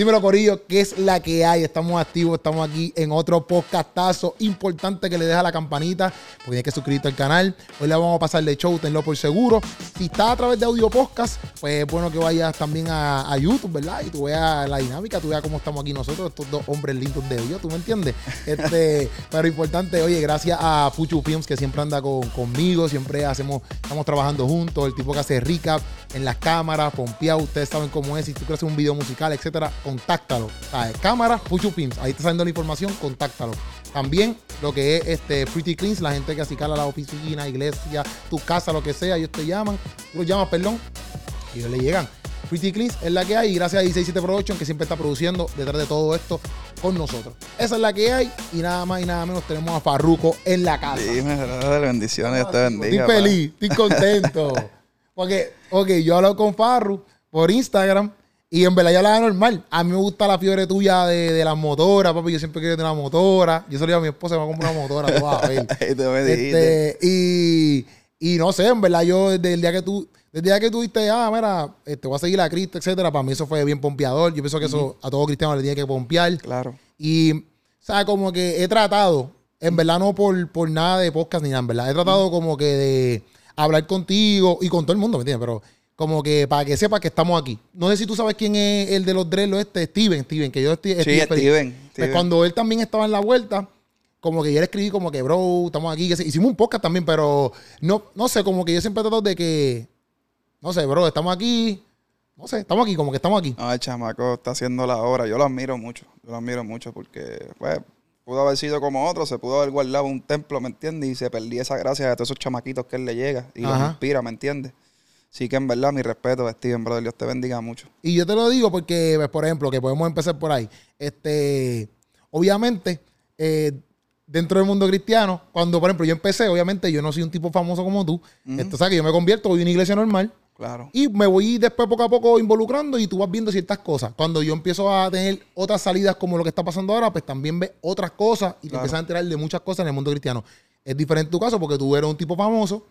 Dímelo, Corillo, ¿qué es la que hay? Estamos activos, estamos aquí en otro podcastazo importante que le deja la campanita, porque hay que suscribirte al canal. Hoy le vamos a pasar de show, tenlo por seguro. Si estás a través de audio podcast, pues es bueno que vayas también a, YouTube, ¿verdad? Y tú veas la dinámica, tú veas cómo estamos aquí nosotros, estos dos hombres lindos de Dios, ¿tú me entiendes? Este, pero importante, oye, gracias a Fuchu Films que siempre anda conmigo, siempre hacemos, estamos trabajando juntos, el tipo que hace recap en las cámaras, pompeado, ustedes saben cómo es, si tú quieres hacer un video musical, etcétera, contáctalo. Cámara, Puchu Pins, ahí está saliendo la información, contáctalo. También lo que es este Pretty Cleans, la gente que acicala la oficina, iglesia, tu casa, lo que sea, ellos te llaman, tú los llamas, perdón, y ellos le llegan. Pretty Cleans es la que hay y gracias a 167 Production que siempre está produciendo detrás de todo esto con nosotros. Esa es la que hay y nada más y nada menos tenemos a Farruco en la casa. Dime, bendiciones, te bendiga. Estoy feliz, estoy contento. Porque, ok, yo hablo con Farru por Instagram y en verdad ya la normal. A mí me gusta la fiebre tuya de, de las motoras, papi. Yo siempre quiero tener una motora. Yo solo a mi esposa me va a comprar una motora, tú vas a ver. este, y, y no sé, en verdad, yo desde el día que tú, desde el día que tú diste, ah, mira, este, voy a seguir a Cristo, etcétera, para mí eso fue bien pompeador. Yo pienso que eso a todo cristiano le tiene que pompear. Claro. Y, o sea, como que he tratado, en verdad no por, por nada de podcast ni nada, en verdad, he tratado como que de hablar contigo y con todo el mundo, ¿me entiendes? Pero como que para que sepa que estamos aquí. No sé si tú sabes quién es el de los dreadlocks este, Steven, Steven, que yo estoy... Sí, Steven. Pues cuando él también estaba en la vuelta, como que yo le escribí como que, bro, estamos aquí. Hicimos un podcast también, pero no, no sé, como que yo siempre trato de que, no sé, bro, estamos aquí. No sé, estamos aquí, como que estamos aquí. No, el chamaco está haciendo la obra. Yo lo admiro mucho. Yo lo admiro mucho porque, pues, pudo haber sido como otro, se pudo haber guardado un templo, ¿me entiendes? Y se perdía esa gracia de todos esos chamaquitos que él le llega y los inspira, ¿me entiendes? Sí que en verdad, mi respeto, Steven, brother, Dios te bendiga mucho. Y yo te lo digo porque, pues, por ejemplo, que podemos empezar por ahí. Este, obviamente, eh, dentro del mundo cristiano, cuando, por ejemplo, yo empecé, obviamente, yo no soy un tipo famoso como tú. Esto, o sea, que yo me convierto, voy a una iglesia normal. Claro. Y me voy después poco a poco involucrando y tú vas viendo ciertas cosas. Cuando yo empiezo a tener otras salidas como lo que está pasando ahora, pues también ves otras cosas y te empiezas a enterar de muchas cosas en el mundo cristiano. Es diferente tu caso porque tú eres un tipo famoso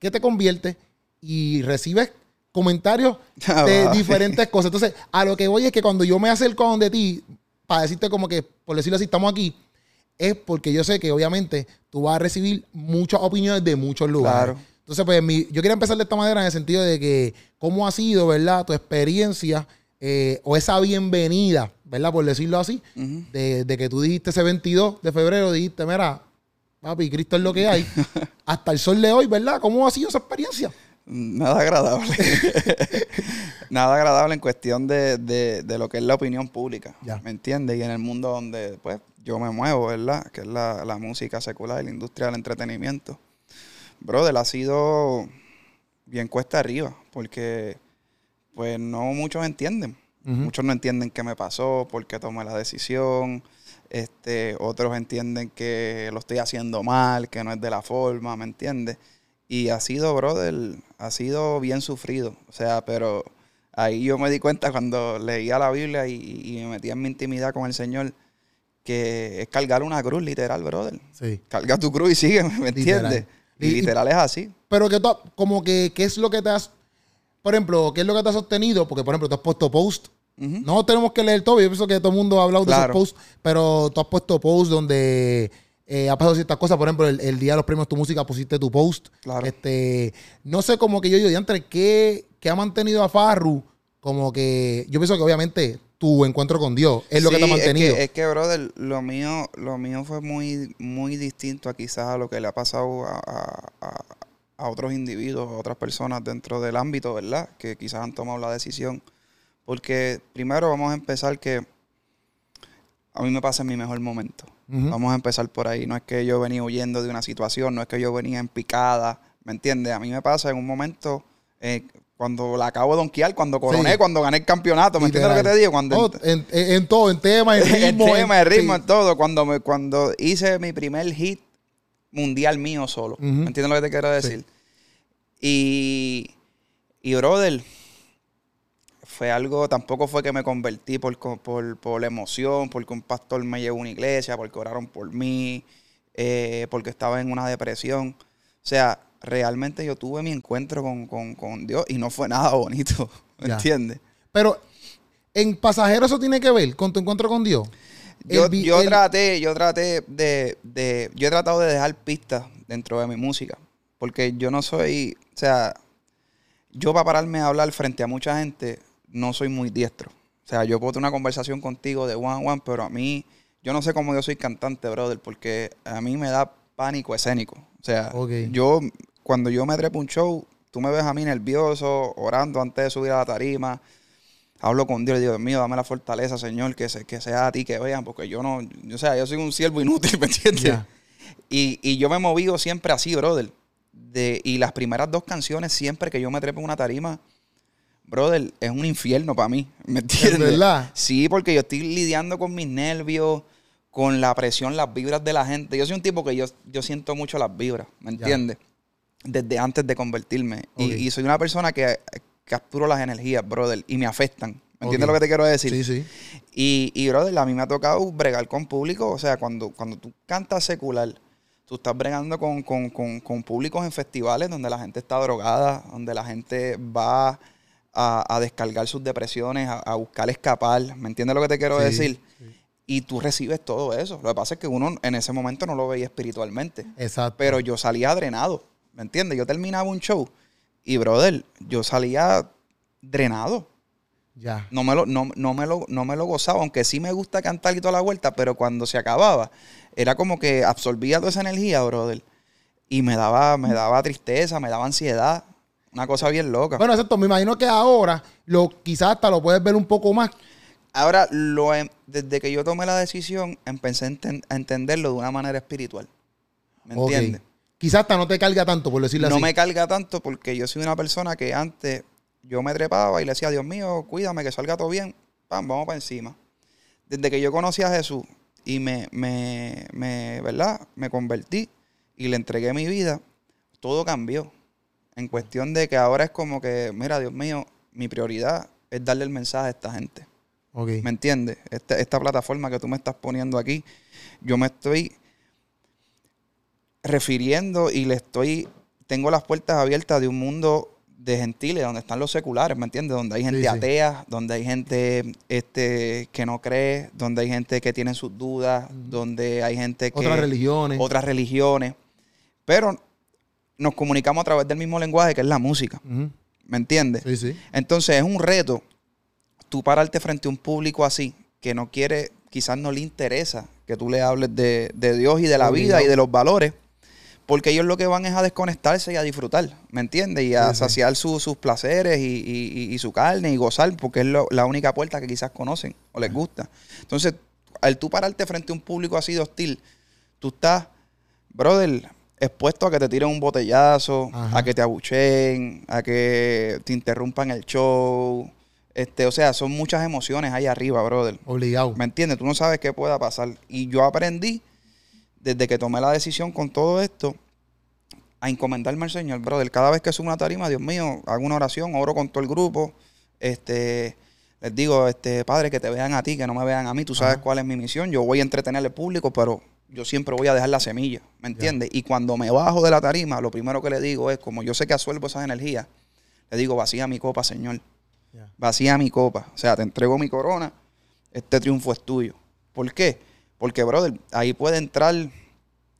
que te convierte y recibes comentarios ah, de diferentes cosas. Entonces, a lo que voy es que cuando yo me acerco a donde ti, para decirte como que, por decirlo así, estamos aquí, es porque yo sé que obviamente tú vas a recibir muchas opiniones de muchos lugares. Claro. Entonces, pues yo quería empezar de esta manera en el sentido de que cómo ha sido, ¿verdad? Tu experiencia eh, o esa bienvenida, ¿verdad? Por decirlo así, de, que tú dijiste ese 22 de febrero, dijiste, mira, papi, Cristo es lo que hay, hasta el sol de hoy, ¿verdad? ¿Cómo ha sido esa experiencia? Nada agradable. Nada agradable en cuestión de, lo que es la opinión pública. ¿Me entiendes? Y en el mundo donde pues yo me muevo, ¿verdad? Que es la, la música secular y la industria del entretenimiento brother, ha sido bien cuesta arriba, porque pues no muchos entienden. Muchos no entienden qué me pasó, por qué tomé la decisión. Este, otros entienden que lo estoy haciendo mal, que no es de la forma, ¿me entiendes? Y ha sido, brother, ha sido bien sufrido. O sea, pero ahí yo me di cuenta cuando leía la Biblia y, me metí en mi intimidad con el Señor, que es cargar una cruz, literal, brother. Sí. Carga tu cruz y sigue, ¿me entiendes? Y, literal es así. Pero que tú, como que, ¿qué es lo que te has, por ejemplo, qué es lo que te has sostenido? Porque, por ejemplo, tú has puesto post. No tenemos que leer todo. Yo pienso que todo el mundo ha hablado de esos posts, pero tú has puesto post donde eh, ha pasado ciertas cosas. Por ejemplo, el, día de los premios Tu Música pusiste tu post. Claro. Este, no sé cómo que yo digo, entre ¿qué, ¿qué ha mantenido a Farru? Como que yo pienso que obviamente tu encuentro con Dios. Es lo que te ha mantenido. Es que, es que, brother, lo mío, lo mío fue muy, muy distinto a quizás a lo que le ha pasado a, otros individuos, a otras personas dentro del ámbito, ¿verdad? Que quizás han tomado la decisión. Porque primero vamos a empezar que a mí me pasa en mi mejor momento. Vamos a empezar por ahí. No es que yo venía huyendo de una situación, no es que yo venía en picada, ¿me entiendes? A mí me pasa en un momento, eh, cuando la acabo de donkear, cuando coroné, cuando gané el campeoento. ¿Me entiendes lo que te digo? Cuando en, todo, en tema, en ritmo. en tema, en ritmo, en todo. Cuando, me, cuando hice mi primer hit mundial mío solo. ¿Me entiendes lo que te quiero decir? Y, y, brother, fue algo, tampoco fue que me convertí por, por, por la emoción, porque un pastor me llevó a una iglesia, porque oraron por mí, eh, porque estaba en una depresión. O sea, realmente yo tuve mi encuentro con, Dios y no fue nada bonito, ¿me entiendes? Pero ¿En pasajero eso tiene que ver con tu encuentro con Dios? Yo, yo traté, yo traté de, de, yo he tratado de dejar pistas dentro de mi música. Porque yo no soy, o sea, yo para pararme a hablar frente a mucha gente, no soy muy diestro. O sea, yo puedo tener una conversación contigo de one on one, pero a mí, yo no sé cómo yo soy cantante, brother, porque a mí me da pánico escénico. O sea, yo, cuando yo me trepo un show, tú me ves a mí nervioso, orando antes de subir a la tarima. Hablo con Dios Dios mío, dame la fortaleza, Señor, que, que sea a ti que vean, porque yo no, o sea, yo soy un siervo inútil, ¿me entiendes? Y, y yo me he movido siempre así, brother. De, y las primeras dos canciones, siempre que yo me trepo en una tarima, brother, es un infierno para mí. ¿Me entiendes? verdad? Sí, porque yo estoy lidiando con mis nervios, con la presión, las vibras de la gente. Yo soy un tipo que yo, yo siento mucho las vibras, ¿me entiendes? Desde antes de convertirme. Y, soy una persona que capturo las energías, brother, y me afectan. ¿Me entiendes lo que te quiero decir? Sí, sí. Y, y, brother, a mí me ha tocado bregar con público. O sea, cuando, cuando tú cantas secular, tú estás bregando con, con, públicos en festivales donde la gente está drogada, donde la gente va a, descargar sus depresiones, a, buscar escapar. ¿Me entiendes lo que te quiero decir? Y tú recibes todo eso. Lo que pasa es que uno en ese momento no lo veía espiritualmente. Exacto. Pero yo salía drenado. ¿Me entiendes? Yo terminaba un show y, brother, yo salía drenado. Ya. No me, lo, no, me lo, no me lo gozaba, aunque sí me gusta cantar y toda la vuelta, pero cuando se acababa, era como que absorbía toda esa energía, brother. Y me daba, me daba tristeza, me daba ansiedad. Una cosa bien loca. Bueno, exacto. Me imagino que ahora lo, quizás hasta lo puedes ver un poco más. Ahora, lo, em, desde que yo tomé la decisión, empecé a, entenderlo de una manera espiritual. ¿Me entiendes? Quizás hasta no te carga tanto, por decirlo así. No me carga tanto porque yo soy una persona que antes yo me trepaba y le decía, Dios mío, cuídame, que salga todo bien. Pam, vamos para encima. Desde que yo conocí a Jesús y me, me, me, ¿verdad? Me convertí y le entregué mi vida, todo cambió en cuestión de que ahora es como que, mira, Dios mío, mi prioridad es darle el mensaje a esta gente. ¿Me entiendes? Esta, esta plataforma que tú me estás poniendo aquí, yo me estoy refiriendo y le estoy, tengo las puertas abiertas de un mundo de gentiles, donde están los seculares, ¿me entiendes? Donde hay gente atea, donde hay gente este, que no cree, donde hay gente que tiene sus dudas, donde hay gente que... Otras religiones. Otras religiones. Pero nos comunicamos a través del mismo lenguaje que es la música. ¿Me entiendes? Sí, sí. Entonces es un reto tú pararte frente a un público así que no quiere, quizás no le interesa que tú le hables de, Dios y de la vida y de los valores, porque ellos lo que van es a desconectarse y a disfrutar, ¿me entiendes? Y a saciar sus placeres y, su carne y gozar, porque es la única puerta que quizás conocen o les gusta. Entonces, al tú pararte frente a un público así de hostil, tú estás, brother, expuesto a que te tiren un botellazo, a que te abucheen, a que te interrumpan el show. Este, o sea, son muchas emociones ahí arriba, brother. Obligado. ¿Me entiendes? Tú no sabes qué pueda pasar. Y yo aprendí, desde que tomé la decisión con todo esto, a encomendarme al Señor, brother. Cada vez que subo una tarima, Dios mío, hago una oración, oro con todo el grupo. Este, les digo, este, Padre, que te vean a ti, que no me vean a mí. Tú sabes cuál es mi misión. Yo voy a entretener al público, pero yo siempre voy a dejar la semilla, ¿me entiendes? Y cuando me bajo de la tarima, lo primero que le digo es, como yo sé que asuelvo esas energías, le digo, vacía mi copa, Señor. Vacía mi copa. O sea, te entrego mi corona, este triunfo es tuyo. ¿Por qué? Porque, brother, ahí puede entrar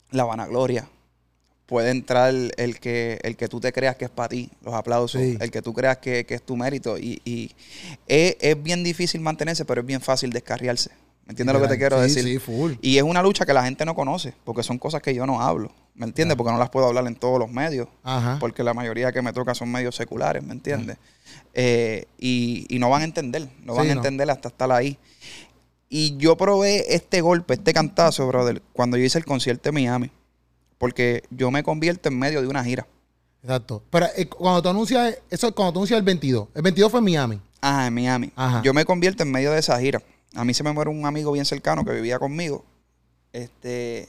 la vanagloria. Puede entrar el que, el que tú te creas que es para ti, los aplausos, el que tú creas que, es tu mérito. Y, es, es bien difícil mantenerse, pero es bien fácil descarriarse. ¿Me entiendes lo que te quiero decir? Sí, full. Y es una lucha que la gente no conoce, porque son cosas que yo no hablo. ¿Me entiendes? Porque no las puedo hablar en todos los medios. Ajá. Porque la mayoría que me toca son medios seculares, ¿me entiendes? Eh, y, no van a entender, no van a entender hasta estar ahí. Y yo probé este golpe, este cantazo, brother, cuando yo hice el concierto en Miami. Porque yo me convierto en medio de una gira. Exacto. Pero eh, cuando tú anuncias, eso es cuando tú anuncias el 22. El 22 fue en Miami. Ajá, en Miami. Ajá. Yo me convierto en medio de esa gira a mí se me muere un amigo bien cercano que vivía conmigo. Este,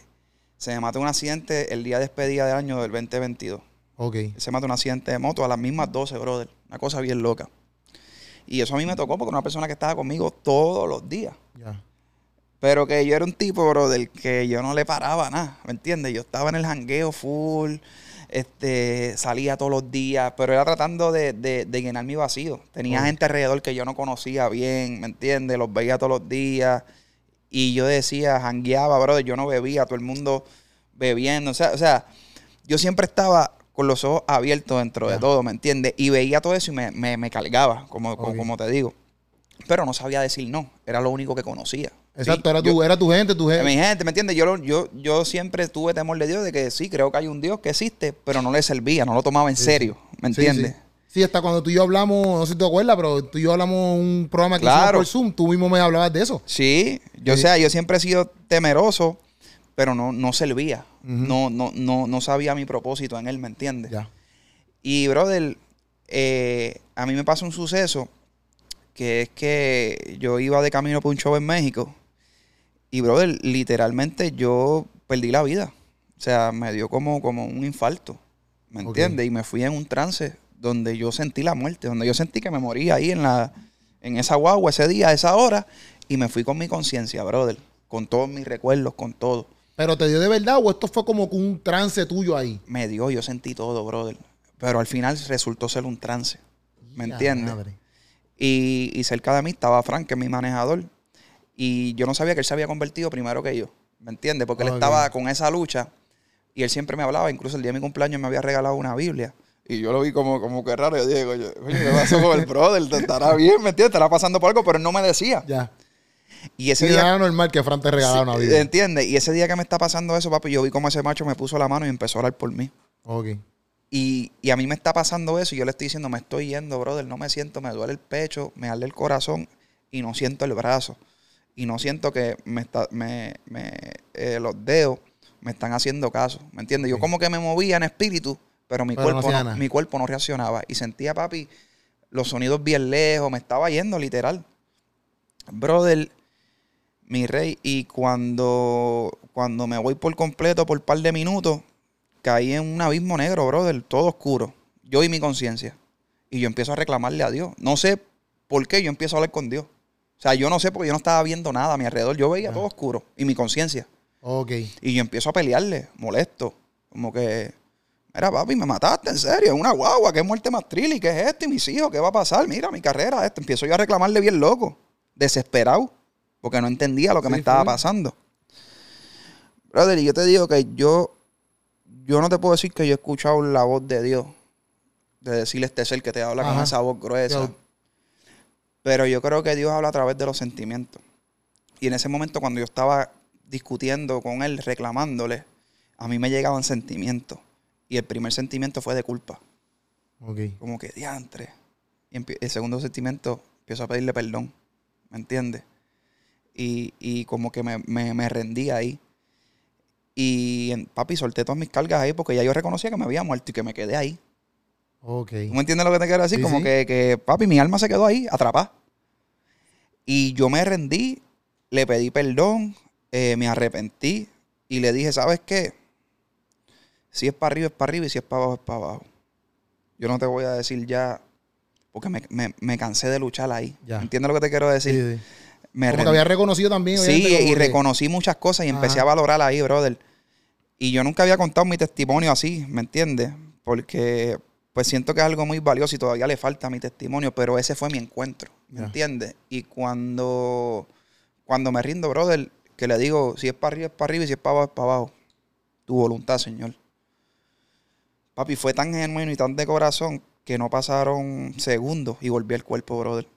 se me mató un accidente el día de despedida de año del 2022. Ok. Se mató un accidente de moto a las mismas 12, brother. Una cosa bien loca. Y eso a mí me tocó porque una persona que estaba conmigo todos los días. Ya. Pero que yo era un tipo, brother, que yo no le paraba nada, ¿me entiendes? Yo estaba en el jangueo full, este, salía todos los días, pero era tratando de, de, llenar mi vacío. Tenía gente alrededor que yo no conocía bien, ¿me entiendes? Los veía todos los días. Y yo decía, jangueaba, brother, yo no bebía, todo el mundo bebiendo. O sea, o sea yo siempre estaba con los ojos abiertos dentro de todo, ¿me entiendes? Y veía todo eso y me, me, cargaba, como, como, te digo. Pero no sabía decir no, era lo único que conocía. Exacto, era, tu, era tu gente, tu gente. Mi gente, ¿me entiendes? Yo, yo, yo siempre tuve temor de Dios de que sí, creo que hay un Dios que existe, pero no le servía, no lo tomaba en serio, ¿me entiendes? Sí, hasta cuando tú y yo hablamos, no sé si te acuerdas, pero tú y yo hablamos un programa que claro. por Zoom, tú mismo me hablabas de eso. Sí, yo sea, yo siempre he sido temeroso, pero no, no servía. no, no, no, no sabía mi propósito en él, ¿me entiendes? Ya. Y, brother, eh, a mí me pasó un suceso que es que yo iba de camino por un show en México y, brother, literalmente yo perdí la vida. O sea, me dio como, como un infarto, ¿me entiendes? Y me fui en un trance donde yo sentí la muerte, donde yo sentí que me moría ahí en, la, en esa guagua ese día, a esa hora, y me fui con mi conciencia, brother, con todos mis recuerdos, con todo. ¿Pero te dio de verdad o esto fue como un trance tuyo ahí? Me dio, yo sentí todo, brother. Pero al final resultó ser un trance. ¿Me entiendes? Y, y, cerca de mí estaba Frank, que es mi manejador. Y yo no sabía que él se había convertido primero que yo. ¿Me entiendes? Porque él estaba con esa lucha y él siempre me hablaba. Incluso el día de mi cumpleaños me había regalado una Biblia. Y yo lo vi como, como que raro. Yo digo, oye, ¿qué pasó con el brother? ¿Te estará bien? ¿Me entiendes? Estará pasando por algo, pero él no me decía. Ya. Y ese día. Era normal que Fran te regalara una vida. ¿Entiendes? Y ese día que me está pasando eso, papi, yo vi como ese macho me puso la mano y empezó a hablar por mí. Ok. Y, y, a mí me está pasando eso y yo le estoy diciendo, me estoy yendo, brother, no me siento, me duele el pecho, me arde el corazón y no siento el brazo. Y no siento que me está, me, me eh, los dedos me están haciendo caso. ¿Me entiendes? Yo como que me movía en espíritu, pero mi, cuerpo no, mi cuerpo no reaccionaba. Y sentía, papi, los sonidos bien lejos, me estaba yendo literal. Brother, mi rey, y cuando, cuando me voy por completo, por un par de minutos, caí en un abismo negro, brother, todo oscuro. Yo y mi conciencia. Y yo empiezo a reclamarle a Dios. No sé por qué yo empiezo a hablar con Dios. O sea, yo no sé porque yo no estaba viendo nada a mi alrededor. Yo veía todo oscuro. Y mi conciencia. Ok. Y yo empiezo a pelearle, molesto. Como que, mira, papi, me mataste, en serio. Es una guagua, qué muerte más trilly, qué es esto, y mis hijos, qué va a pasar. Mira, mi carrera, esto. Empiezo yo a reclamarle bien loco, desesperado porque no entendía lo que me estaba pasando. Brother, y yo te digo que yo, yo no te puedo decir que yo he escuchado la voz de Dios, de decirle este ser que te habla con esa voz gruesa. Pero yo creo que Dios habla a través de los sentimientos. Y en ese momento, cuando yo estaba discutiendo con él, reclamándole, a mí me llegaban sentimientos. Y el primer sentimiento fue de culpa. Como que diantre. Y el segundo sentimiento, empiezo a pedirle perdón. ¿Me entiendes? y, como que me, rendí ahí. Y papi, solté todas mis cargas ahí porque ya yo reconocía que me había muerto y que me quedé ahí. Ok. ¿Tú me entiendes lo que te quiero decir? como Que, papi, mi alma se quedó ahí, atrapada. Y yo me rendí, le pedí perdón, eh, me arrepentí y le dije, ¿sabes qué? Si es para arriba, es para arriba y si es para abajo, es para abajo. Yo no te voy a decir ya, porque me, cansé de luchar ahí. ¿Entiendes lo que te quiero decir? Sí, me Como que había reconocido también. Sí, y reconocí muchas cosas y empecé a valorar ahí, brother. Y yo nunca había contado mi testimonio así, ¿me entiendes? Porque pues siento que es algo muy valioso y todavía le falta mi testimonio, pero ese fue mi encuentro, ¿me entiendes? Y cuando, cuando me rindo, brother, que le digo, si es para arriba, es para arriba y si es para abajo, es para abajo. Tu voluntad, Señor. Papi, fue tan genuino y tan de corazón que no pasaron segundos y volví al cuerpo, brother.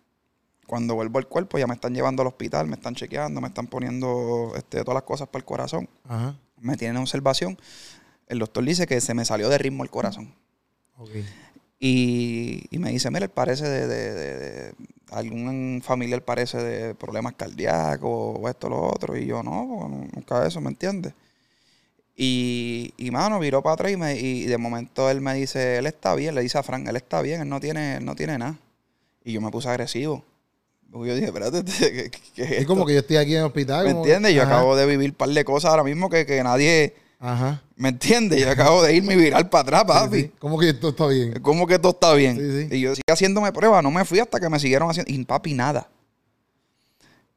Cuando vuelvo al cuerpo ya me están llevando al hospital, me están chequeando, me están poniendo este, todas las cosas para el corazón. Me tienen observación. El doctor dice que se me salió de ritmo el corazón. Y, me dice, mira, parece de, algún familiar parece de problemas cardíacos o esto o lo otro. Y yo, no, nunca eso, ¿me entiendes? Y, y mano, viró para atrás y, me, y, de momento él me dice, él está bien, le dice a Frank, él está bien, él no tiene, no tiene nada. Y yo me puse agresivo. Porque yo dije, espérate, ¿qué, es, es como que yo estoy aquí en el hospital. ¿Me entiendes? Yo acabo de vivir un par de cosas ahora mismo que, que nadie... Ajá. ¿Me entiendes? Yo acabo de irme viral para atrás, papi. ¿Cómo que esto está bien? ¿Cómo que todo está bien? Y yo sigo haciéndome pruebas, no me fui hasta que me siguieron haciendo. Y papi, nada.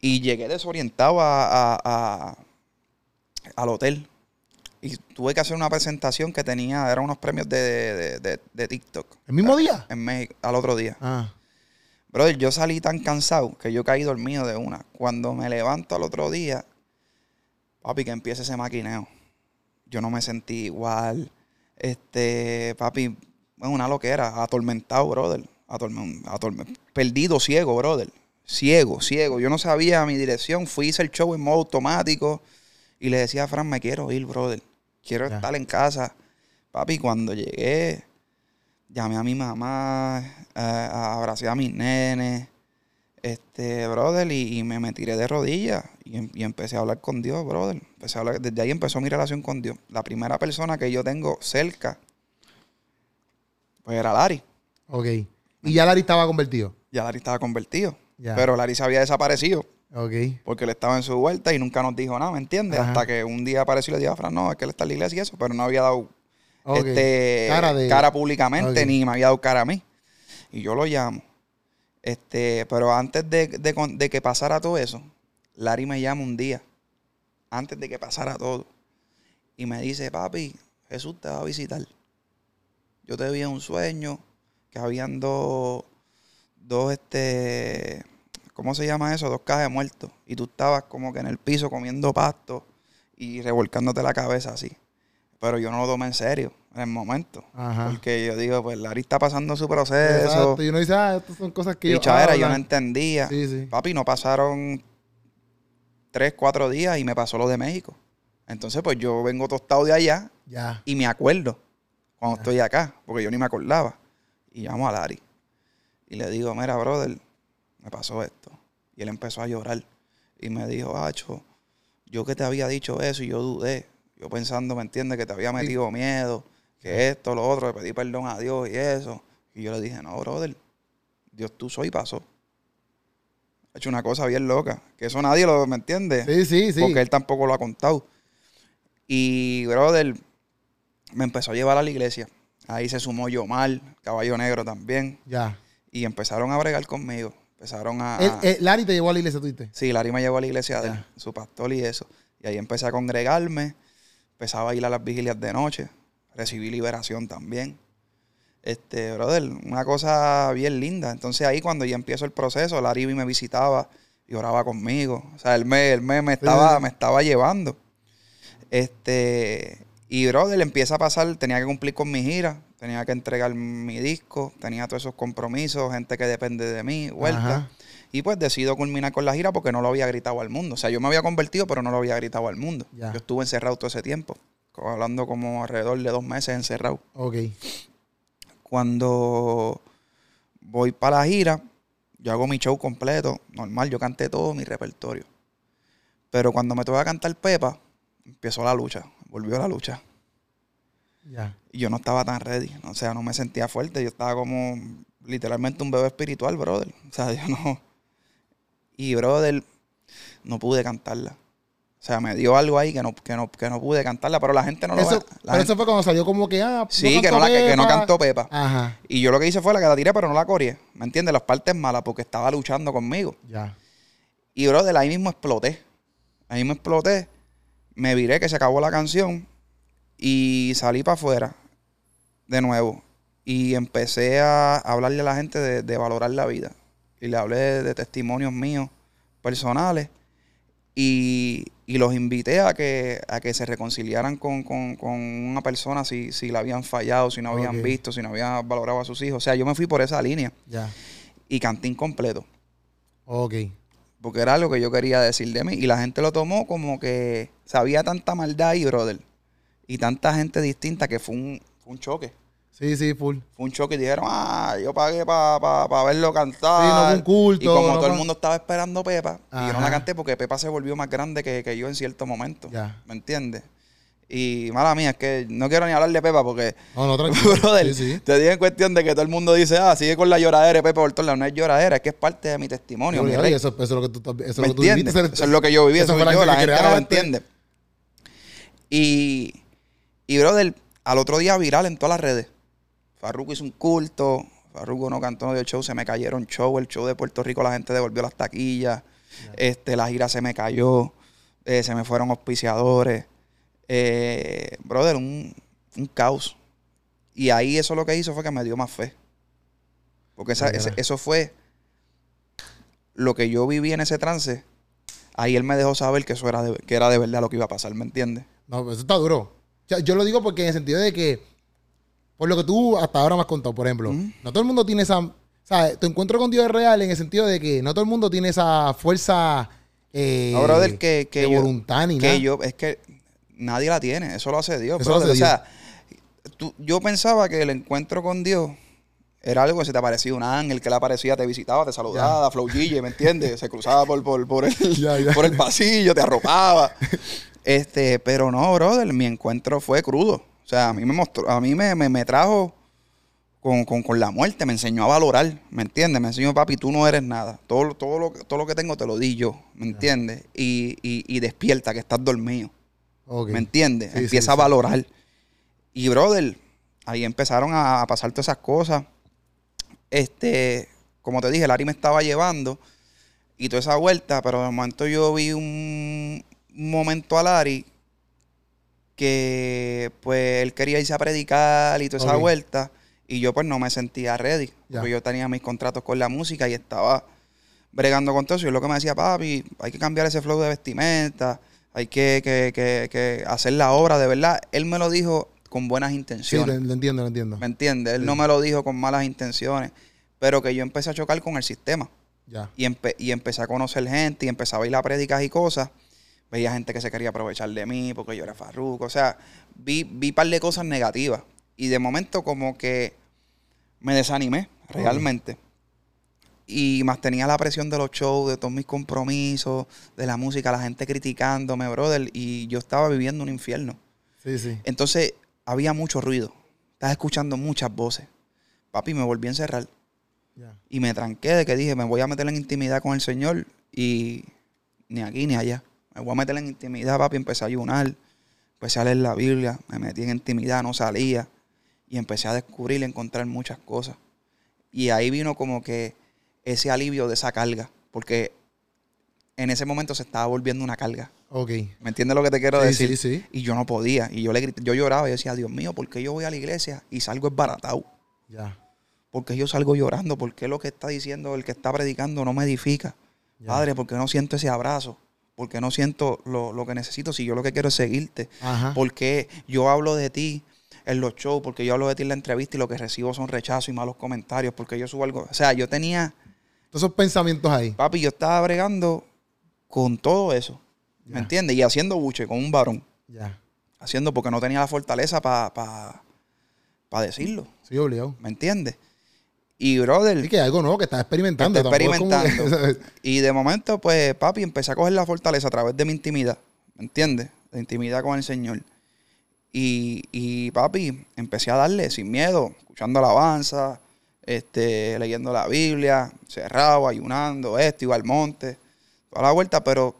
Y llegué desorientado a, a, al hotel. y tuve que hacer una presentación que tenía, eran unos premios de, de, TikTok. ¿El mismo día? En México, al otro día. Ah. Brother, yo salí tan cansado que yo caí dormido de una. Cuando me levanto al otro día, papi, que empiece ese maquineo. Yo no me sentí igual. Este, papi, es una loquera, atormentado, brother. perdido, ciego, brother. Ciego, ciego. Yo no sabía mi dirección. Fui, hice el show en modo automático. Y le decía a Fran, me quiero ir, brother. Quiero estar en casa. Papi, cuando llegué, llamé a mi mamá, eh, abracé a mis nenes, este, brother, y, me, me, tiré de rodillas em, y, empecé a hablar con Dios, brother. Empecé a hablar, desde ahí empezó mi relación con Dios. La primera persona que yo tengo cerca, pues era Lari. Ok. ¿Y ya Lari estaba convertido? Ya Lari estaba convertido. Pero Lari se había desaparecido. Ok. Porque él estaba en su vuelta y nunca nos dijo nada, ¿me entiendes? Hasta que un día apareció y le dijo a Fran, no, es que él está en la iglesia y eso, pero no había dado este, cara, públicamente, ni me había dado cara a mí. Y yo lo llamo. Este, pero antes de, que pasara todo eso, Larry me llama un día, antes de que pasara todo, y me dice, papi, Jesús te va a visitar. Yo te vi en un sueño que habían dos, dos, este, ¿cómo se llama eso? Dos cajas de muertos. Y tú estabas como que en el piso comiendo pasto y revolcándote la cabeza así. Pero yo no lo tomé en serio en el momento. Porque yo digo, pues Larry está pasando su proceso. Exacto. Y uno dice, ah, estas son cosas que yo. era, yo no entendía. Sí, sí. Papi, no pasaron tres, cuatro días y me pasó lo de México. Entonces, pues yo vengo tostado de allá ya. y me acuerdo cuando estoy acá, porque yo ni me acordaba. Y llamo a Larry. Y le digo, mira, brother, me pasó esto. Y él empezó a llorar. Y me dijo, Acho, yo que te había dicho eso y yo dudé. Yo pensando, ¿me entiendes? Que te había metido miedo, que esto, lo otro, le pedí perdón a Dios y eso. Y yo le dije, no, brother, Dios tú soy y pasó. Ha hecho una cosa bien loca, que eso nadie lo, ¿me entiende? Sí, sí, sí. Porque él tampoco lo ha contado. Y, brother, me empezó a llevar a la iglesia. Ahí se sumó Yomar, Caballo Negro también. Ya. Y empezaron a bregar conmigo. Empezaron a. ¿Lari te llevó a la iglesia, tú Sí, Lari me llevó a la iglesia de su pastor y eso. Y ahí empecé a congregarme empezaba a ir a las vigilias de noche, recibí liberación también. Este, brother, una cosa bien linda. Entonces ahí cuando ya empiezo el proceso, Laribi me visitaba y oraba conmigo. O sea, él me, me, estaba, me estaba llevando. Este, y brother, empieza a pasar, tenía que cumplir con mi gira, tenía que entregar mi disco, tenía todos esos compromisos, gente que depende de mí, vuelta. Y pues decido culminar con la gira porque no lo había gritado al mundo. O sea, yo me había convertido, pero no lo había gritado al mundo. Yo estuve encerrado todo ese tiempo. Hablando como alrededor de dos meses encerrado. Ok. Cuando voy para la gira, yo hago mi show completo, normal, yo canté todo mi repertorio. Pero cuando me toca cantar Pepa, empezó la lucha, volvió la lucha. Ya. Y yo no estaba tan ready, o sea, no me sentía fuerte, yo estaba como literalmente un bebé espiritual, brother. O sea, yo no, y, brother, no pude cantarla. O sea, me dio algo ahí que no, que no, que no pude cantarla, pero la gente no lo Pero eso fue cuando salió como que, ah, Sí, que, no la, que, no cantó Pepa. Ajá. Y yo lo que hice fue la que la tiré, pero no la corrié. ¿Me entiendes? Las partes malas, porque estaba luchando conmigo. Ya. Y, brother, ahí mismo exploté. Ahí mismo exploté. Me viré que se acabó la canción. Y salí para afuera. De nuevo. Y empecé a hablarle a la gente de valorar la vida y le hablé de, testimonios míos personales y, los invité a que, a que se reconciliaran con, una persona si, si la habían fallado, si no habían visto, si no habían valorado a sus hijos. O sea, yo me fui por esa línea. Ya. Y canté incompleto. Ok. Porque era algo que yo quería decir de mí. Y la gente lo tomó como que sabía tanta maldad ahí, brother. Y tanta gente distinta que fue un, fue un choque. Sí, sí, full. Fue un choque y dijeron, ah, yo pagué para verlo cantar. Sí, no fue un culto. Y como todo el mundo estaba esperando Pepa, y yo no la canté porque Pepa se volvió más grande que, yo en cierto momento. Ya. ¿Me entiendes? Y mala mía, es que no quiero ni hablar de Pepa porque. No, no, tranquilo. brother, sí, te digo en cuestión de que todo el mundo dice, ah, sigue con la lloradera de Pepa por todos No es lloradera, es que es parte de mi testimonio. mi rey. Eso, eso, es lo que tú, eso, lo que tú Eso es lo que yo viví, eso, eso yo, la gente no lo entiende. Y, y, brother, al otro día viral en todas las redes. Farruko hizo un culto, Farruko no cantó el show, se me cayeron show, el show de Puerto Rico la gente devolvió las taquillas, este, la gira se me cayó, eh, se me fueron auspiciadores, Eh, brother, un, un caos. Y ahí eso lo que hizo fue que me dio más fe. Porque eso fue lo que yo viví en ese trance. Ahí él me dejó saber que eso era de, que era de verdad lo que iba a pasar, ¿me entiendes? No, eso está duro. yo lo digo porque en el sentido de que, por lo que tú hasta ahora me has contado, por ejemplo, no todo el mundo tiene esa. O sea, tu encuentro con Dios es real en el sentido de que no todo el mundo tiene esa fuerza. Eh, Ahora del que, que yo, voluntad que yo, es que nadie la tiene, eso lo hace Dios. O sea, yo pensaba que el encuentro con Dios era algo que se te aparecía un ángel que le aparecía, te visitaba, te saludaba, flow ¿me entiendes? Se cruzaba por, por, el, por el pasillo, te arropaba. Este, pero no, brother, mi encuentro fue crudo. O sea, a mí me mostró, a mí me, me, trajo con, la muerte, me enseñó a valorar, ¿me entiendes? Me enseñó, papi, tú no eres nada. Todo, todo, lo, todo lo que tengo te lo di yo, ¿me entiendes? Y, y, despierta, que estás dormido. ¿Me entiendes? Empieza a valorar. Y, brother, ahí empezaron a pasar todas esas cosas. Este, como te dije, Larry me estaba llevando y toda esa vuelta, pero de momento yo vi un, momento a Larry que pues él quería irse a predicar y toda esa vuelta y yo pues no me sentía ready, porque yo tenía mis contratos con la música y estaba bregando con todo eso y lo que me decía, papi, hay que cambiar ese flow de vestimenta, hay que, que, que, que hacer la obra de verdad. Él me lo dijo con buenas intenciones. Sí, lo, entiendo, lo entiendo. ¿Me entiendes? Él no me lo dijo con malas intenciones, pero que yo empecé a chocar con el sistema. Ya. Y, y empecé a conocer gente y empezaba a ir a prédicas y cosas. Veía gente que se quería aprovechar de mí porque yo era farruco. O sea, vi, vi un par de cosas negativas. Y de momento como que me desanimé, realmente. Y más tenía la presión de los shows, de todos mis compromisos, de la música, la gente criticándome, brother. Y yo estaba viviendo un infierno. Sí, sí. Entonces, había mucho ruido. Estaba escuchando muchas voces. Papi, me volví a encerrar. Y me tranqué de que dije, me voy a meter en intimidad con el Señor y ni aquí ni allá. Me voy a meter en intimidad, papi. Empecé a ayunar, empecé a leer la Biblia, me metí en intimidad, no salía. Y empecé a descubrir y encontrar muchas cosas. Y ahí vino como que ese alivio de esa carga. Porque en ese momento se estaba volviendo una carga. Ok. ¿Me entiendes lo que te quiero decir? Sí, sí. Y yo no podía. Y yo le grité, yo lloraba y decía, Dios mío, ¿por qué yo voy a la iglesia y salgo esbaratado? Ya. ¿Por qué yo salgo llorando? ¿Por qué lo que está diciendo el que está predicando no me edifica? Padre, ¿por qué no siento ese abrazo? ¿Por qué no siento lo, que necesito si yo lo que quiero es seguirte? ¿Por qué yo hablo de ti en los shows? Porque yo hablo de ti en la entrevista y lo que recibo son rechazos y malos comentarios. Porque yo subo algo. O sea, yo tenía. Todos esos pensamientos ahí. Papi, yo estaba bregando con todo eso. ¿Me entiendes? Y haciendo buche con un varón. Ya. Haciendo porque no tenía la fortaleza para pa, decirlo. Sí, obligado. ¿Me entiendes? Y brother. Y que algo nuevo que estás experimentando. experimentando. y de momento, pues, papi, empecé a coger la fortaleza a través de mi intimidad. ¿Me entiendes? De intimidad con el Señor. Y, y papi, empecé a darle sin miedo, escuchando alabanza, este, leyendo la Biblia, cerrado, ayunando, esto, iba al monte, toda la vuelta, pero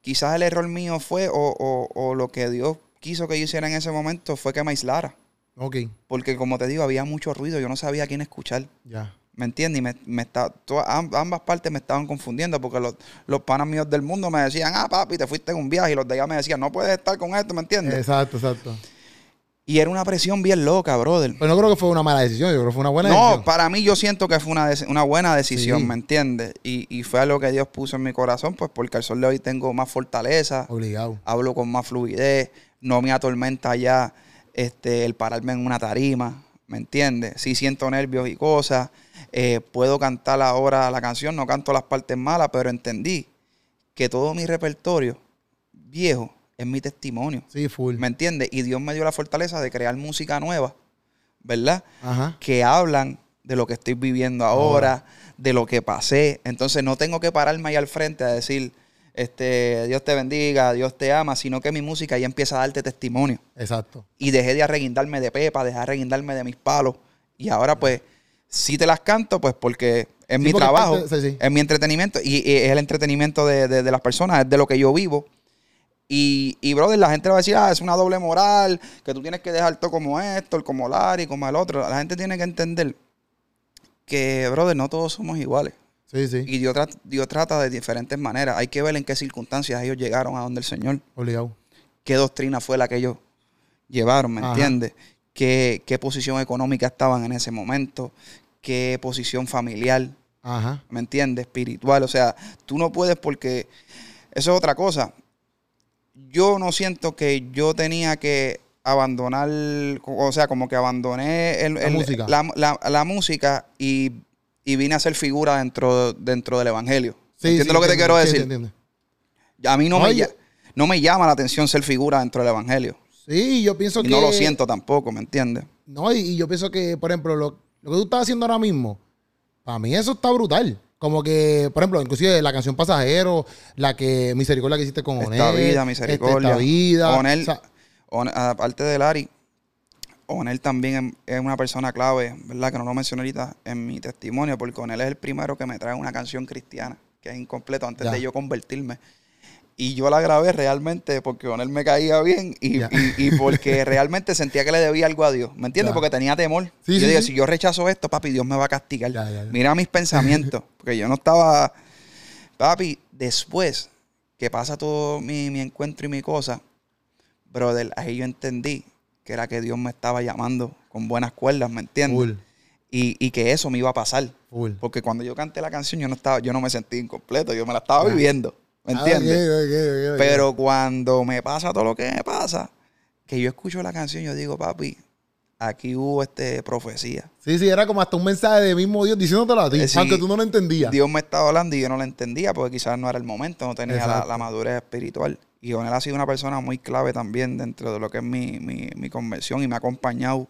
quizás el error mío fue, o, lo que Dios quiso que yo hiciera en ese momento fue que me aislara. Ok. Porque como te digo, había mucho ruido, yo no sabía a quién escuchar. Ya. ¿Me entiendes? Y me, me está, ambas partes me estaban confundiendo porque los, los panas míos del mundo me decían, ah, papi, te fuiste en un viaje. Y los de allá me decían, no puedes estar con esto, ¿me entiendes? Exacto, exacto. Y era una presión bien loca, brother. Pero no creo que fue una mala decisión, yo creo que fue una buena decisión. No, para mí yo siento que fue una, una buena decisión, ¿me entiendes? Y, y, fue algo que Dios puso en mi corazón, pues porque al sol de hoy tengo más fortaleza. Obligado. Hablo con más fluidez, no me atormenta ya este, el pararme en una tarima, ¿me entiendes? Sí siento nervios y cosas. Eh, puedo cantar ahora la canción, no canto las partes malas, pero entendí que todo mi repertorio viejo es mi testimonio. Sí, full. ¿Me entiendes? Y Dios me dio la fortaleza de crear música nueva, ¿verdad? Ajá. Que hablan de lo que estoy viviendo ahora, de lo que pasé. Entonces no tengo que pararme ahí al frente a decir, este, Dios te bendiga, Dios te ama, sino que mi música ya empieza a darte testimonio. Exacto. Y dejé de arreguindarme de pepa, dejé de arreguindarme de mis palos. Y ahora pues, sí te las canto, pues porque es mi trabajo, es mi entretenimiento y, es el entretenimiento de, de, las personas, es de lo que yo vivo. Y, y, brother, la gente va a decir, ah, es una doble moral, que tú tienes que dejar todo como esto, como Larry, como el otro. La gente tiene que entender que, brother, no todos somos iguales. Sí, sí. Y Dios, trata de diferentes maneras. Hay que ver en qué circunstancias ellos llegaron a donde el Señor. Obligado. qué doctrina fue la que ellos llevaron, ¿me entiendes? ¿Qué, ¿Qué, posición económica estaban en ese momento, qué posición familiar, ¿me entiendes? Espiritual, o sea, tú no puedes porque eso es otra cosa. Yo no siento que yo tenía que abandonar, o sea, como que abandoné la, música. La, música y, vine a ser figura dentro, dentro del Evangelio. ¿Entiendes lo que te quiero decir? a mí no, me, no me llama la atención ser figura dentro del Evangelio. Sí, yo pienso que... No lo siento tampoco, ¿me entiendes? No, y, yo pienso que, por ejemplo, lo, lo que tú estás haciendo ahora mismo, para mí eso está brutal. Como que, por ejemplo, inclusive la canción Pasajero, la que Misericordia que hiciste con Onel. Esta vida, Misericordia. Esta vida. Onel, aparte de Lari, Onel también es una persona clave, ¿verdad? Que no lo mencioné ahorita en mi testimonio, porque Onel es el primero que me trae una canción cristiana, que es incompleto, antes de yo convertirme. Y yo la grabé realmente porque con él me caía bien y, porque realmente sentía que le debía algo a Dios. ¿Me entiendes? Porque tenía temor. yo dije, si yo rechazo esto, papi, Dios me va a castigar. Mira mis pensamientos. porque yo no estaba. Papi, después que pasa todo mi, encuentro y mi cosa, brother, ahí yo entendí que era que Dios me estaba llamando con buenas cuerdas, ¿me entiendes? Y, que eso me iba a pasar. Porque cuando yo canté la canción, yo no estaba, yo no me sentí incompleto, yo me la estaba viviendo. ¿Me ah, entiendes? Pero cuando me pasa todo lo que me pasa, que yo escucho la canción, yo digo, papi, aquí hubo este profecía. Sí, sí, era como hasta un mensaje de mismo Dios diciéndotelo a ti, eh, aunque tú no lo entendías. Dios me estaba hablando y yo no lo entendía porque quizás no era el momento, no tenía la, madurez espiritual. Y él ha sido una persona muy clave también dentro de lo que es mi, mi, mi conversión y me ha acompañado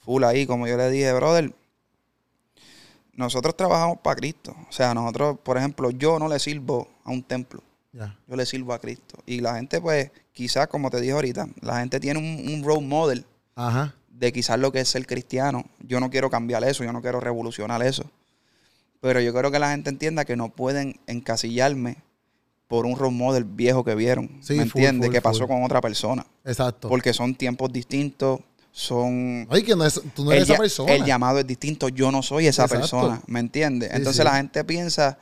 full ahí. Como yo le dije, brother, nosotros trabajamos para Cristo. O sea, nosotros, por ejemplo, yo no le sirvo a un templo. Yo le sirvo a Cristo. Y la gente, pues, quizás, como te dije ahorita, la gente tiene un, un role model de quizás lo que es ser cristiano. Yo no quiero cambiar eso, yo no quiero revolucionar eso. Pero yo quiero que la gente entienda que no pueden encasillarme por un role model viejo que vieron. ¿Me entiendes? Que pasó con otra persona. Exacto. Porque son tiempos distintos, son... Ay, que no es, tú no eres esa persona. El llamado es distinto, yo no soy esa persona, ¿me entiendes? Entonces la gente piensa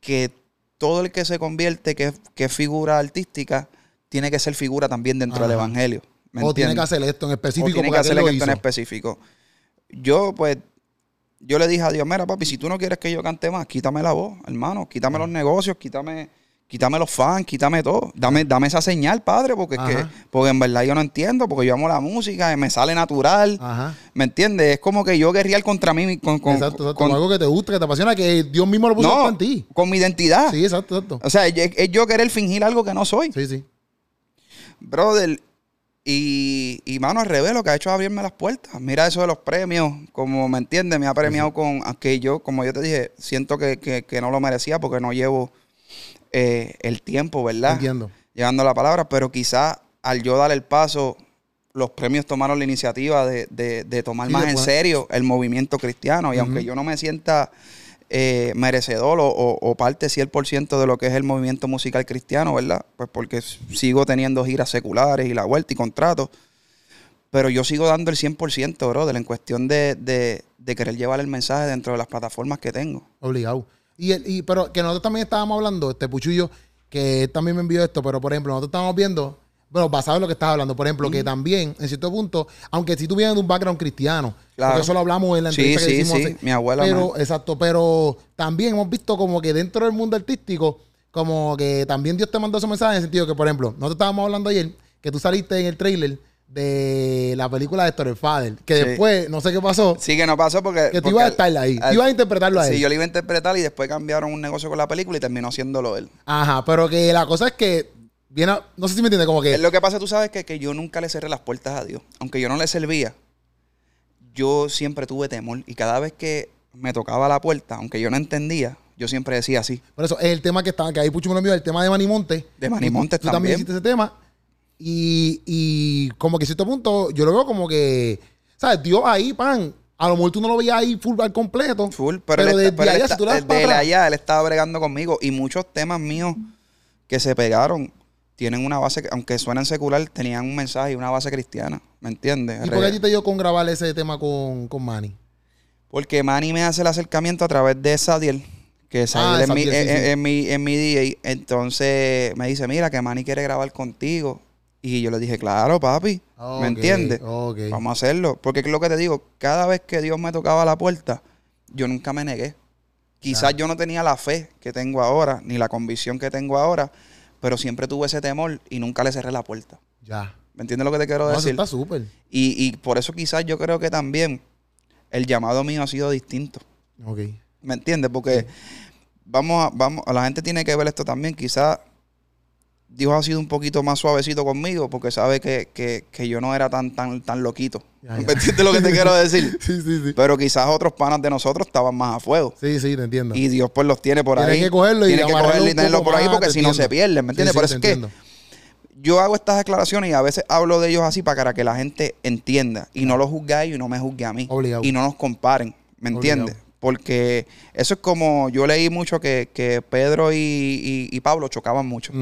que todo el que se convierte, que, que es figura artística, tiene que ser figura también dentro del evangelio. o tiene que hacer esto en específico. O tiene que hacer esto en específico. Yo, pues, yo le dije a Dios, mira, papi, si tú no quieres que yo cante más, quítame la voz, hermano, quítame los negocios, quítame quítame los fans, quítame todo. Dame, dame esa señal, padre, porque es que, porque en verdad yo no entiendo, porque yo amo la música, me sale natural. ¿Me entiendes? Es como que yo guerrear contra mí con, con, exacto, con algo que te gusta, que te apasiona, que Dios mismo lo puso en ti. Con mi identidad. Sí, exacto, exacto. O sea, es, yo querer fingir algo que no soy. Sí, sí. Brother, y, y mano, al revés, lo que ha hecho es abrirme las puertas. Mira eso de los premios, como me entiendes, me ha premiado con aquello, como yo te dije, siento que, que, que no lo merecía porque no llevo eh, el tiempo, ¿verdad? Entiendo. Llevando la palabra, pero quizás al yo dar el paso, los premios tomaron la iniciativa de, tomar más en serio el movimiento cristiano. Y aunque yo no me sienta eh, merecedor o, o, parte 100% de lo que es el movimiento musical cristiano, ¿verdad? Pues porque sigo teniendo giras seculares y la vuelta y contratos. Pero yo sigo dando el 100%, brother, en cuestión de, de querer llevar el mensaje dentro de las plataformas que tengo. Obligado. Y, y, pero que nosotros también estábamos hablando, este Puchullo, que también me envió esto, pero por ejemplo, nosotros estábamos viendo, bueno, basado en lo que estás hablando, por ejemplo, que también, en cierto punto, aunque si tú vienes de un background cristiano, porque eso lo hablamos en la entrevista sí, que hicimos sí, mi abuela. Pero, exacto, pero también hemos visto como que dentro del mundo artístico, como que también Dios te mandó ese mensaje en el sentido que, por ejemplo, nosotros estábamos hablando ayer, que tú saliste en el trailer de la película de Storyfather. Que después, no sé qué pasó. Sí, que no pasó porque. Que tú ibas a estar ahí. ibas a interpretarlo a él. Sí, yo lo iba a interpretar y después cambiaron un negocio con la película y terminó siéndolo él. Ajá, pero que la cosa es que. Viene, no sé si me entiendes, como que. Lo que pasa, tú sabes, que, que yo nunca le cerré las puertas a Dios. Aunque yo no le servía, yo siempre tuve temor. Y cada vez que me tocaba la puerta, aunque yo no entendía, yo siempre decía así. Por eso, es el tema que estaba, que ahí Pucho me lo envió, el tema de Manimonte. De Manimonte también. Tú también hiciste ese tema. Y, y como que a cierto punto, yo lo veo como que, ¿sabes? Dios ahí, pan. A lo mejor tú no lo veías ahí full al completo. Full, pero, pero desde allá, si tú allá, él estaba bregando conmigo. Y muchos temas míos que se pegaron tienen una base, aunque suenan secular, tenían un mensaje y una base cristiana. ¿Me entiendes? ¿Y por qué a ti te dio con grabar ese tema con, con Manny? Porque Manny me hace el acercamiento a través de Sadiel, que es ah, en, mi, en, mi, en mi DJ. Entonces me dice, mira, que Manny quiere grabar contigo Y yo le dije, claro, papi, ¿me entiendes? Vamos a hacerlo. Porque es lo que te digo, cada vez que Dios me tocaba la puerta, yo nunca me negué. Quizás yo no tenía la fe que tengo ahora, ni la convicción que tengo ahora, pero siempre tuve ese temor y nunca le cerré la puerta. Ya. ¿Me entiendes lo que te quiero decir? está súper. Y, y por eso quizás yo creo que también el llamado mío ha sido distinto. Ok. ¿Me entiendes? Porque vamos a, vamos, la gente tiene que ver esto también. Quizás Dios ha sido un poquito más suavecito conmigo porque sabe que, yo no era tan, tan, tan loquito. ¿Me entiendes lo que te quiero decir? sí, sí, sí. Pero quizás otros panas de nosotros estaban más a fuego. Sí, sí, te entiendo. Y Dios pues los tiene por ahí. Tiene que cogerlo y, tiene que cogerlo y tenerlo por ahí porque si no se pierden, ¿me entiendes? por eso es que yo hago estas declaraciones y a veces hablo de ellos así para que la gente entienda y no lo juzgue a ellos y no me juzgue a mí. Y no nos comparen, ¿me entiendes? Porque eso es como yo leí mucho que, Pedro y, Pablo chocaban mucho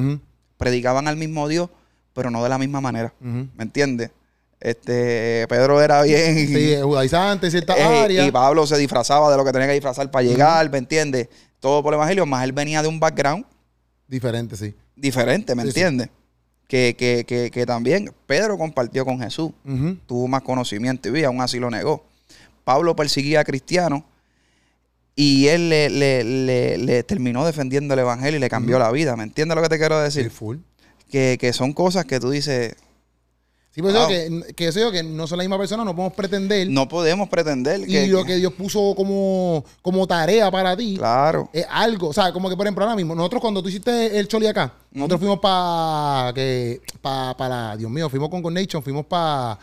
predicaban al mismo Dios, pero no de la misma manera. ¿Me entiendes? Este, Pedro era bien. Sí, judaizante en ciertas eh, Y Pablo se disfrazaba de lo que tenía que disfrazar para llegar, ¿me entiendes? Todo por el evangelio, más él venía de un background. Diferente, sí. Diferente, ¿me entiendes? Que, que, que, que, también Pedro compartió con Jesús, tuvo más conocimiento y aún así lo negó. Pablo perseguía a cristianos y él le, le, le, terminó defendiendo el evangelio y le cambió la vida. ¿Me entiendes lo que te quiero decir? full. Que, que son cosas que tú dices. Sí, pues que, que eso que no son la misma persona, no podemos pretender. No podemos pretender. Y lo que Dios puso como, como tarea para ti. Claro. Es algo. O sea, como que por ejemplo ahora mismo, nosotros cuando tú hiciste el Choli acá, nosotros fuimos para que para, para, Dios mío, fuimos con Nation, fuimos para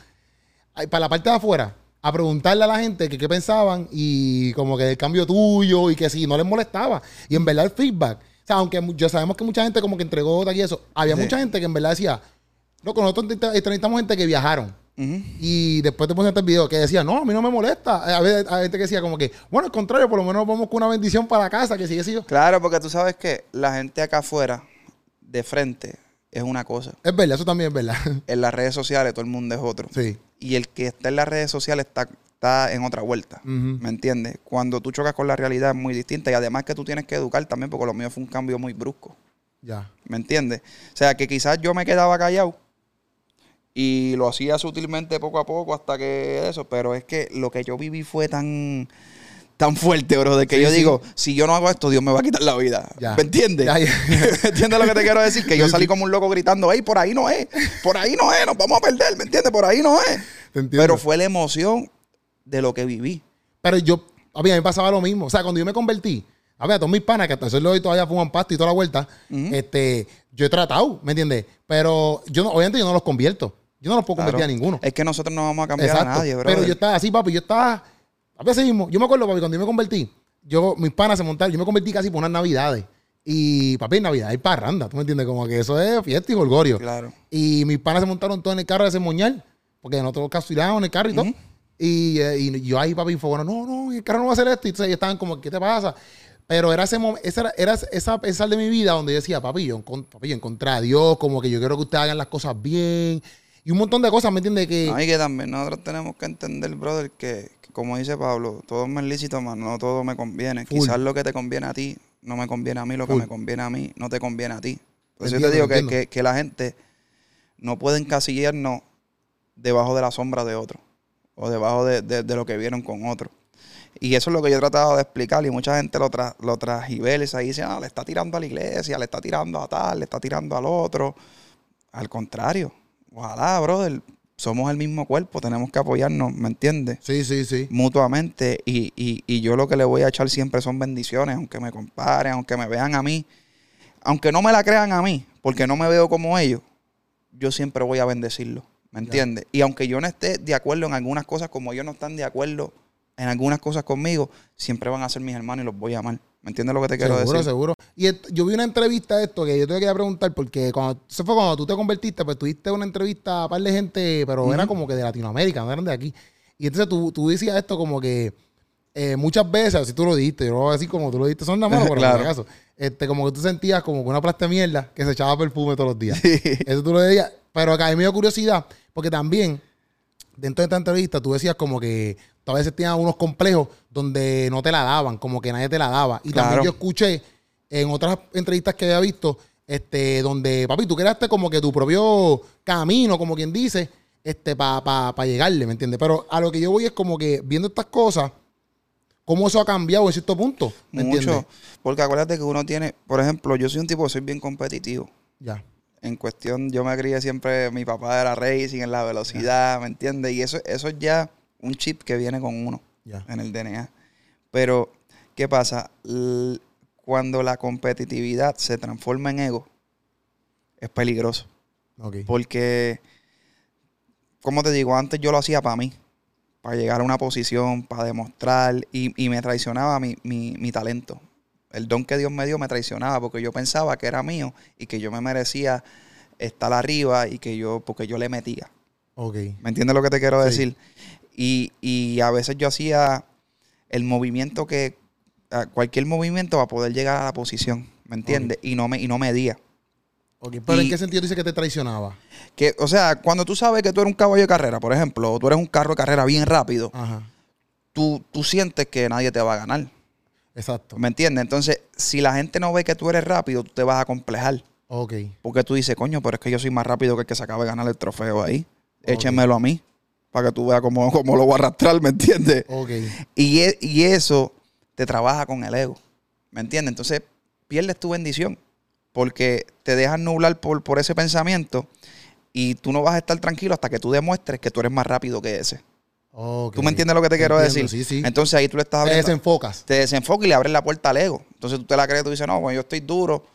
para la parte de afuera a preguntarle a la gente que qué pensaban y como que el cambio tuyo y que si no les molestaba. Y en verdad el feedback. O sea, aunque ya sabemos que mucha gente como que entregó y eso, había mucha gente que en verdad decía, no, con nosotros entrevistamos gente que viajaron. Y después te pones este video que decía, no, a mí no me molesta. A veces hay gente que decía como que, bueno, al contrario, por lo menos vamos con una bendición para casa, que sigue siendo. Claro, porque tú sabes que la gente acá afuera, de frente, es una cosa. Es verdad, eso también es verdad. En las redes sociales todo el mundo es otro. Sí y el que está en las redes sociales está, está en otra vuelta. ¿Me entiendes? Cuando tú chocas con la realidad es muy distinta y además que tú tienes que educar también porque lo mío fue un cambio muy brusco. Ya. ¿Me entiendes? O sea, que quizás yo me quedaba callado y lo hacía sutilmente poco a poco hasta que eso, pero es que lo que yo viví fue tan tan fuerte, bro, de que yo digo, si yo no hago esto, Dios me va a quitar la vida. ¿Me entiendes? ¿Me entiendes lo que te quiero decir? Que yo salí como un loco gritando, hey, por ahí no es, por ahí no es, nos vamos a perder, ¿me entiendes? Por ahí no es. Pero fue la emoción de lo que viví. Pero yo, a mí, me pasaba lo mismo. O sea, cuando yo me convertí, a ver, a todos mis panas que hasta eso hoy todavía fuman pasta y toda la vuelta, este, yo he tratado, ¿me entiendes? Pero yo no, obviamente yo no los convierto. Yo no los puedo convertir a ninguno. Es que nosotros no vamos a cambiar a nadie, bro. Pero yo estaba así, papi, yo estaba a veces mismo, yo me acuerdo, papi, cuando yo me convertí, yo, mis panas se montaron, yo me convertí casi por unas navidades. Y papi, en Navidad hay parranda, ¿tú me entiendes? Como que eso es fiesta y golgorio. Claro. Y mis panas se montaron todos en el carro de ese moñal, porque nosotros capturamos en el carro y todo. Y, eh, y, yo ahí, papi, fue bueno, no, no, el carro no va a hacer esto. Y entonces ellos estaban como, ¿qué te pasa? Pero era ese momento, esa era, esa pensar de mi vida donde yo decía, papi, yo, papi, yo encontré a Dios, como que yo quiero que ustedes hagan las cosas bien. Y un montón de cosas, ¿me entiendes? Que... No, y que también nosotros tenemos que entender, brother, que, como dice Pablo, todo es lícito, no todo me conviene. Quizás lo que te conviene a ti no me conviene a mí, lo que me conviene a mí no te conviene a ti. Por eso yo te digo que, la gente no puede encasillarnos debajo de la sombra de otro o debajo de, lo que vieron con otro. Y eso es lo que yo he tratado de explicar y mucha gente lo, tra lo tragiversa y dice, ah, le está tirando a la iglesia, le está tirando a tal, le está tirando al otro. Al contrario, ojalá, brother, somos el mismo cuerpo, tenemos que apoyarnos, ¿me entiendes? Sí, sí, sí. Mutuamente. Y, y, y, yo lo que le voy a echar siempre son bendiciones, aunque me comparen, aunque me vean a mí, aunque no me la crean a mí, porque no me veo como ellos, yo siempre voy a bendecirlos, ¿me entiendes? Y aunque yo no esté de acuerdo en algunas cosas, como ellos no están de acuerdo en algunas cosas conmigo, siempre van a ser mis hermanos y los voy a amar. ¿Me entiendes lo que te quiero decir? Seguro, seguro. Y yo vi una entrevista de esto que yo te quería preguntar, porque cuando, eso fue cuando tú te convertiste, pues tuviste una entrevista a par de gente, pero era como que de Latinoamérica, no eran de aquí. Y entonces tú, tú decías esto como que eh, muchas veces, si tú lo dijiste, yo lo voy a decir como tú lo dijiste, son nada más, por claro. caso. Este, como que tú sentías como que una plasta de mierda que se echaba perfume todos los días. Eso tú lo decías. Pero acá me dio curiosidad, porque también dentro de esta entrevista tú decías como que a veces tenías unos complejos donde no te la daban, como que nadie te la daba. Y también yo escuché en otras entrevistas que había visto este, donde, papi, tú creaste como que tu propio camino, como quien dice, este, para pa, llegarle, ¿me entiendes? Pero a lo que yo voy es como que viendo estas cosas, cómo eso ha cambiado en cierto punto, ¿me Mucho, porque acuérdate que uno tiene, por ejemplo, yo soy un tipo que soy bien competitivo. Ya. En cuestión, yo me crié siempre, mi papá era racing en la velocidad, ¿me entiendes? Y eso, eso es ya un chip que viene con uno en el DNA. Pero, ¿qué pasa? cuando la competitividad se transforma en ego, es peligroso. Porque, como te digo, antes yo lo hacía para mí, para llegar a una posición, para demostrar, y, me traicionaba mi, mi, talento. El don que Dios me dio me traicionaba porque yo pensaba que era mío y que yo me merecía estar arriba y que yo, porque yo le metía. ¿Me entiendes lo que te quiero decir? Y, y a veces yo hacía el movimiento que, cualquier movimiento para poder llegar a la posición, ¿me entiendes? Y no me y no medía. Pero ¿en qué sentido dice que te traicionaba? Que, o sea, cuando tú sabes que tú eres un caballo de carrera, por ejemplo, o tú eres un carro de carrera bien rápido, Tú, tú sientes que nadie te va a ganar. Exacto. ¿Me entiendes? Entonces, si la gente no ve que tú eres rápido, tú te vas a complejar. Ok. Porque tú dices, coño, pero es que yo soy más rápido que el que se acaba de ganar el trofeo ahí. Échenmelo a mí, para que tú veas cómo, cómo, lo voy a arrastrar, ¿me entiendes? Ok. Y, e, y eso te trabaja con el ego. ¿Me entiendes? Entonces pierdes tu bendición porque te dejas nublar por, por ese pensamiento y tú no vas a estar tranquilo hasta que tú demuestres que tú eres más rápido que ese. ¿Tú me entiendes lo que te quiero decir? Sí, sí. Entonces ahí tú le estás abriendo. Te desenfocas. Te desenfocas y le abres la puerta al ego. Entonces tú te la crees, tú dices, no, bueno, yo estoy duro.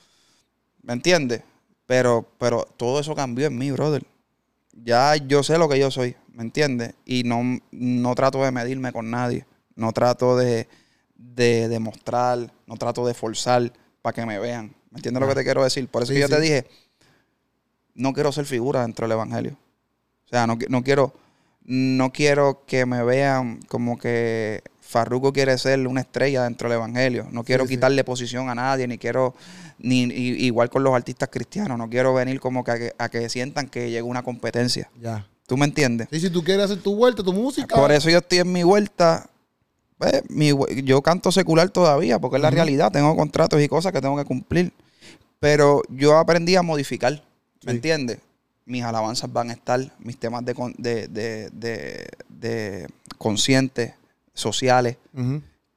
¿Me entiendes? Pero, pero todo eso cambió en mí, brother. Ya yo sé lo que yo soy, ¿me entiendes? Y no, no trato de medirme con nadie. No trato de, de demostrar, no trato de forzar para que me vean. ¿Me entiendes lo que te quiero decir? Por eso yo te dije, no quiero ser figura dentro del Evangelio. O sea, no, no, quiero, no quiero que me vean como que Farruko quiere ser una estrella dentro del Evangelio. No quiero quitarle posición a nadie, ni quiero, ni, igual con los artistas cristianos, no quiero venir como que a, que, sientan que llegó una competencia. Ya. ¿Tú me entiendes? Y si tú quieres hacer tu vuelta, tu música. Por eso yo estoy en mi vuelta pues, yo canto secular todavía, porque es la realidad. Tengo contratos y cosas que tengo que cumplir. Pero yo aprendí a modificar, ¿me entiendes? Mis alabanzas van a estar, mis temas de, de, de, de, conscientes, sociales,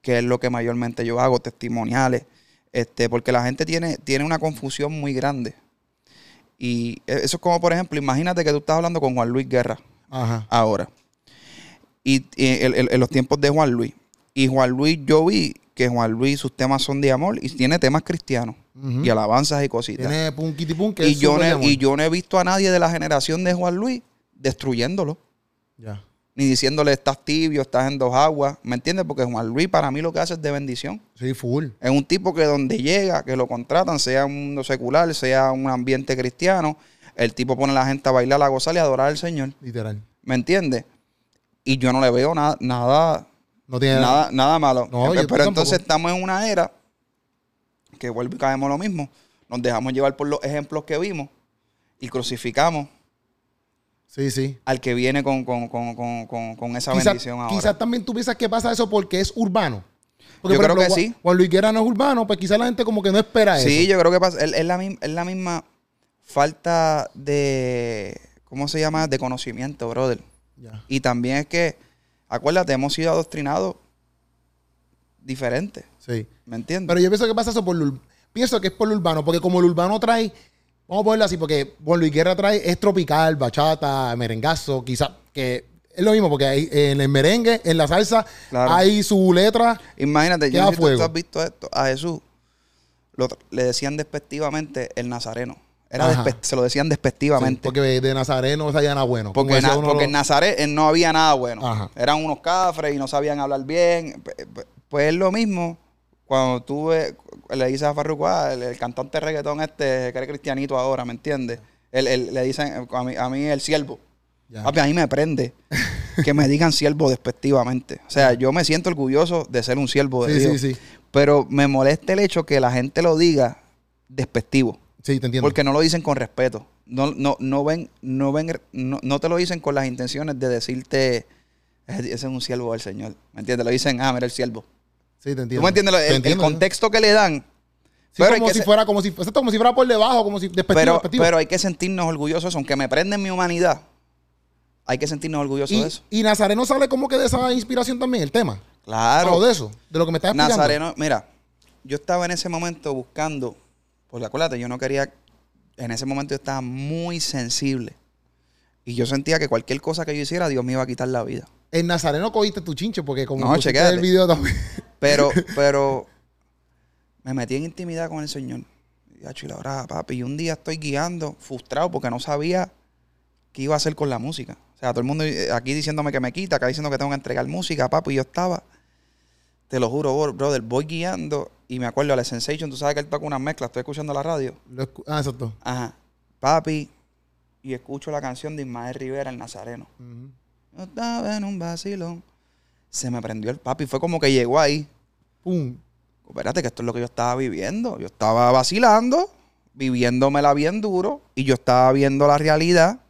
que es lo que mayormente yo hago, testimoniales. Este, porque la gente tiene, tiene una confusión muy grande. Y e, eso es como, por ejemplo, imagínate que tú estás hablando con Juan Luis Guerra ahora. Y, en los tiempos de Juan Luis. Y Juan Luis, yo vi que Juan Luis, sus temas son de amor y tiene temas cristianos y alabanzas y cositas. Tiene y, yo no, y yo no he visto a nadie de la generación de Juan Luis destruyéndolo. Ya. Ni diciéndole estás tibio, estás en dos aguas. ¿Me entiendes? Porque Juan Luis para mí lo que hace es de bendición. Sí, full. Es un tipo que donde llega, que lo contratan, sea un mundo secular, sea un ambiente cristiano, el tipo pone a la gente a bailar, a gozar y a adorar al Señor. Literal. ¿Me entiendes? Y yo no le veo nada, nada no tiene nada, nada malo. pero, entonces estamos en una era que vuelve y caemos lo mismo. Nos dejamos llevar por los ejemplos que vimos y crucificamos sí, sí. al que viene con, con, esa bendición ahora. Quizás también tú piensas que pasa eso porque es urbano. Porque, yo creo que sí. Cuando Luis no es urbano, pues quizás la gente como que no espera eso. Sí, yo creo que pasa. Es, la, es la misma falta de. ¿Cómo se llama? De conocimiento, brother. Y también es que acuérdate, hemos sido adoctrinados diferentes. Sí. ¿Me entiendes? Pero yo pienso que pasa eso por lo, pienso que es por lo urbano, porque como el urbano trae, vamos a ponerlo así, porque Juan Luis Guerra trae, es tropical, bachata, merengazo, quizás, que es lo mismo, porque hay, en el merengue, en la salsa, hay su letra. Imagínate, yo si tú has visto esto, a Jesús le decían despectivamente el nazareno se lo decían despectivamente. porque de Nazaret no sabía nada bueno. Porque, en Nazaret no había nada bueno. Eran unos cafres y no sabían hablar bien. Pues es lo mismo cuando tú le dices a Farruko, ah, el, cantante de reggaetón este, que eres cristianito ahora, ¿me entiendes? le dicen a mí, el siervo. a mí me prende que me digan siervo despectivamente. O sea, yo me siento orgulloso de ser un siervo de Dios. Pero me molesta el hecho que la gente lo diga despectivo. Sí, te entiendo. Porque no lo dicen con respeto. No, no, no ven, no ven, no, te lo dicen con las intenciones de decirte, ese es un siervo del Señor. ¿Me entiendes? Lo dicen, ah, mira el siervo. Sí, te entiendo. ¿Tú me entiendes? El, contexto que le dan, pero como si fuera, como si, como si fuera por debajo, como si despectivo, pero, pero hay que sentirnos orgullosos aunque me prenden mi humanidad. Hay que sentirnos orgullosos de eso. Y Nazareno sale como que de esa inspiración también, el tema. Claro. O de eso, de lo que me estás explicando. Nazareno, mira, yo estaba en ese momento buscando, porque acuérdate, yo no quería, en ese momento yo estaba muy sensible. Y yo sentía que cualquier cosa que yo hiciera, Dios me iba a quitar la vida. En Nazareno cogiste tu chinche, porque como no, el video también. Pero, pero me metí en intimidad con el Señor. Y la papi. Y un día estoy guiando, frustrado, porque no sabía qué iba a hacer con la música. O sea, todo el mundo eh, aquí diciéndome que me quita, acá diciendo que tengo que entregar música, papi. Y yo estaba, te lo juro, brother, voy guiando y me acuerdo a la Sensation, tú sabes que él toca una mezcla, estoy escuchando la radio. ah, exacto. Ajá. Papi, y escucho la canción de Ismael Rivera, el Nazareno. Yo estaba en un vacilón. Se me prendió el papi, fue como que llegó ahí. Pum. Espérate, que esto es lo que yo estaba viviendo. Yo estaba vacilando, viviéndomela bien duro, y yo estaba viendo la realidad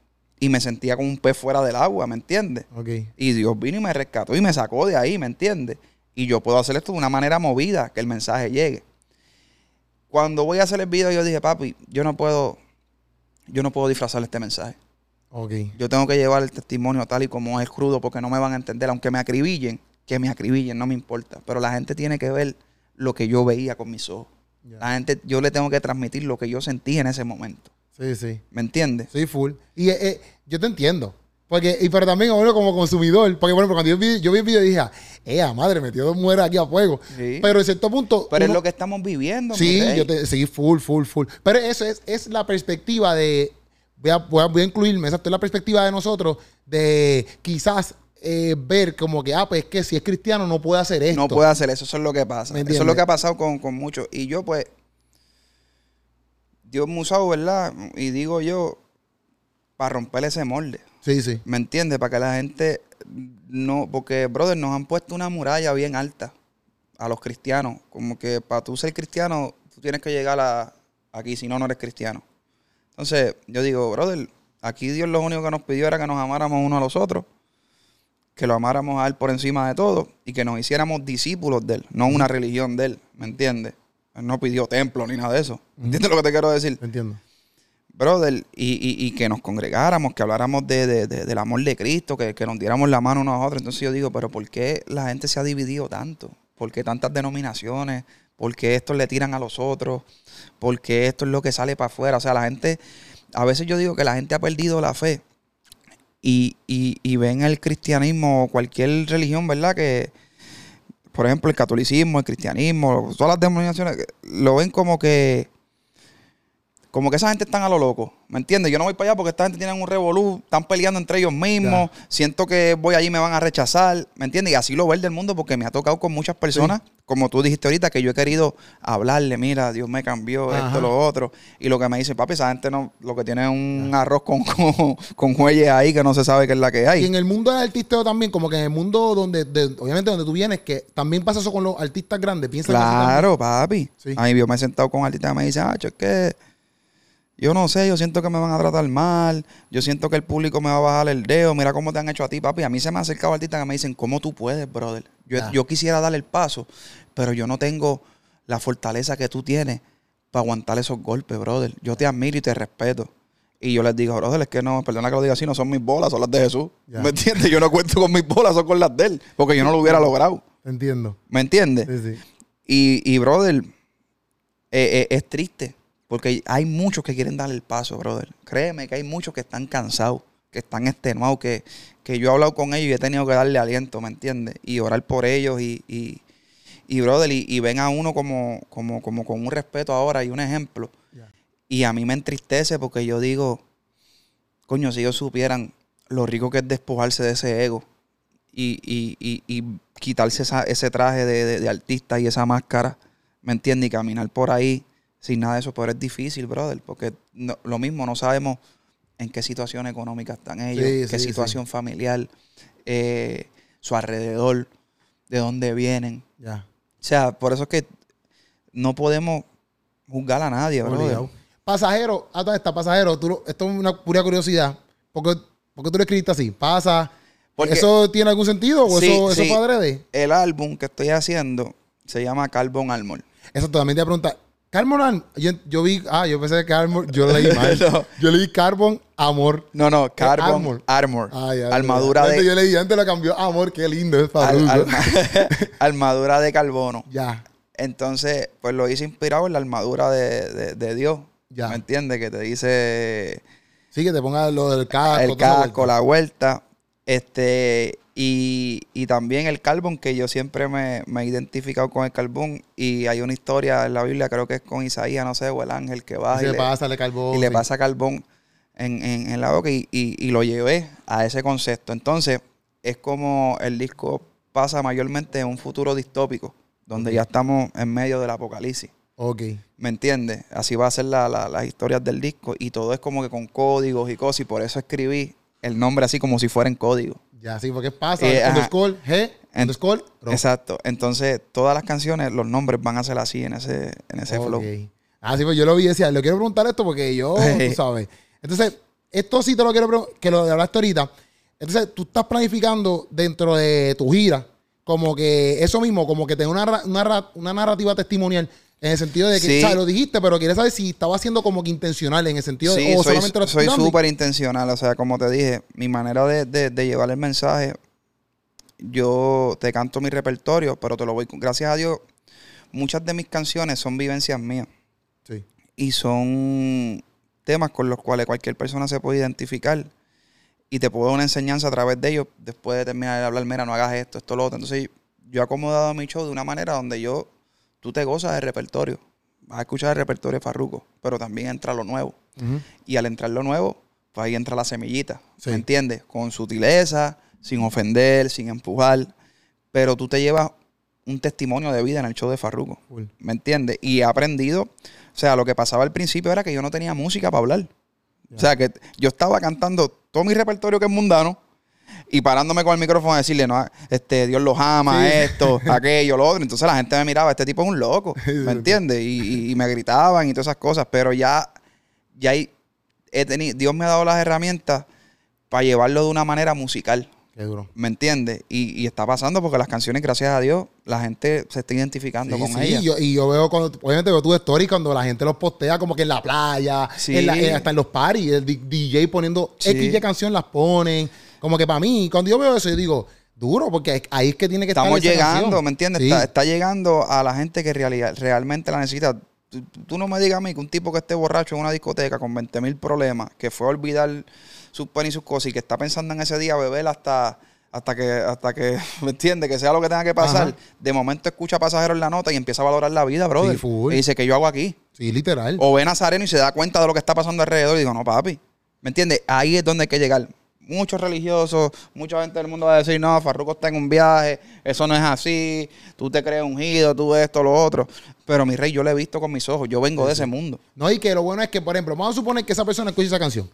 y me sentía como un pez fuera del agua, ¿me entiendes? Okay. Y Dios vino y me rescató y me sacó de ahí, ¿me entiendes? Y yo puedo hacer esto de una manera movida, que el mensaje llegue. Cuando voy a hacer el video, yo dije, papi, yo no puedo, yo no puedo disfrazar este mensaje. Okay. Yo tengo que llevar el testimonio tal y como es crudo, porque no me van a entender, aunque me acribillen, que me acribillen, no me importa. Pero la gente tiene que ver lo que yo veía con mis ojos. La gente, yo le tengo que transmitir lo que yo sentí en ese momento. Sí, sí. ¿Me entiendes? Sí, full. Y eh, eh, yo te entiendo. Porque, y pero también uno como consumidor, porque bueno, cuando yo vi, yo vi el video dije, eh, madre, metió dos mujeres aquí a fuego. Pero en cierto punto. Pero es lo que estamos viviendo. Sí, yo te, sí, full, full, full. Pero eso es, es la perspectiva de. Voy a, voy a, incluirme, exacto, es la perspectiva de nosotros de quizás eh, ver como que, ah, pues es que si es cristiano no puede hacer esto. No puede hacer eso, eso es lo que pasa. Eso es lo que ha pasado con, con muchos. Y yo, pues, Dios me usado, ¿verdad? Y digo yo, para romper ese molde. Sí, sí. ¿Me entiendes? Para que la gente no, porque, brother, nos han puesto una muralla bien alta a los cristianos. Como que para tú ser cristiano, tú tienes que llegar a aquí, si no, no eres cristiano. Entonces, yo digo, brother, aquí Dios lo único que nos pidió era que nos amáramos uno a los otros, que lo amáramos a Él por encima de todo y que nos hiciéramos discípulos de Él, no una religión de Él, ¿me entiendes? no pidió templo ni nada de eso. ¿Entiendes lo que te quiero decir? Entiendo. Brother, y, que nos congregáramos, que habláramos de, del amor de Cristo, que, nos diéramos la mano unos a otros. Entonces yo digo, pero ¿por qué la gente se ha dividido tanto? ¿Por qué tantas denominaciones? ¿Por qué estos le tiran a los otros? ¿Por qué esto es lo que sale para afuera? O sea, la gente, a veces yo digo que la gente ha perdido la fe y, y, y ven el cristianismo o cualquier religión, ¿verdad? Que, por ejemplo, el catolicismo, el cristianismo, todas las denominaciones, lo ven como que como que esa gente están a lo loco, ¿me entiendes? Yo no voy para allá porque esta gente tiene un revolú, están peleando entre ellos mismos, siento que voy allí y me van a rechazar, ¿me entiendes? Y así lo ve el del mundo porque me ha tocado con muchas personas, como tú dijiste ahorita, que yo he querido hablarle, mira, Dios me cambió, esto, lo otro, y lo que me dice, papi, esa gente no, lo que tiene es un arroz con, con, con jueyes ahí que no se sabe qué es la que hay. Y en el mundo del artisteo también, como que en el mundo donde, obviamente donde tú vienes, que también pasa eso con los artistas grandes, piensa Claro, papi. A mí yo me he sentado con artistas y me dicen, ah, es que yo no sé, yo siento que me van a tratar mal, yo siento que el público me va a bajar el dedo, mira cómo te han hecho a ti, papi. A mí se me ha acercado artistas que me dicen, ¿cómo tú puedes, brother? Yo, quisiera dar el paso, pero yo no tengo la fortaleza que tú tienes para aguantar esos golpes, brother. Yo te admiro y te respeto. Y yo les digo, brother, es que no, perdona que lo diga así, no son mis bolas, son las de Jesús. ¿Me entiendes? Yo no cuento con mis bolas, son con las de él, porque yo no lo hubiera logrado. Entiendo. ¿Me entiendes? Sí, sí. Y, y brother, eh, eh, es triste porque hay muchos que quieren dar el paso, brother. Créeme que hay muchos que están cansados, que están extenuados, que, que yo he hablado con ellos y he tenido que darle aliento, ¿me entiendes? Y orar por ellos y, y, y brother, y, ven a uno como, como, como con un respeto ahora y un ejemplo. Y a mí me entristece porque yo digo, coño, si ellos supieran lo rico que es despojarse de ese ego y, y, y quitarse ese traje de, de, artista y esa máscara, ¿me entiendes? Y caminar por ahí sin nada de eso, pero es difícil, brother, porque lo mismo, no sabemos en qué situación económica están ellos, qué situación familiar, eh, su alrededor, de dónde vienen. Ya. O sea, por eso es que no podemos juzgar a nadie, brother. Pasajero, hasta ah, está pasajero, tú, esto es una pura curiosidad. ¿Por qué, tú lo escribiste así? Pasa. ¿Eso tiene algún sentido o eso, eso fue adrede? El álbum que estoy haciendo se llama Carbon Armor. Eso también te pregunta Carbon, yo, yo, vi, ah, yo pensé que Carbon, yo leí mal. Yo leí Carbon Amor. No, no, Carbon Armor. Ah, armadura de. Yo leí antes lo cambió Amor, qué lindo es armadura de carbono. Ya. Entonces, pues lo hice inspirado en la armadura de, de, Dios. Ya. ¿Me entiendes? Que te dice. Sí, que te ponga lo del casco. El casco, la vuelta. Este, y, y, también el carbón, que yo siempre me, he identificado con el carbón. Y hay una historia en la Biblia, creo que es con Isaías, no sé, o el ángel que va y, le, pasa carbón. Y le pasa carbón en, en, la boca y, y, lo llevé a ese concepto. Entonces, es como el disco pasa mayormente en un futuro distópico, donde ya estamos en medio del apocalipsis. Ok. ¿Me entiendes? Así va a ser la, las historias del disco y todo es como que con códigos y cosas y por eso escribí el nombre así como si fuera en código. Ya, sí, porque pasa. Eh, underscore, G, underscore, Exacto. Entonces, todas las canciones, los nombres van a ser así en ese, en ese flow. Ah, sí, pues yo lo vi y decía, le quiero preguntar esto porque yo, tú sabes. Entonces, esto sí te lo quiero preguntar, que lo hablaste ahorita. Entonces, tú estás planificando dentro de tu gira, como que eso mismo, como que tener una, una, una narrativa testimonial en el sentido de que, lo dijiste, pero quieres saber si estaba haciendo como que intencional, en el sentido de, o soy, solamente lo Soy súper intencional, o sea, como te dije, mi manera de, llevar el mensaje, yo te canto mi repertorio, pero te lo voy, gracias a Dios, muchas de mis canciones son vivencias mías. Sí. Y son temas con los cuales cualquier persona se puede identificar y te puedo dar una enseñanza a través de ellos después de terminar de hablar, mira, no hagas esto, esto, lo otro. Entonces, yo he acomodado mi show de una manera donde yo tú te gozas del repertorio. Vas a escuchar el repertorio de Farruko, pero también entra lo nuevo. Y al entrar lo nuevo, pues ahí entra la semillita. ¿Me entiendes? Con sutileza, sin ofender, sin empujar. Pero tú te llevas un testimonio de vida en el show de Farruko. ¿Me entiendes? Y he aprendido. O sea, lo que pasaba al principio era que yo no tenía música para hablar. O sea, que yo estaba cantando todo mi repertorio que es mundano y parándome con el micrófono a decirle, no, este, Dios los ama, esto, aquello, lo otro. Entonces la gente me miraba, este tipo es un loco, ¿me entiendes? Y, me gritaban y todas esas cosas, pero ya, ya he tenido, Dios me ha dado las herramientas para llevarlo de una manera musical. Qué duro. ¿Me entiendes? Y, está pasando porque las canciones, gracias a Dios, la gente se está identificando con ellas. Y yo, y yo veo, cuando, obviamente veo tu story cuando la gente los postea como que en la playa, hasta en los parties, el DJ poniendo X canción las ponen. Como que para mí, cuando yo veo eso, yo digo, duro, porque ahí es que tiene que Estamos estar. Estamos llegando, ¿me entiendes? Está, llegando a la gente que realmente la necesita. Tú, no me digas a mí que un tipo que esté borracho en una discoteca con 20 mil problemas, que fue a olvidar sus penas y sus cosas y que está pensando en ese día beber hasta hasta que, hasta que, ¿me entiendes? Que sea lo que tenga que pasar. De momento escucha pasajero en la nota y empieza a valorar la vida, brother. y dice, que yo hago aquí? Sí, literal. O ve Nazareno y se da cuenta de lo que está pasando alrededor y digo, no, papi. ¿Me entiendes? Ahí es donde hay que llegar muchos religiosos, mucha gente del mundo va a decir, no, Farruko está en un viaje, eso no es así, tú te crees ungido, tú esto, lo otro. Pero mi rey, yo lo he visto con mis ojos, yo vengo de ese mundo. No, y que lo bueno es que, por ejemplo, vamos a suponer que esa persona escuche esa canción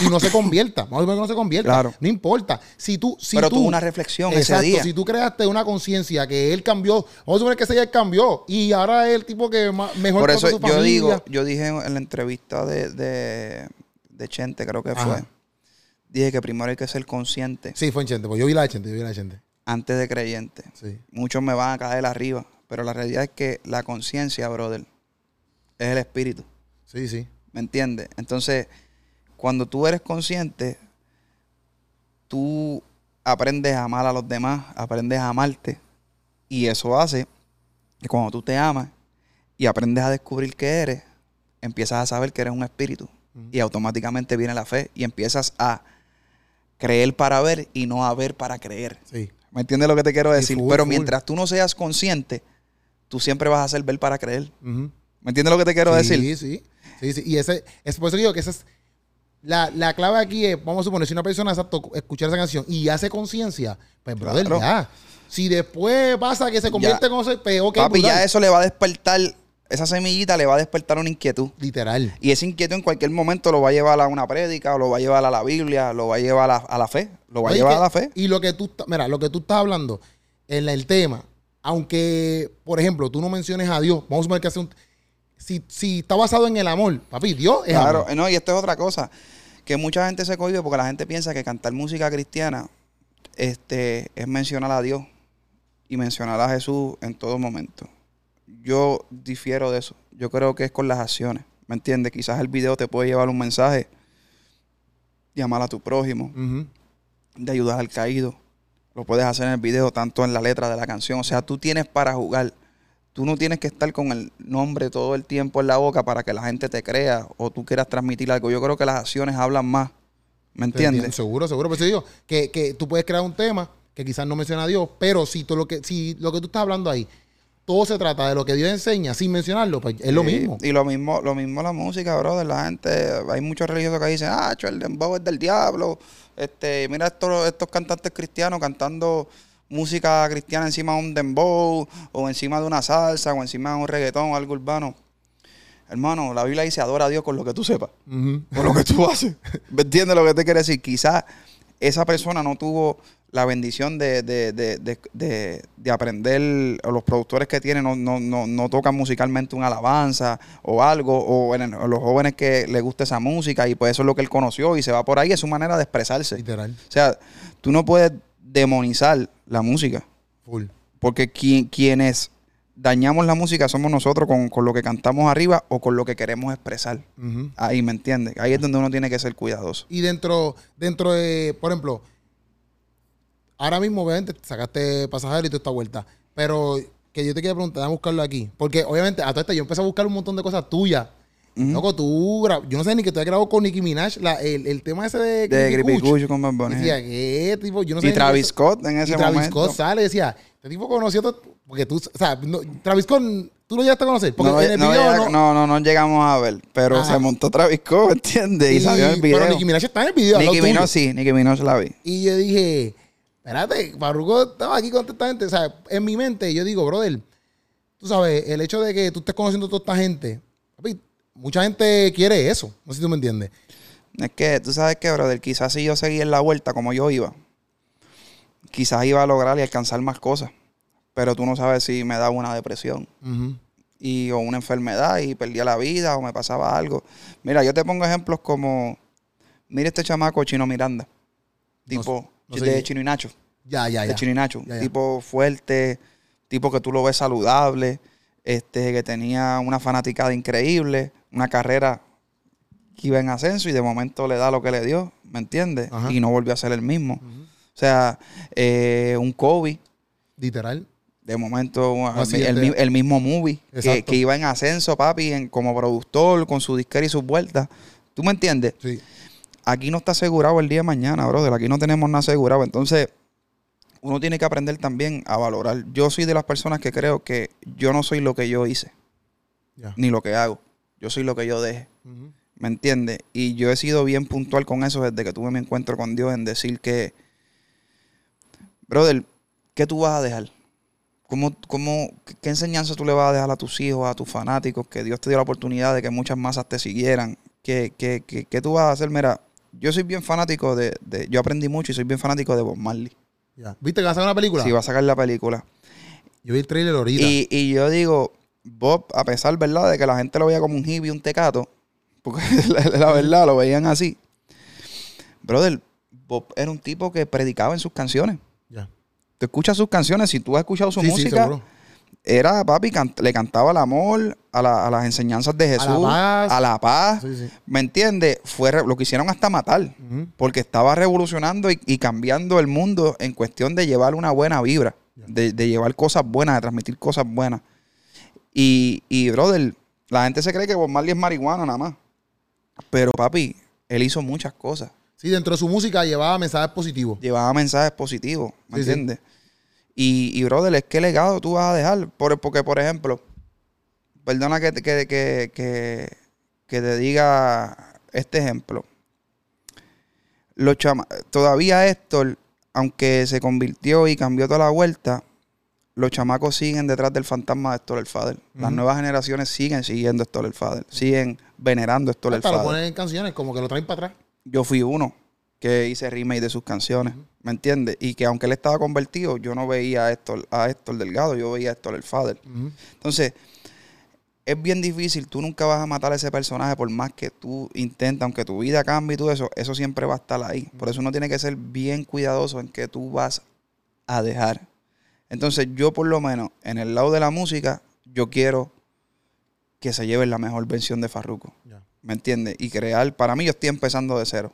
y no se convierta. Vamos a suponer que no se convierta. Claro. No importa. Si tú, si Pero tú, tuvo una reflexión ese día. Si tú creaste una conciencia que él cambió, vamos a suponer que ese día cambió y ahora es el tipo que mejor Por eso yo digo, yo dije en la entrevista de, de, Chente, creo que fue dije que primero hay que ser consciente. Sí, fue en Chente, pues yo vi la de Chente, yo vi la de Chente. Antes de creyente. Sí. Muchos me van a caer arriba, pero la realidad es que la conciencia, brother, es el espíritu. Sí, sí. ¿Me entiendes? Entonces, cuando tú eres consciente, tú aprendes a amar a los demás, aprendes a amarte. Y eso hace que cuando tú te amas y aprendes a descubrir que eres, empiezas a saber que eres un espíritu. Y automáticamente viene la fe y empiezas a creer para ver y no a ver para creer. Sí. ¿Me entiendes lo que te quiero decir? Pero mientras tú no seas consciente, tú siempre vas a hacer ver para creer. ¿Me entiendes lo que te quiero decir? Sí, sí. Sí. Y ese, es por eso que digo que esa es. La, la, clave aquí es, vamos a suponer, si una persona exacto escuchar esa canción y hace conciencia, pues brother, ya. Si después pasa que se convierte en cosa, pues ok. Papi, ya eso le va a despertar esa semillita le va a despertar una inquietud. Literal. Y esa inquietud en cualquier momento lo va a llevar a una prédica, o lo va a llevar a la Biblia, lo va a llevar a la, fe. Lo va a llevar a la fe. Y lo que tú, mira, lo que tú estás hablando en el tema, aunque, por ejemplo, tú no menciones a Dios, vamos a ver que hace un. Si, si está basado en el amor, papi, Dios es Claro, no, y esto es otra cosa. Que mucha gente se cohibe porque la gente piensa que cantar música cristiana este, es mencionar a Dios y mencionar a Jesús en todo momento. Yo difiero de eso. Yo creo que es con las acciones. ¿Me entiendes? Quizás el video te puede llevar un mensaje, llamar a tu prójimo, de ayudar al caído. Lo puedes hacer en el video, tanto en la letra de la canción. O sea, tú tienes para jugar. Tú no tienes que estar con el nombre todo el tiempo en la boca para que la gente te crea o tú quieras transmitir algo. Yo creo que las acciones hablan más. ¿Me entiendes? Seguro, seguro. Pero digo que, que tú puedes crear un tema que quizás no menciona a Dios, pero si, todo lo, que, si lo que tú estás hablando ahí todo se trata de lo que Dios enseña sin mencionarlo, pues es lo mismo. Y lo mismo, lo mismo la música, bro, de la gente, hay muchos religiosos que dicen, ah, el dembow es del diablo. Este, mira estos, estos cantantes cristianos cantando música cristiana encima de un dembow, o encima de una salsa, o encima de un reggaetón o algo urbano. Hermano, la Biblia dice adora a Dios con lo que tú sepas, con lo que tú haces. ¿Me entiendes lo que te quiere decir? Quizás esa persona no tuvo la bendición de, de, de, de, aprender, o los productores que tienen no, no, no, no, tocan musicalmente una alabanza o algo, o, en, los jóvenes que les gusta esa música y pues eso es lo que él conoció y se va por ahí, es su manera de expresarse. Literal. O sea, tú no puedes demonizar la música. Full. Porque quienes dañamos la música somos nosotros con, con, lo que cantamos arriba o con lo que queremos expresar. Ahí, ¿me entiendes? Ahí es donde uno tiene que ser cuidadoso. Y dentro, dentro de, por ejemplo, ahora mismo, obviamente, sacaste pasajero y toda esta vuelta. Pero que yo te quiero preguntar, a buscarlo aquí. Porque obviamente, a todo esto yo empecé a buscar un montón de cosas tuyas. Loco, tú, yo no sé ni que tú has grabado con Nicki Minaj la, el, el, tema ese de De Grippy con Bad Bunny. Decía, ¿qué tipo? Yo no sé y Travis Scott en ese y Travis Scott sale y decía, este tipo conoció todo, porque tú, o sea, Travis Scott, tú lo llegaste a conocer. Porque no, en el no, video no, no, no, llegamos a ver, pero se montó Travis Scott, ¿entiendes? Y, salió en el video. Pero Nicki Minaj está en el video. Nicki Minaj sí, Nicki Minaj la vi. Y yo dije, espérate, Barruco estaba aquí contestamente. O sea, en mi mente yo digo, brother, tú sabes, el hecho de que tú estés conociendo a toda esta gente, mucha gente quiere eso. No sé si tú me entiendes. Es que tú sabes que, brother, quizás si yo seguía en la vuelta como yo iba, quizás iba a lograr y alcanzar más cosas. Pero tú no sabes si me daba una depresión y, o una enfermedad y perdía la vida o me pasaba algo. Mira, yo te pongo ejemplos como, mira este chamaco Chino Miranda, tipo de Chino y Nacho. Ya, ya, ya. De Chino y Nacho. Tipo fuerte, tipo que tú lo ves saludable, este, que tenía una fanaticada increíble, una carrera que iba en ascenso y de momento le da lo que le dio, ¿me entiendes? Y no volvió a ser el mismo. O sea, eh, un Kobe. Literal. De momento, el, mismo movie que, que, iba en ascenso, papi, en, como productor, con su disquera y sus vueltas. ¿Tú me entiendes? Sí aquí no está asegurado el día de mañana, brother. Aquí no tenemos nada asegurado. Entonces, uno tiene que aprender también a valorar. Yo soy de las personas que creo que yo no soy lo que yo hice, ni lo que hago. Yo soy lo que yo deje. ¿Me entiendes? Y yo he sido bien puntual con eso desde que tuve mi encuentro con Dios en decir que, brother, ¿qué tú vas a dejar? ¿Cómo, cómo, ¿Qué enseñanza tú le vas a dejar a tus hijos, a tus fanáticos? Que Dios te dio la oportunidad de que muchas masas te siguieran. ¿Qué, qué, qué, qué tú vas a hacer? Mira, yo soy bien fanático de, de, Yo aprendí mucho y soy bien fanático de Bob Marley. ¿Viste que va a sacar una película? Sí, va a sacar la película. Yo vi el trailer ahorita. Y, y yo digo, Bob, a pesar, ¿verdad?, de que la gente lo veía como un hippie, un tecato, porque la, verdad lo veían así. Brother, Bob era un tipo que predicaba en sus canciones. Tú escuchas sus canciones, si tú has escuchado su música, era, papi, le cantaba al amor, a, las enseñanzas de Jesús, a la paz. ¿Me entiendes? Fue lo quisieron hasta matar, porque estaba revolucionando y, cambiando el mundo en cuestión de llevar una buena vibra, de, llevar cosas buenas, de transmitir cosas buenas. Y, y, brother, la gente se cree que Bob Marley es marihuana nada más. Pero, papi, él hizo muchas cosas. Sí, dentro de su música llevaba mensajes positivos. Llevaba mensajes positivos, ¿me entiendes? Y, y, brother, ¿qué legado tú vas a dejar? Por, porque, por ejemplo, perdona que, que, que, que, te diga este ejemplo. Los todavía Héctor, aunque se convirtió y cambió toda la vuelta, los chamacos siguen detrás del fantasma de Héctor el Fader. Las nuevas generaciones siguen siguiendo Héctor el Fader. Siguen venerando Héctor el Fader. lo ponen en canciones, como que lo traen para atrás. Yo fui uno que hice remake de sus canciones, ¿me entiendes? Y que aunque él estaba convertido, yo no veía a Héctor, a Héctor Delgado, yo veía a Héctor el Father. Entonces, es bien difícil, tú nunca vas a matar a ese personaje por más que tú intentas, aunque tu vida cambie y todo eso, eso siempre va a estar ahí. Por eso uno tiene que ser bien cuidadoso en que tú vas a dejar. Entonces, yo por lo menos, en el lado de la música, yo quiero que se lleven la mejor versión de Farruko. ¿Me entiendes? Y crear, para mí yo estoy empezando de cero.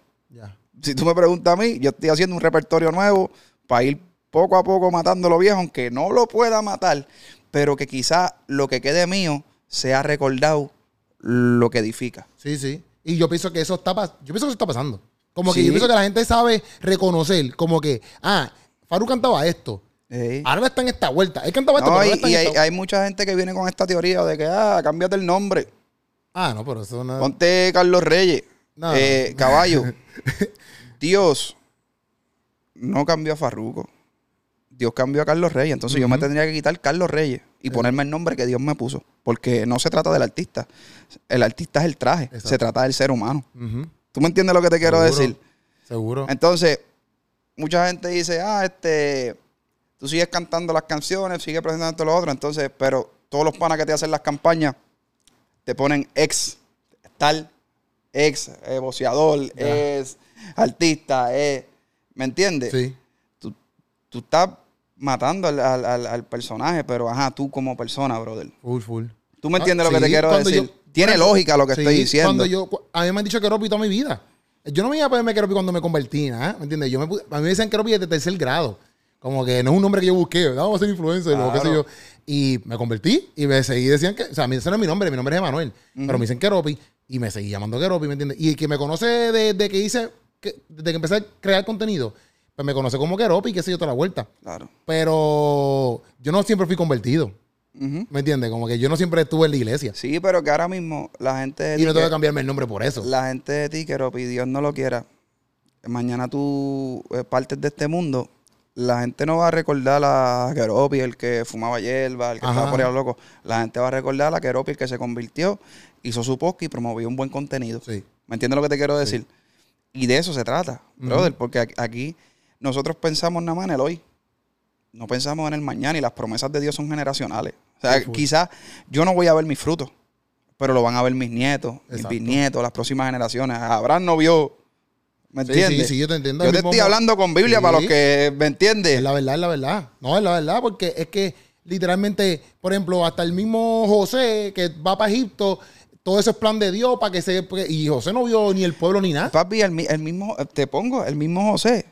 Si tú me preguntas a mí, yo estoy haciendo un repertorio nuevo para ir poco a poco matando lo viejo, aunque no lo pueda matar, pero que quizá lo que quede mío sea recordado lo que edifica. Sí, sí. Y yo pienso que eso está, yo pienso que eso está pasando. Como que yo pienso que la gente sabe reconocer, como que, ah, Faru cantaba esto. Ahora está en esta vuelta. Él cantaba esto, pero y, hay, mucha gente que viene con esta teoría de que, ah, cámbiate el nombre. Ah, no, pero eso no. Ponte Carlos Reyes. Eh, caballo. Dios no cambió a Farruco. Dios cambió a Carlos Reyes. Entonces yo me tendría que quitar Carlos Reyes y ponerme el nombre que Dios me puso. Porque no se trata del artista. El artista es el traje. Se trata del ser humano. ¿Tú me entiendes lo que te quiero decir? Seguro. Entonces, mucha gente dice, ah, este, tú sigues cantando las canciones, sigues presentando lo otro. Entonces, pero todos los panas que te hacen las campañas te ponen ex, tal, ex, eh, boceador, es artista, es, ¿me entiendes? Sí. Tú, tú estás matando al, personaje, pero ajá, tú como persona, brother. Full, full. ¿Tú me entiendes lo que te quiero decir? Tiene lógica lo que estoy diciendo. Cuando yo, a mí me han dicho que Keropi toda mi vida. Yo no me iba a ponerme Keropi cuando me convertí, ¿eh? ¿me entiendes? Yo me, a mí me dicen Keropi desde tercer grado. Como que no es un nombre que yo busqué, vamos a ser influencer, lo que sé yo. Y me convertí y me seguí, decían que, o sea, ese no es mi nombre, mi nombre es Emanuel, pero me dicen Keropi y me seguí llamando Keropi, ¿me entiendes? Y el que me conoce desde que hice, desde que empecé a crear contenido, pues me conoce como Keropi, que sé yo, toda la vuelta. Claro. Pero yo no siempre fui convertido. ¿Me entiendes? Como que yo no siempre estuve en la iglesia. Sí, pero que ahora mismo la gente de Y no tengo que cambiarme el nombre por eso. La gente de ti, Keropi, Dios no lo quiera. Mañana tú eh, partes de este mundo. La gente no va a recordar a Keropi, el que fumaba hierba, el que estaba por ahí loco. La gente va a recordar a Keropi, el que se convirtió, hizo su podcast y promovió un buen contenido. Sí. ¿Me entiendes lo que te quiero decir? Y de eso se trata, brother, porque aquí nosotros pensamos nada más en el hoy. No pensamos en el mañana y las promesas de Dios son generacionales. O sea, quizás yo no voy a ver mis frutos, pero lo van a ver mis nietos, mis bisnietos, las próximas generaciones. Abraham no vio. ¿Me entiendes? Sí, sí, yo te entiendo. Yo te estoy hablando con Biblia para los que me entienden. Es la verdad, es la verdad. No, es la verdad, porque es que literalmente, por ejemplo, hasta el mismo José que va para Egipto, todo eso es plan de Dios para que se. Y José no vio ni el pueblo ni nada. Papi, el, el mismo, te pongo, el mismo José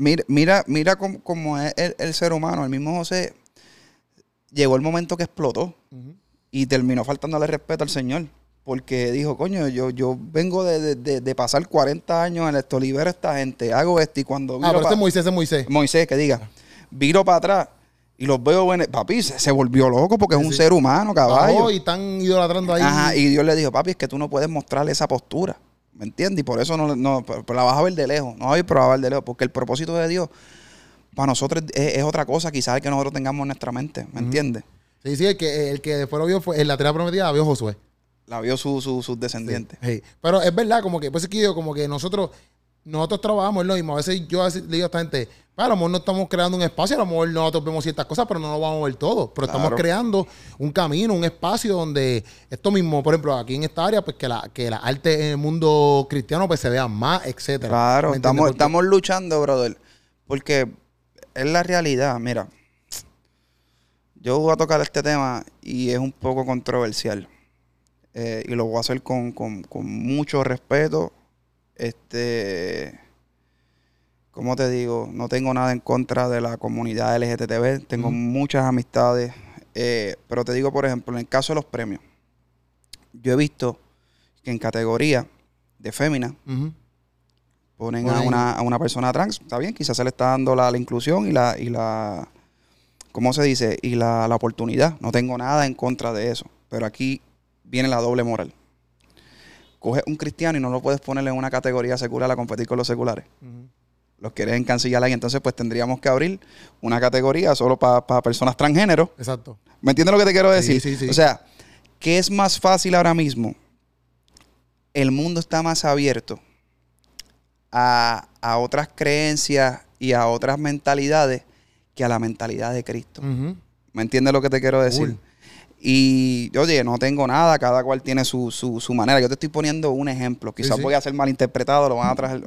Mira, mira, mira cómo, es el, ser humano. El mismo José llegó el momento que explotó y terminó faltándole respeto al Señor. Porque dijo, coño, yo, yo vengo de, pasar 40 años en esto, libero a esta gente, hago esto y cuando... Ah, pero este es Moisés, es Moisés. Moisés, que diga. Viro para atrás y los veo, bueno, papi, se, volvió loco porque es un ser humano, caballo. y están idolatrando ahí. Ajá, y Dios le dijo, papi, es que tú no puedes mostrarle esa postura. ¿Me entiendes? Y por eso no, no la vas a ver de lejos. No hay pero la vas a ver de lejos. Porque el propósito de Dios para nosotros es, otra cosa quizás que nosotros tengamos en nuestra mente. ¿Me entiendes? Sí, sí, el que, el que después lo vio fue, en la tierra prometida la vio Josué. La vio sus su, descendientes. Sí, Pero es verdad, como que, pues es que yo, como que nosotros nosotros trabajamos lo mismo. A veces yo le digo a esta gente, a lo mejor no estamos creando un espacio, a lo mejor nosotros vemos ciertas cosas, pero no lo vamos a ver todo. Pero estamos creando un camino, un espacio donde esto mismo, por ejemplo, aquí en esta área, pues que la, que la arte en el mundo cristiano pues se vea más, etcétera. Claro, estamos, estamos luchando, brother. Porque es la realidad, mira. Yo voy a tocar este tema y es un poco controversial. Eh, y lo voy a hacer con, con, con mucho respeto este, ¿cómo te digo? No tengo nada en contra de la comunidad LGTB, tengo muchas amistades, eh, pero te digo, por ejemplo, en el caso de los premios, yo he visto que en categoría de fémina ponen a una, persona trans, está bien, quizás se le está dando la, inclusión y la, y la, ¿cómo se dice? Y la, la oportunidad. No tengo nada en contra de eso, pero aquí viene la doble moral coges un cristiano y no lo puedes ponerle en una categoría secular a competir con los seculares. Los quieres encancillar ahí, entonces pues tendríamos que abrir una categoría solo para personas transgénero. Exacto. ¿Me entiendes lo que te quiero decir? Sí, sí, sí. O sea, ¿qué es más fácil ahora mismo? El mundo está más abierto a, otras creencias y a otras mentalidades que a la mentalidad de Cristo. ¿Me entiendes lo que te quiero decir? Y, oye, no tengo nada, cada cual tiene su, su, su manera. Yo te estoy poniendo un ejemplo. Quizás voy a ser malinterpretado, lo van a traer,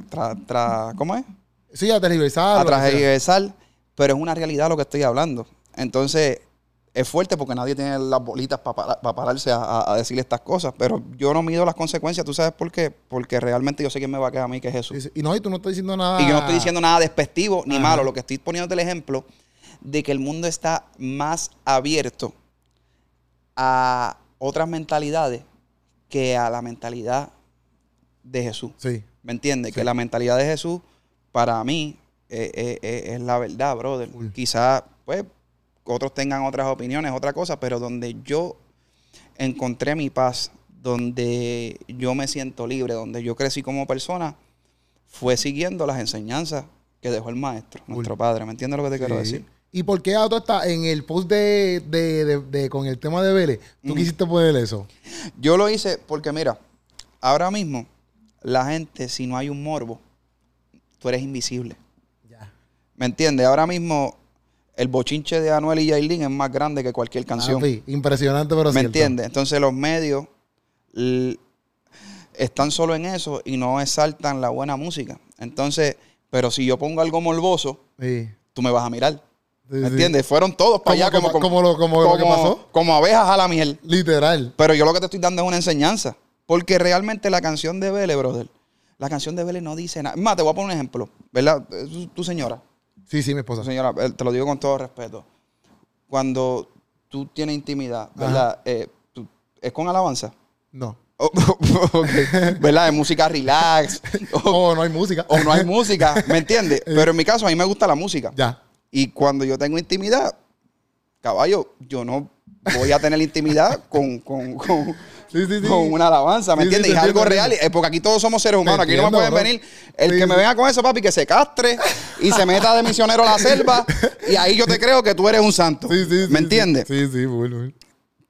tra, ¿cómo es? Sí, a transversal. A transversal, pero es una realidad lo que estoy hablando. Entonces, es fuerte porque nadie tiene las bolitas para pararse a, decir estas cosas. Pero yo no mido las consecuencias. ¿Tú sabes por qué? Porque realmente yo sé quién me va a quedar a mí, que es Jesús. Y no, y tú no estás diciendo nada. Y yo no estoy diciendo nada despectivo ni malo. Lo que estoy poniendo el ejemplo de que el mundo está más abierto a otras mentalidades que a la mentalidad de Jesús. Sí. ¿Me entiendes? Que la mentalidad de Jesús, para mí, eh, eh, eh, es la verdad, brother. Quizás, pues, otros tengan otras opiniones, otra cosa, pero donde yo encontré mi paz, donde yo me siento libre, donde yo crecí como persona, fue siguiendo las enseñanzas que dejó el maestro, nuestro padre. ¿Me entiendes lo que te quiero decir? ¿Y por qué Auto está en el post de, con el tema de Vélez? ¿Tú quisiste poner eso? Yo lo hice porque, mira, ahora mismo la gente, si no hay un morbo, tú eres invisible. Ya. ¿Me entiendes? Ahora mismo el bochinche de Anuel y Yailin es más grande que cualquier canción. sí, impresionante, pero ¿Me entiendes? Entonces los medios están solo en eso y no exaltan la buena música. Entonces, pero si yo pongo algo morboso, tú me vas a mirar. ¿Me entiendes? Fueron todos para allá como, como, lo, que pasó. Como abejas a la miel. Literal. Pero yo lo que te estoy dando es una enseñanza. Porque realmente la canción de Vélez, brother, la canción de Vélez no dice nada. Más, te voy a poner un ejemplo. ¿Verdad? Tu señora. Sí, sí, mi esposa. Señora, eh, te lo digo con todo respeto. Cuando tú tienes intimidad, ¿verdad? Eh, ¿Es con alabanza? No. Oh, ¿Verdad? Es música relax. O, no hay música. O no hay música, ¿me entiendes? Eh. Pero en mi caso, a mí me gusta la música. Ya. Y cuando yo tengo intimidad, caballo, yo no voy a tener intimidad con, con, con, con una alabanza, ¿me entiendes? y es algo real, porque aquí todos somos seres humanos, aquí no me pueden venir el que me venga con eso, papi, que se castre y se meta de misionero a la selva y ahí yo te creo que tú eres un santo, ¿me entiendes? Sí, sí, bueno.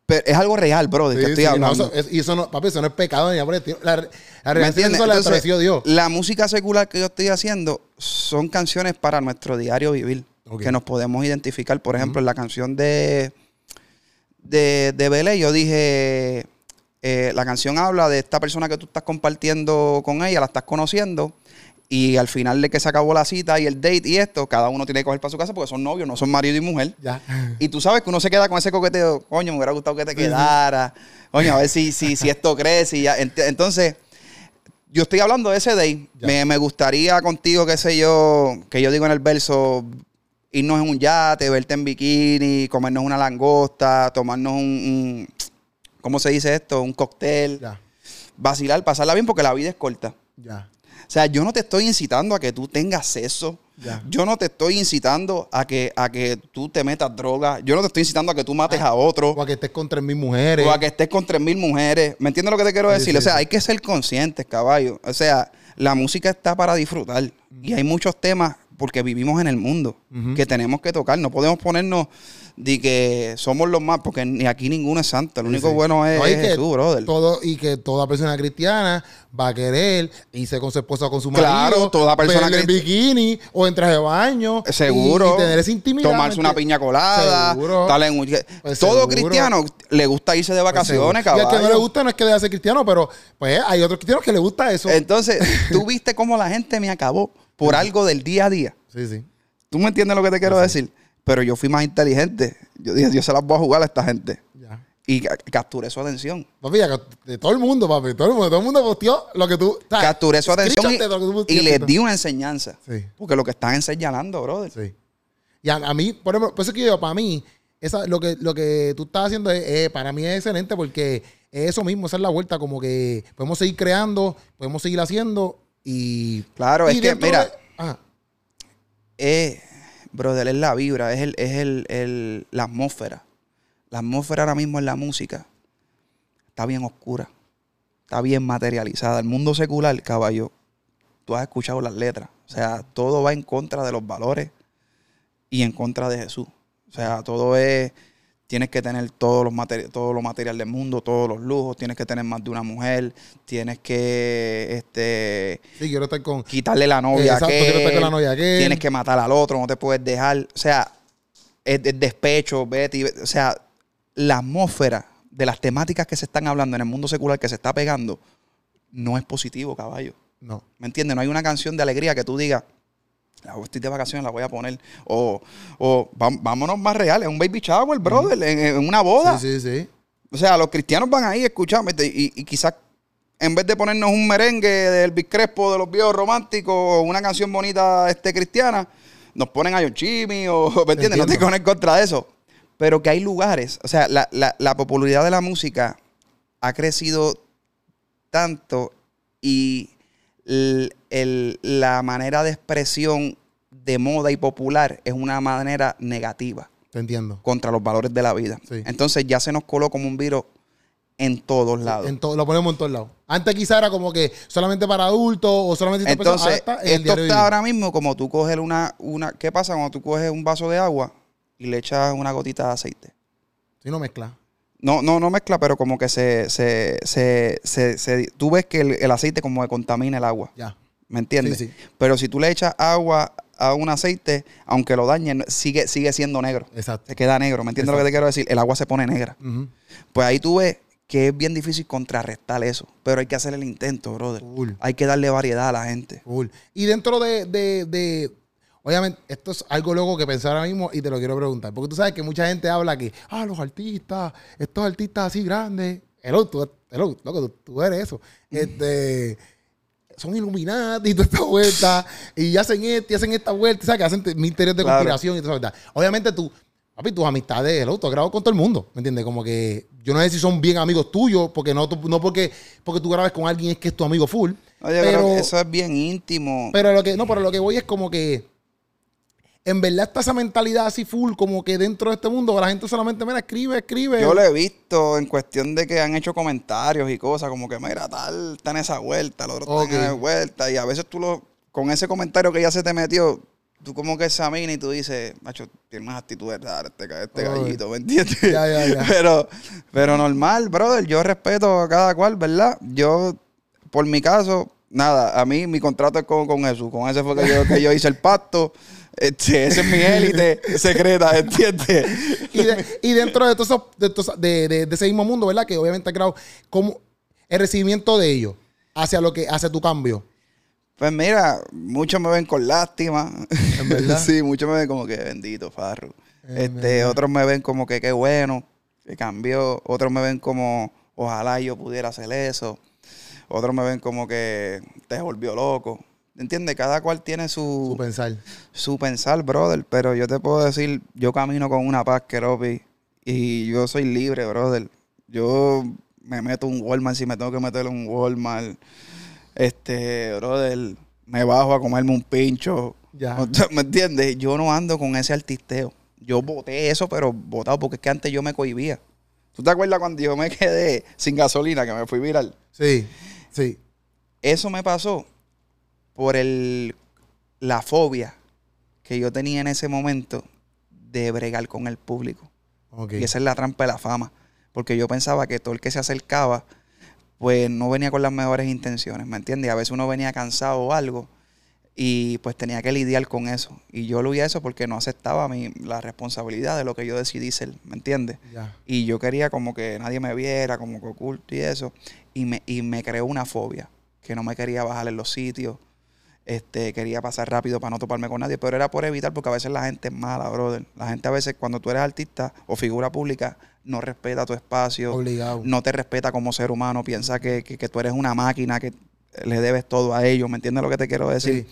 Pero es algo real, bro, de que estoy hablando. y eso no, papi, eso no es pecado ni amor. La, la ¿Me entiendes? la Dios. La música secular que yo estoy haciendo son canciones para nuestro diario vivir, que nos podemos identificar. Por ejemplo, en la canción de de, de Belé, yo dije, eh, la canción habla de esta persona que tú estás compartiendo con ella, la estás conociendo, y al final de que se acabó la cita y el date y esto, cada uno tiene que coger para su casa porque son novios, no son marido y mujer. Ya. Y tú sabes que uno se queda con ese coqueteo, coño, me hubiera gustado que te quedara, coño, a ver si, si, si esto crece. Y ya. Entonces, yo estoy hablando de ese date. Me, me, gustaría contigo, qué sé yo, que yo digo en el verso, irnos en un yate, verte en bikini, comernos una langosta, tomarnos un, ¿cómo se dice esto? Un cóctel. Vacilar, pasarla bien porque la vida es corta. Ya. O sea, yo no te estoy incitando a que tú tengas sexo. Yo no te estoy incitando a que, a que tú te metas droga. Yo no te estoy incitando a que tú mates a otro. O a que estés con tres mil mujeres. O a que estés con tres mil mujeres. ¿Me entiendes lo que te quiero decir? o sea, hay que ser conscientes, caballo. O sea, la música está para disfrutar. Y hay muchos temas porque vivimos en el mundo, que tenemos que tocar. No podemos ponernos de que somos los más, porque ni aquí ninguno es santo. Lo único bueno es, Jesús, brother. Todo, y que toda persona cristiana va a querer irse con su esposa o con su marido. Claro, toda persona en bikini o en traje de baño. Seguro. Y, tener esa intimidad. Tomarse una piña colada. Seguro. Pues todo cristiano le gusta irse de pues vacaciones, cabrón. Y al que no le gusta no es que debe ser cristiano, pero pues hay otros cristianos que le gusta eso. Entonces, tú viste cómo la gente me acabó por algo del día a día. Sí, sí. ¿Tú me entiendes lo que te quiero decir? Pero yo fui más inteligente. Yo dije, yo se las voy a jugar a esta gente. Ya. Y capturé su atención. Papi, de todo el mundo, papi. Todo el mundo, todo el mundo posteó lo que tú. Capturé su atención y, les di una enseñanza. Sí. Porque lo que están enseñando, brother. Sí. Y a, mí, por ejemplo, por eso que yo, para mí, esa, lo, que, lo que tú estás haciendo es, para mí es excelente porque es eso mismo, esa es la vuelta, como que podemos seguir creando, podemos seguir haciendo y... Claro, es que, mira, eh, brother, es la vibra, es, el, es el, la atmósfera. La atmósfera ahora mismo en la música está bien oscura, está bien materializada. El mundo secular, caballo, tú has escuchado las letras. O sea, todo va en contra de los valores y en contra de Jesús. O sea, todo es tienes que tener todos los materiales todo lo material del mundo, todos los lujos, tienes que tener más de una mujer, tienes que este sí, quiero estar con quitarle la novia Exacto, quiero estar con la novia que tienes que matar al otro, no te puedes dejar, o sea, es, despecho, Betty, o sea, la atmósfera de las temáticas que se están hablando en el mundo secular que se está pegando no es positivo, caballo. No. ¿Me entiendes? No hay una canción de alegría que tú digas, estoy de vacaciones, la voy a poner. O, o vámonos más reales, un baby shower, brother, en, una boda. Sí, sí, sí. O sea, los cristianos van ahí, escuchame, y, y quizás en vez de ponernos un merengue del Big Crespo de los viejos románticos o una canción bonita este, cristiana, nos ponen a Yochimi o, ¿me entiendes? No te en contra de eso. Pero que hay lugares, o sea, la, la popularidad de la música ha crecido tanto y la manera de expresión de moda y popular es una manera negativa. Te entiendo. Contra los valores de la vida. Entonces ya se nos coló como un virus en todos lados. En lo ponemos en todos lados. Antes quizá era como que solamente para adultos o solamente Entonces, esto está ahora mismo como tú coges una, una... ¿Qué pasa cuando tú coges un vaso de agua y le echas una gotita de aceite? Si no mezcla. No, no, no mezcla, pero como que se, se, se, se, tú ves que el, aceite como que contamina el agua. Ya. ¿Me entiendes? Sí, sí. Pero si tú le echas agua a un aceite, aunque lo dañen, sigue, sigue siendo negro. Exacto. Se queda negro. ¿Me entiendes lo que te quiero decir? El agua se pone negra. Pues ahí tú ves que es bien difícil contrarrestar eso. Pero hay que hacer el intento, brother. Hay que darle variedad a la gente. Cool. Y dentro de, de Obviamente, esto es algo loco que pensar ahora mismo y te lo quiero preguntar. Porque tú sabes que mucha gente habla que, ah, los artistas, estos artistas así grandes, hello, tú, hello, loco, tú, eres eso. Este, son iluminados y toda esta vuelta, y hacen esto y hacen esta vuelta, ¿sabes? Que hacen misterios de conspiración y toda esa verdad. Obviamente tú, papi, tus amistades, hello, tú has grabado con todo el mundo, ¿me entiendes? Como que yo no sé si son bien amigos tuyos, porque no, no porque, porque tú grabes con alguien es que es tu amigo full. Oye, pero eso es bien íntimo. Pero lo que, no, pero lo que voy es como que en verdad está esa mentalidad así full, como que dentro de este mundo la gente solamente, mira, escribe, escribe. Yo lo he visto en cuestión de que han hecho comentarios y cosas, como que, mira, tal, está en esa vuelta, el otro está en esa vuelta, y a veces tú lo, con ese comentario que ya se te metió, tú como que examinas y tú dices, macho, tiene más actitud de dar este, este gallito, ¿me entiendes? Ya, ya, ya. Pero, pero normal, brother, yo respeto a cada cual, ¿verdad? Yo, por mi caso, nada, a mí mi contrato es con, con Jesús, con ese fue que yo, que yo hice el pacto. Este, esa es mi élite secreta, ¿entiendes? y, dentro de, todo de, de, ese mismo mundo, ¿verdad? Que obviamente ha creado como el recibimiento de ellos hacia lo que hace tu cambio. Pues mira, muchos me ven con lástima. ¿En verdad? sí, muchos me ven como que bendito, Farro. este, otros me ven como que qué bueno, que cambió. Otros me ven como ojalá yo pudiera hacer eso. Otros me ven como que te volvió loco. ¿Entiendes? Cada cual tiene su... Su pensar. Su pensar, brother. Pero yo te puedo decir, yo camino con una paz, Keropi. Y yo soy libre, brother. Yo me meto un Walmart si me tengo que meter un Walmart. Este, brother, me bajo a comerme un pincho. Ya. ¿Me entiendes? Yo no ando con ese artisteo. Yo voté eso, pero votado porque es que antes yo me cohibía. ¿Tú te acuerdas cuando yo me quedé sin gasolina, que me fui viral? Sí, sí. Eso me pasó por el, la fobia que yo tenía en ese momento de bregar con el público. Y esa es la trampa de la fama. Porque yo pensaba que todo el que se acercaba, pues no venía con las mejores intenciones, ¿me entiendes? A veces uno venía cansado o algo y pues tenía que lidiar con eso. Y yo lo vi eso porque no aceptaba mi, la responsabilidad de lo que yo decidí ser, ¿me entiendes? Y yo quería como que nadie me viera, como que oculto y eso. Y me, y me creó una fobia, que no me quería bajar en los sitios este, quería pasar rápido para no toparme con nadie, pero era por evitar porque a veces la gente es mala, brother. La gente a veces cuando tú eres artista o figura pública no respeta tu espacio, no te respeta como ser humano, piensa que, que, tú eres una máquina, que le debes todo a ellos, ¿me entiendes lo que te quiero decir?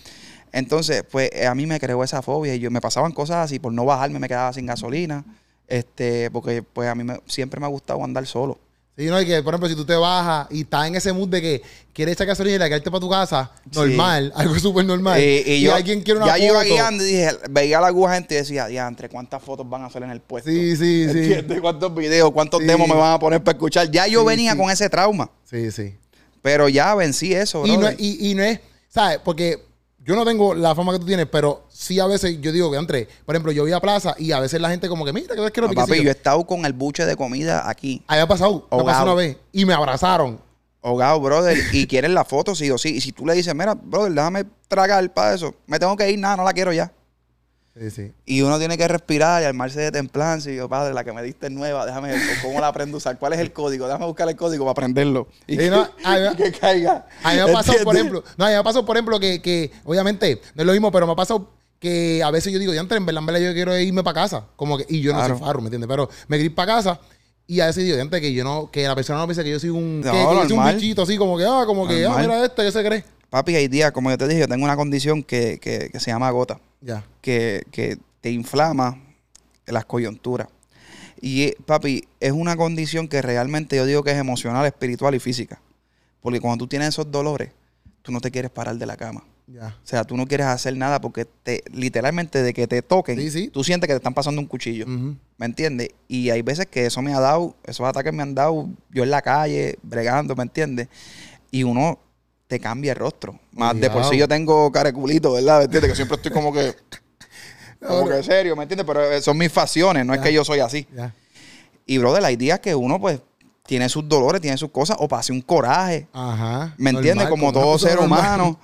Entonces, pues eh, a mí me creó esa fobia y yo me pasaban cosas así, por no bajarme me quedaba sin gasolina, este, porque pues a mí siempre me ha gustado andar solo. Sí, no, y que, por ejemplo, si tú te bajas y estás en ese mood de que quieres echar gasolina y quedarte para tu casa, normal, algo súper normal. y, alguien quiere una ya foto. Ya iba guiando y dije, veía la aguja gente y decía, diantre, ¿cuántas fotos van a hacer en el puesto? Sí, sí, sí. ¿Cuántos videos, cuántos demos me van a poner para escuchar? Ya yo venía con ese trauma. Sí, sí. Pero ya vencí eso, y no, y, y no es, ¿sabes? Porque yo no tengo la fama que tú tienes, pero sí a veces yo digo que entre, por ejemplo, yo voy a plaza y a veces la gente como que, mira, que ves que no, Papi, yo he estado con el buche de comida aquí. Ahí ha pasado, me pasó una vez y me abrazaron. Hogado, brother, y quieren la foto sí o sí. Y si tú le dices, mira, brother, déjame tragar para eso, me tengo que ir, nada, no la quiero ya. Y uno tiene que respirar y armarse de templanza. Y yo, padre, la que me diste es nueva, déjame ver cómo la aprendo a usar. ¿Cuál es el código? Déjame buscar el código para aprenderlo. Y que, caiga. A mí me ha pasado, por ejemplo, no, a mí me ha pasado, por ejemplo, que, que, obviamente no es lo mismo, pero me ha pasado que a veces yo digo, ya en verdad, en verdad yo quiero irme para casa. Como que, y yo no soy farro, ¿me entiendes? Pero me quiero ir para casa. Y a veces digo, gente, que yo no, que la persona no piensa que yo soy un, que, yo soy un bichito así, como que, ah, como que, ah, mira este, ¿qué se cree? Papi, hay días, como yo te dije, yo tengo una condición que, que, que se llama gota. Que, que te inflama las coyunturas. Y, papi, es una condición que realmente yo digo que es emocional, espiritual y física. Porque cuando tú tienes esos dolores, tú no te quieres parar de la cama. O sea, tú no quieres hacer nada porque te, literalmente de que te toquen, tú sientes que te están pasando un cuchillo. ¿Me entiendes? Y hay veces que eso me ha dado, esos ataques me han dado yo en la calle, bregando, ¿me entiendes? Y uno te cambia el rostro. Más de por sí yo tengo careculito, ¿verdad? ¿Me entiendes? Que siempre estoy como que. como que serio, ¿me entiendes? Pero eh, son mis facciones, no es que yo soy así. Y, brother, la idea es que uno, pues, tiene sus dolores, tiene sus cosas, o pase un coraje. Ajá. ¿Me entiendes? Como todo ser humano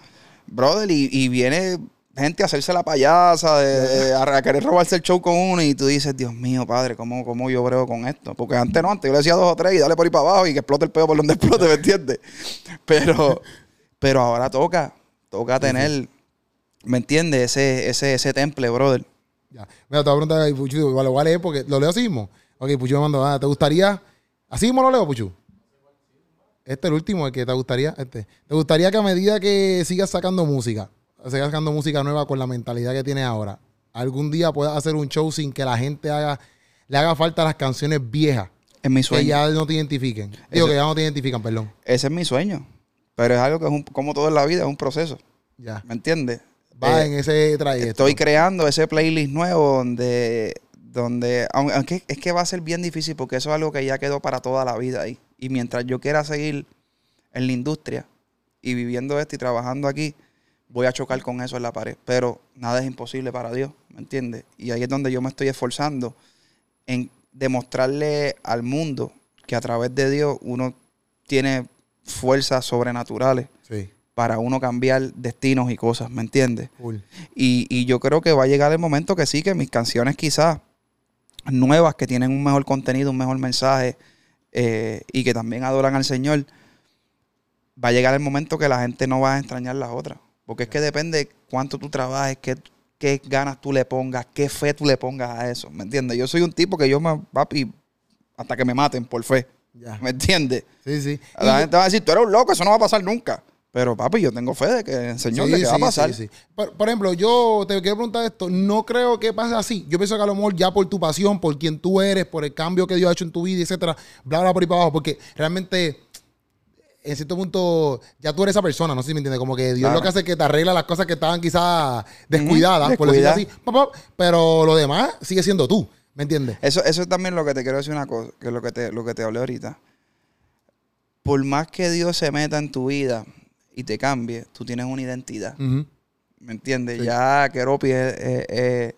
brother, y, viene gente a hacerse la payasa, de, a, querer robarse el show con uno y tú dices, Dios mío, padre, ¿cómo, cómo yo brego con esto? Porque antes no, antes yo le decía dos o tres y dale por ahí para abajo y que explote el pedo por donde explote, ¿me entiendes? Pero, pero ahora toca, toca tener, ¿me entiendes? Ese, ese, ese temple, brother. Ya. Mira, te voy a preguntar, Puchu, igual lo voy a leer porque lo leo así mismo. Ok, Puchu me mandó, ah, ¿te gustaría? ¿Así mismo lo leo, Puchu? Este es el último, el que te gustaría. Este. ¿Te gustaría que a medida que sigas sacando música, sigas sacando música nueva con la mentalidad que tienes ahora, algún día puedas hacer un show sin que la gente haga, le haga falta las canciones viejas? Es mi sueño. Que ya no te identifiquen. Digo, que ya no te identifican, perdón. Ese es mi sueño. Pero es algo que es como todo en la vida, es un proceso. Ya. ¿Me entiendes? Va eh, en ese trayecto. Estoy creando ese playlist nuevo donde, donde, aunque es que va a ser bien difícil porque eso es algo que ya quedó para toda la vida ahí. Y mientras yo quiera seguir en la industria y viviendo esto y trabajando aquí, voy a chocar con eso en la pared. Pero nada es imposible para Dios, ¿me entiendes? Y ahí es donde yo me estoy esforzando en demostrarle al mundo que a través de Dios uno tiene fuerzas sobrenaturales para uno cambiar destinos y cosas, ¿me entiendes? Y, y yo creo que va a llegar el momento que sí, que mis canciones quizás nuevas, que tienen un mejor contenido, un mejor mensaje, eh, y que también adoran al Señor, va a llegar el momento que la gente no va a extrañar las otras. Porque es que depende cuánto tú trabajes, qué, qué ganas tú le pongas, qué fe tú le pongas a eso. ¿Me entiendes? Yo soy un tipo que yo me, papi, hasta que me maten por fe. ¿Me entiendes? Sí, sí. La gente va a decir, tú eres un loco, eso no va a pasar nunca. Pero papi, yo tengo fe de que el Señor le va a pasar. Por, por, ejemplo, yo te quiero preguntar esto. No creo que pase así. Yo pienso que a lo mejor ya por tu pasión, por quien tú eres, por el cambio que Dios ha hecho en tu vida, etcétera, bla, bla, por ahí para abajo. Porque realmente, en cierto punto, ya tú eres esa persona, no sé si me entiendes. Como que Dios lo que hace es que te arregla las cosas que estaban quizás descuidadas, por decirlo así. Pero lo demás sigue siendo tú. ¿Me entiendes? Eso, eso es también lo que te quiero decir una cosa, que es lo que te, lo que te hablé ahorita. Por más que Dios se meta en tu vida, y te cambie, tú tienes una identidad. ¿Me entiendes? Ya Keropi es,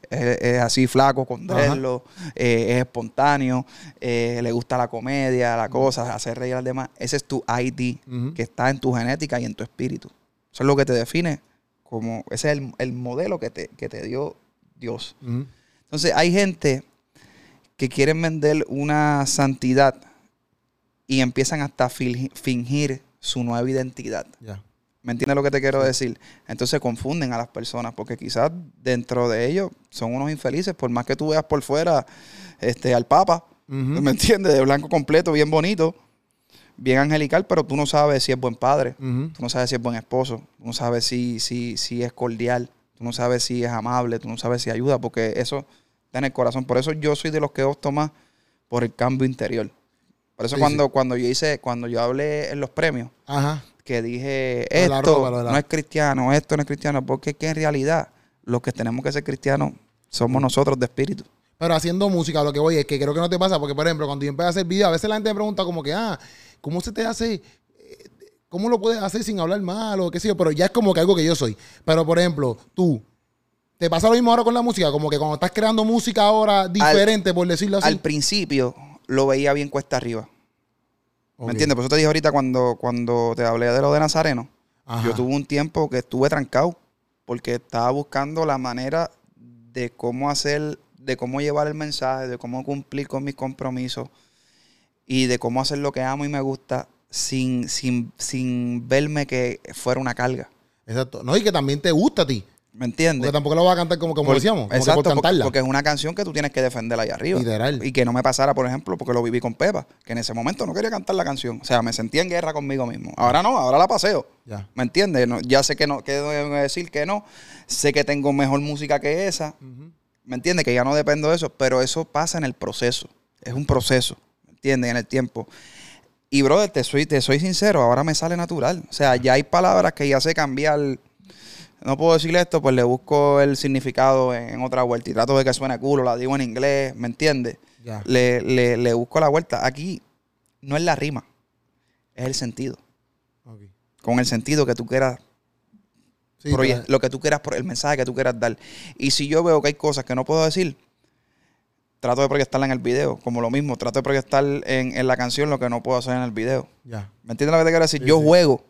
así flaco, con drelo, eh, es espontáneo, eh, le gusta la comedia, la cosa, hacer reír a los demás. Ese es tu ID, que está en tu genética y en tu espíritu. Eso es lo que te define como, ese es el, modelo que te, que te, dio Dios. Entonces hay gente que quieren vender una santidad y empiezan hasta a fingir su nueva identidad. ¿Me entiendes lo que te quiero decir? Entonces confunden a las personas porque quizás dentro de ellos son unos infelices, por más que tú veas por fuera este, al Papa, ¿me entiendes? De blanco completo, bien bonito, bien angelical, pero tú no sabes si es buen padre, tú no sabes si es buen esposo, tú no sabes si, si, si es cordial, tú no sabes si es amable, tú no sabes si ayuda, porque eso está en el corazón. Por eso yo soy de los que opto más por el cambio interior. Por eso cuando, cuando yo hice, cuando yo hablé en los premios, Ajá que dije esto no es cristiano, esto no es cristiano, porque es que en realidad los que tenemos que ser cristianos somos nosotros de espíritu. Pero haciendo música, lo que voy es que creo que no te pasa, porque por ejemplo, cuando yo empecé a hacer videos, a veces la gente me pregunta como que, ah, ¿cómo se te hace? Eh, ¿Cómo lo puedes hacer sin hablar mal o qué sé yo? Pero ya es como que algo que yo soy. Pero por ejemplo, tú, ¿te pasa lo mismo ahora con la música? Como que cuando estás creando música ahora diferente, por decirlo así. Al principio lo veía bien cuesta arriba. ¿Me entiendes? Por eso te dije ahorita cuando, cuando te hablé de lo de Nazareno. Yo tuve un tiempo que estuve trancado porque estaba buscando la manera de cómo hacer, de cómo llevar el mensaje, de cómo cumplir con mis compromisos y de cómo hacer lo que amo y me gusta sin, sin, sin verme que fuera una carga. Exacto. No, y que también te gusta a ti. ¿Me entiendes? Porque tampoco lo vas a cantar como, como decíamos. exacto, porque, es una canción que tú tienes que defender ahí arriba. Literal. Y que no me pasara, por ejemplo, porque lo viví con Pepa, que en ese momento no quería cantar la canción. O sea, me sentía en guerra conmigo mismo. Ahora no, ahora la paseo. Ya. ¿Me entiendes? ya sé que no, que decir que no. Sé que tengo mejor música que esa. ¿Me entiendes? Que ya no dependo de eso. Pero eso pasa en el proceso. Es un proceso. ¿Me entiendes? En el tiempo. Y, brother, te soy, te soy sincero, ahora me sale natural. O sea, ya hay palabras que ya sé cambiar no puedo decirle esto, pues le busco el significado en, otra vuelta y trato de que suene culo, la digo en inglés, ¿me entiendes? Le, le, busco la vuelta. Aquí no es la rima, es el sentido. Con el sentido que tú quieras, lo que tú quieras, el mensaje que tú quieras dar. Y si yo veo que hay cosas que no puedo decir, trato de proyectarla en el video. Como lo mismo, trato de proyectar en, la canción lo que no puedo hacer en el video. ¿Me entiendes lo que te quiero decir? yo juego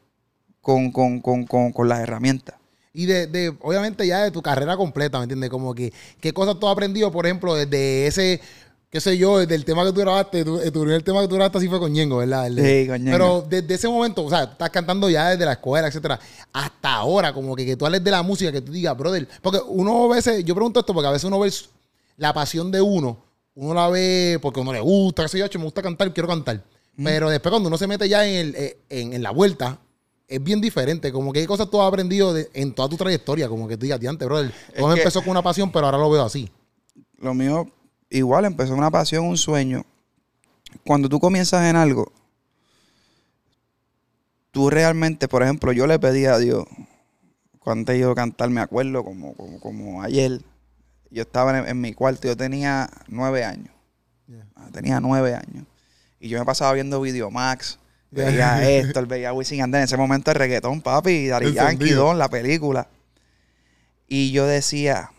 con, con las herramientas y de, de, obviamente ya de tu carrera completa, ¿me entiendes? Como que, ¿qué cosas tú has aprendido, por ejemplo, desde ese, qué sé yo, desde el tema que tú grabaste, tu, tu primer tema que tú grabaste así fue con Ñengo, ¿verdad? sí, con Ñengo. Pero desde ese momento, o sea, estás cantando ya desde la escuela, etcétera, hasta ahora, como que, que tú hables de la música, que tú digas, brother, porque uno a veces, yo pregunto esto porque a veces uno ve la pasión de uno, uno la ve porque uno le gusta, qué sé yo, me gusta cantar, quiero cantar. Pero después cuando uno se mete ya en, el, eh, en, en la vuelta, es bien diferente. Como que hay cosas tú has aprendido en toda tu trayectoria. Como que tú digas, antes, brother. Todo empezó con una pasión, pero ahora lo veo así. Lo mío, igual, empezó una pasión, un sueño. Cuando tú comienzas en algo, tú realmente, por ejemplo, yo le pedí a Dios, cuando yo cantar, me acuerdo, como, como, ayer, yo estaba en, mi cuarto, yo tenía nueve años. Tenía nueve años. Y yo me pasaba viendo Videomax Veía esto, veía Wisin Andel. En ese momento el reggaetón, papi, Dari Yankee, Don, la película. Y yo decía,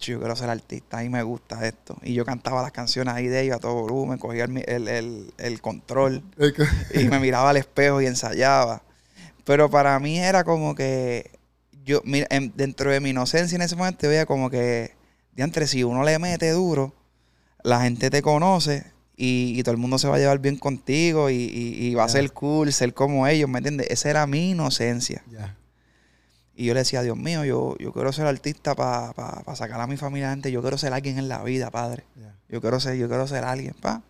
yo quiero ser artista y me gusta esto. Y yo cantaba las canciones ahí de ellos a todo volumen, cogía el, control y me miraba al espejo y ensayaba. Pero para mí era como que yo, dentro de mi inocencia en ese momento, veía como que, de entre si uno le mete duro, la gente te conoce y, todo el mundo se va a llevar bien contigo y, va a ser cool, ser como ellos, ¿me entiendes? Esa era mi inocencia. Y yo le decía, Dios mío, yo, yo quiero ser artista para sacar a mi familia adelante, yo quiero ser alguien en la vida, padre. Yo quiero ser, yo quiero ser alguien, pa.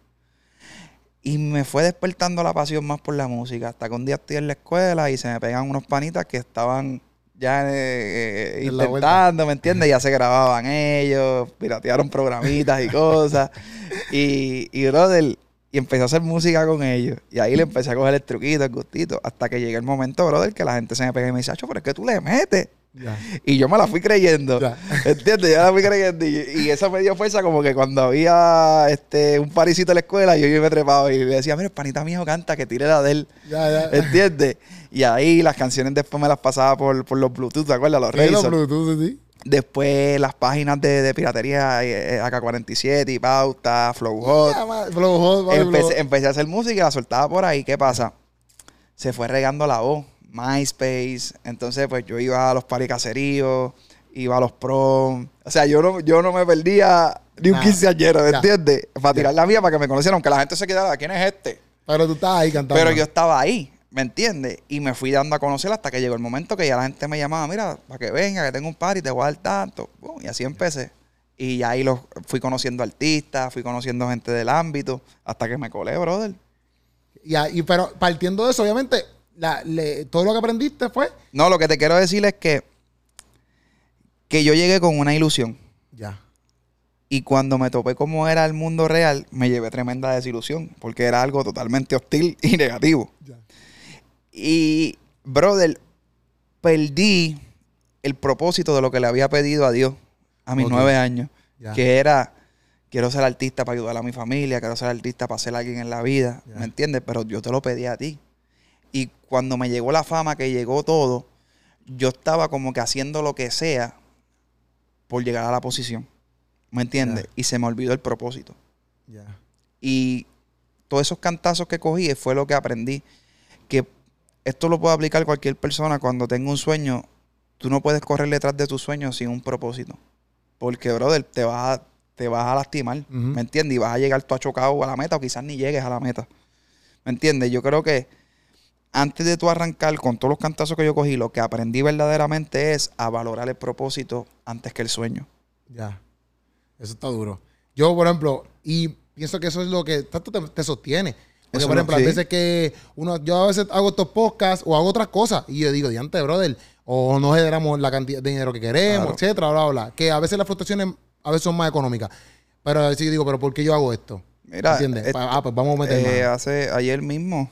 Y me fue despertando la pasión más por la música, hasta que un día estoy en la escuela y se me pegan unos panitas que estaban ya eh, eh, intentando, ¿me entiendes? Ya se grababan ellos, piratearon programitas y cosas. y, y, brother, y empecé a hacer música con ellos. Y ahí le empecé a coger el truquito, el gustito, hasta que llegué el momento, brother, que la gente se me pega y me dice, pero es que tú le metes. Y yo me la fui creyendo. ¿Entiendes? Yo la fui creyendo. Y, eso me dio fuerza como que cuando había este un parisito en la escuela, yo me trepaba y me decía, mira, el panita mío canta, que tire la de él. ¿Entiendes? Y ahí las canciones después me las pasaba por, por los Bluetooth, ¿te acuerdas? Los Razor. los Bluetooth, sí. Después las páginas de, de piratería, eh, eh, AK-47 y Pauta, Flow Hot. Flow Hot empecé, empecé a hacer música y la soltaba por ahí. ¿Qué pasa? Se fue regando la voz MySpace. Entonces, pues yo iba a los paricaceríos, iba a los prom. O sea, yo no, yo no me perdía ni un quinceañero, ¿me entiendes? Para tirar la mía, para que me conocieran, aunque la gente se quedara, ¿quién es este? Pero tú estabas ahí cantando. Pero yo estaba ahí, ¿me entiendes? Y me fui dando a conocer hasta que llegó el momento que ya la gente me llamaba, mira, para que venga, que tengo un party, te voy a dar tanto. y así empecé. Y ahí los fui conociendo artistas, fui conociendo gente del ámbito, hasta que me colé, brother. Y, y pero partiendo de eso, obviamente, todo lo que aprendiste fue. No, lo que te quiero decir es que, que yo llegué con una ilusión. Ya. Y cuando me topé cómo era el mundo real, me llevé tremenda desilusión, porque era algo totalmente hostil y negativo. Ya. Y, brother, perdí el propósito de lo que le había pedido a Dios a mis nueve años, que era, quiero ser artista para ayudar a mi familia, quiero ser artista para ser alguien en la vida, ¿me entiendes? Pero yo te lo pedí a ti. Y cuando me llegó la fama, que llegó todo, yo estaba como que haciendo lo que sea por llegar a la posición. ¿Me entiendes? Y se me olvidó el propósito. Y todos esos cantazos que cogí fue lo que aprendí. Que esto lo puede aplicar cualquier persona cuando tenga un sueño. Tú no puedes correr detrás de tu sueño sin un propósito. Porque, brother, te vas a, te vas a lastimar, ¿me entiendes? Y vas a llegar tú chocado a la meta o quizás ni llegues a la meta. ¿Me entiendes? Yo creo que antes de tú arrancar con todos los cantazos que yo cogí, lo que aprendí verdaderamente es a valorar el propósito antes que el sueño. Ya. Eso está duro. Yo, por ejemplo, y pienso que eso es lo que tanto te, sostiene. Porque, por ejemplo, a veces que uno, yo a veces hago estos podcasts o hago otras cosas y yo digo, diante, brother, o no generamos la cantidad de dinero que queremos, etcétera, bla, bla, Que a veces las frustraciones a veces son más económicas. Pero a veces yo digo, pero ¿por qué yo hago esto? Mira, ¿entiendes? ah, pues vamos a meter eh, Hace, ayer mismo,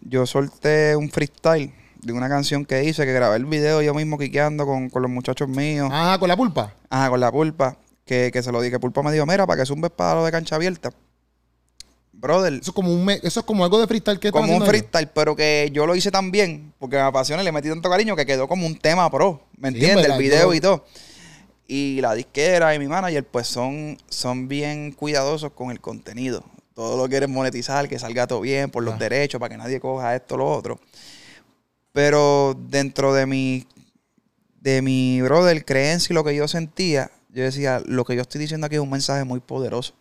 yo solté un freestyle de una canción que hice, que grabé el video yo mismo quiqueando con, con los muchachos míos. Ah, con la pulpa. Ajá, con la pulpa que, se lo dije. Pulpa me dijo, mira, para que zumbes para lo de cancha abierta. Brother. Eso es como un eso es como algo de freestyle que Como un freestyle, pero que yo lo hice tan bien, porque me apasiona y le metí tanto cariño que quedó como un tema pro. ¿Me entiendes? El video y todo. Y la disquera y mi manager, pues son, son bien cuidadosos con el contenido. Todo lo quieren monetizar, que salga todo bien, por los derechos, para que nadie coja esto o lo otro. Pero dentro de mi, de mi brother, creencia y lo que yo sentía, yo decía, lo que yo estoy diciendo aquí es un mensaje muy poderoso.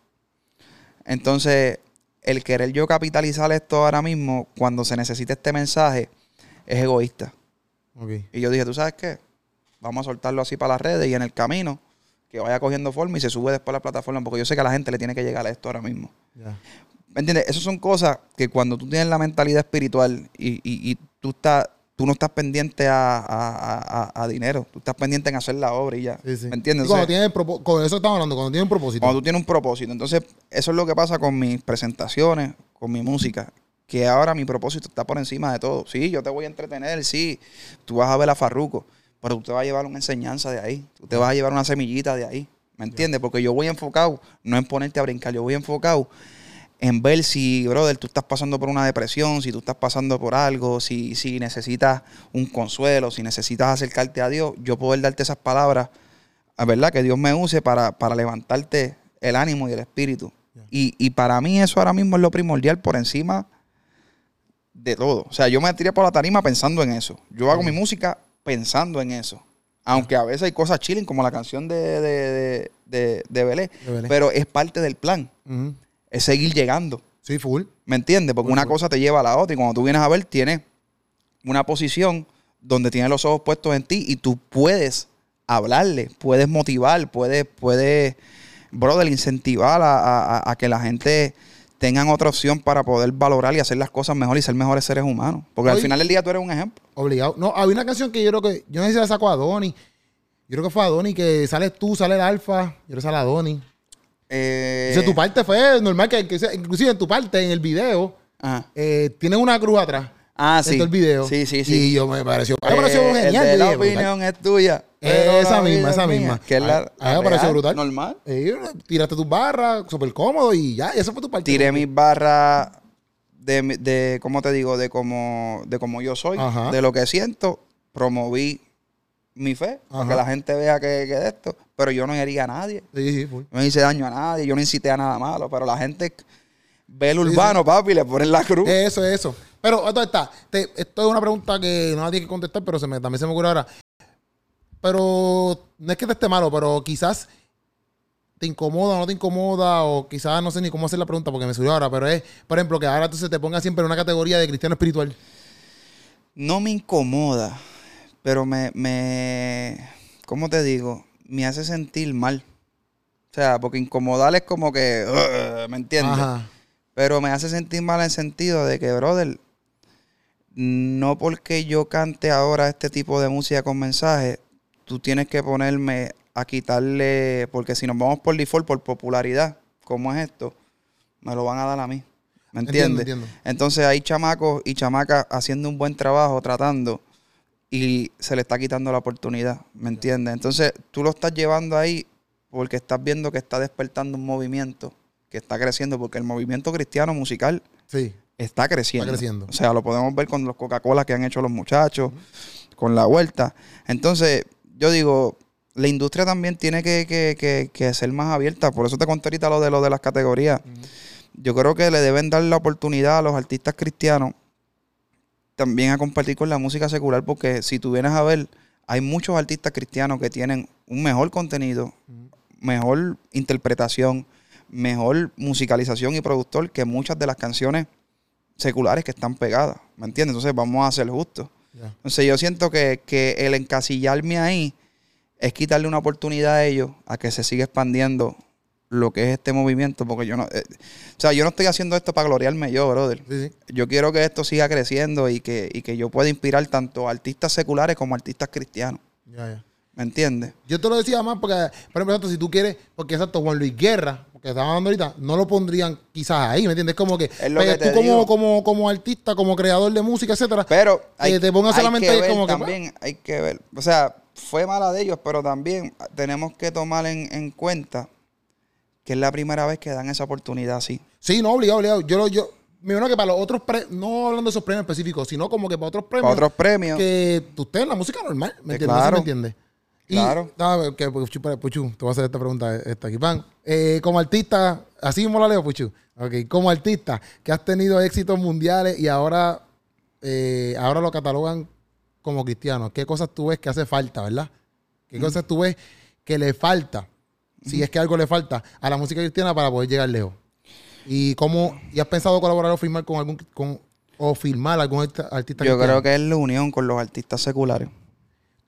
Entonces, el querer yo capitalizar esto ahora mismo, cuando se necesita este mensaje, es egoísta. Y yo dije, ¿tú sabes qué? Vamos a soltarlo así para las redes y en el camino, que vaya cogiendo forma y se sube después a la plataforma, porque yo sé que a la gente le tiene que llegar a esto ahora mismo. ¿Me entiendes? Esas son cosas que cuando tú tienes la mentalidad espiritual y, y tú estás tú no estás pendiente a, dinero, tú estás pendiente en hacer la obra y ya. ¿Me entiendes? cuando tienes con eso estamos hablando, cuando tienes un propósito. Cuando tú tienes un propósito. Entonces, eso es lo que pasa con mis presentaciones, con mi música. Que ahora mi propósito está por encima de todo. Sí, yo te voy a entretener, sí. Tú vas a ver a Farruco, pero tú te vas a llevar una enseñanza de ahí. Tú te vas a llevar una semillita de ahí. ¿Me entiendes? Porque yo voy enfocado, no en ponerte a brincar, yo voy enfocado en ver si, brother, tú estás pasando por una depresión, si tú estás pasando por algo, si, si necesitas un consuelo, si necesitas acercarte a Dios, yo poder darte esas palabras, ¿verdad? Que Dios me use para, levantarte el ánimo y el espíritu. Y, y, para mí eso ahora mismo es lo primordial por encima de todo. O sea, yo me tiré por la tarima pensando en eso. Yo hago mi música pensando en eso. Aunque a veces hay cosas chilling, como la canción de, de, de, de, Belé, pero es parte del plan es seguir llegando. Sí, full. ¿Me entiendes? Porque una cosa te lleva a la otra y cuando tú vienes a ver, tienes una posición donde tienes los ojos puestos en ti y tú puedes hablarle, puedes motivar, puedes, puedes brother, incentivar a, que la gente tengan otra opción para poder valorar y hacer las cosas mejor y ser mejores seres humanos. Porque al final del día tú eres un ejemplo. Obligado. No, había una canción que yo creo que, yo no sé si la sacó a Donny. Yo creo que fue a Donny que sales tú, sale el Alfa. Yo creo que sale a Donny. Eh, tu parte fue normal que, inclusive en tu parte, en el video, eh, tienes una cruz atrás. Ah, sí. el video. Sí, sí, sí. Y yo me pareció, me pareció eh, genial. la opinión es tuya. Esa misma, esa misma. Que la, a, mí me pareció brutal. Normal. tiraste tus barras, súper cómodo y ya, y eso fue tu parte. Tiré mis barras de, de, ¿cómo te digo? De cómo de como yo soy, de lo que siento. Promoví mi fe, para que la gente vea que, que esto pero yo no hería a nadie. Sí, sí, No hice daño a nadie, yo no incité a nada malo, pero la gente ve el urbano, papi, y le ponen la cruz. Eso, eso. Pero esto está. esto es una pregunta que no nadie que contestar, pero se me, también se me ocurre ahora. Pero no es que te esté malo, pero quizás te incomoda o no te incomoda, o quizás no sé ni cómo hacer la pregunta porque me subió ahora, pero es, por ejemplo, que ahora tú se te ponga siempre en una categoría de cristiano espiritual. No me incomoda, pero me, me ¿cómo te digo? me hace sentir mal. O sea, porque incomodar es como que, ¿me entiendes? Pero me hace sentir mal en el sentido de que, brother, no porque yo cante ahora este tipo de música con mensaje, tú tienes que ponerme a quitarle, porque si nos vamos por default, por popularidad, como es esto, me lo van a dar a mí. ¿Me entiendes? Entonces hay chamacos y chamacas haciendo un buen trabajo, tratando y se le está quitando la oportunidad, ¿me entiendes? Entonces tú lo estás llevando ahí porque estás viendo que está despertando un movimiento que está creciendo, porque el movimiento cristiano musical sí. está creciendo. Está creciendo. O sea, lo podemos ver con los Coca-Cola que han hecho los muchachos, con la vuelta. Entonces, yo digo, la industria también tiene que, ser más abierta. Por eso te conté ahorita lo de, lo de las categorías. Yo creo que le deben dar la oportunidad a los artistas cristianos también a compartir con la música secular, porque si tú vienes a ver, hay muchos artistas cristianos que tienen un mejor contenido, mejor interpretación, mejor musicalización y productor que muchas de las canciones seculares que están pegadas. ¿Me entiendes? Entonces vamos a ser justos. Entonces yo siento que, que, el encasillarme ahí es quitarle una oportunidad a ellos a que se siga expandiendo lo que es este movimiento, porque yo no, eh, o sea, yo no estoy haciendo esto para gloriarme yo, brother. Yo quiero que esto siga creciendo y que, y que yo pueda inspirar tanto artistas seculares como artistas cristianos. ¿Me entiendes? Yo te lo decía más porque, por ejemplo, si tú quieres, porque exacto, Juan Luis Guerra, que estaba hablando ahorita, no lo pondrían quizás ahí, ¿me entiendes? Como que, pues, tú como, como, como artista, como creador de música, etcétera, pero que te pongas solamente ahí como también que. También hay que ver, o sea, fue mala de ellos, pero también tenemos que tomar en, cuenta que es la primera vez que dan esa oportunidad así. Sí, no, obligado, obligado. Yo, yo, me imagino que para los otros premios, no hablando de esos premios específicos, sino como que para otros premios. Para otros premios. Que usted en la música normal, ¿me entiendes? Claro. ¿Me entiendes? Claro. Y, que, Puchu, Puchu, te voy a hacer esta pregunta esta aquí. Pan, eh, como artista, así mismo la leo, Puchu. Ok, como artista que has tenido éxitos mundiales y ahora, eh, ahora lo catalogan como cristiano, ¿qué cosas tú ves que hace falta, verdad? ¿Qué cosas tú ves que le falta, si es que algo le falta, a la música cristiana para poder llegar lejos? ¿Y cómo, y has pensado colaborar o firmar con algún, con, o filmar algún artista Yo creo que es la unión con los artistas seculares.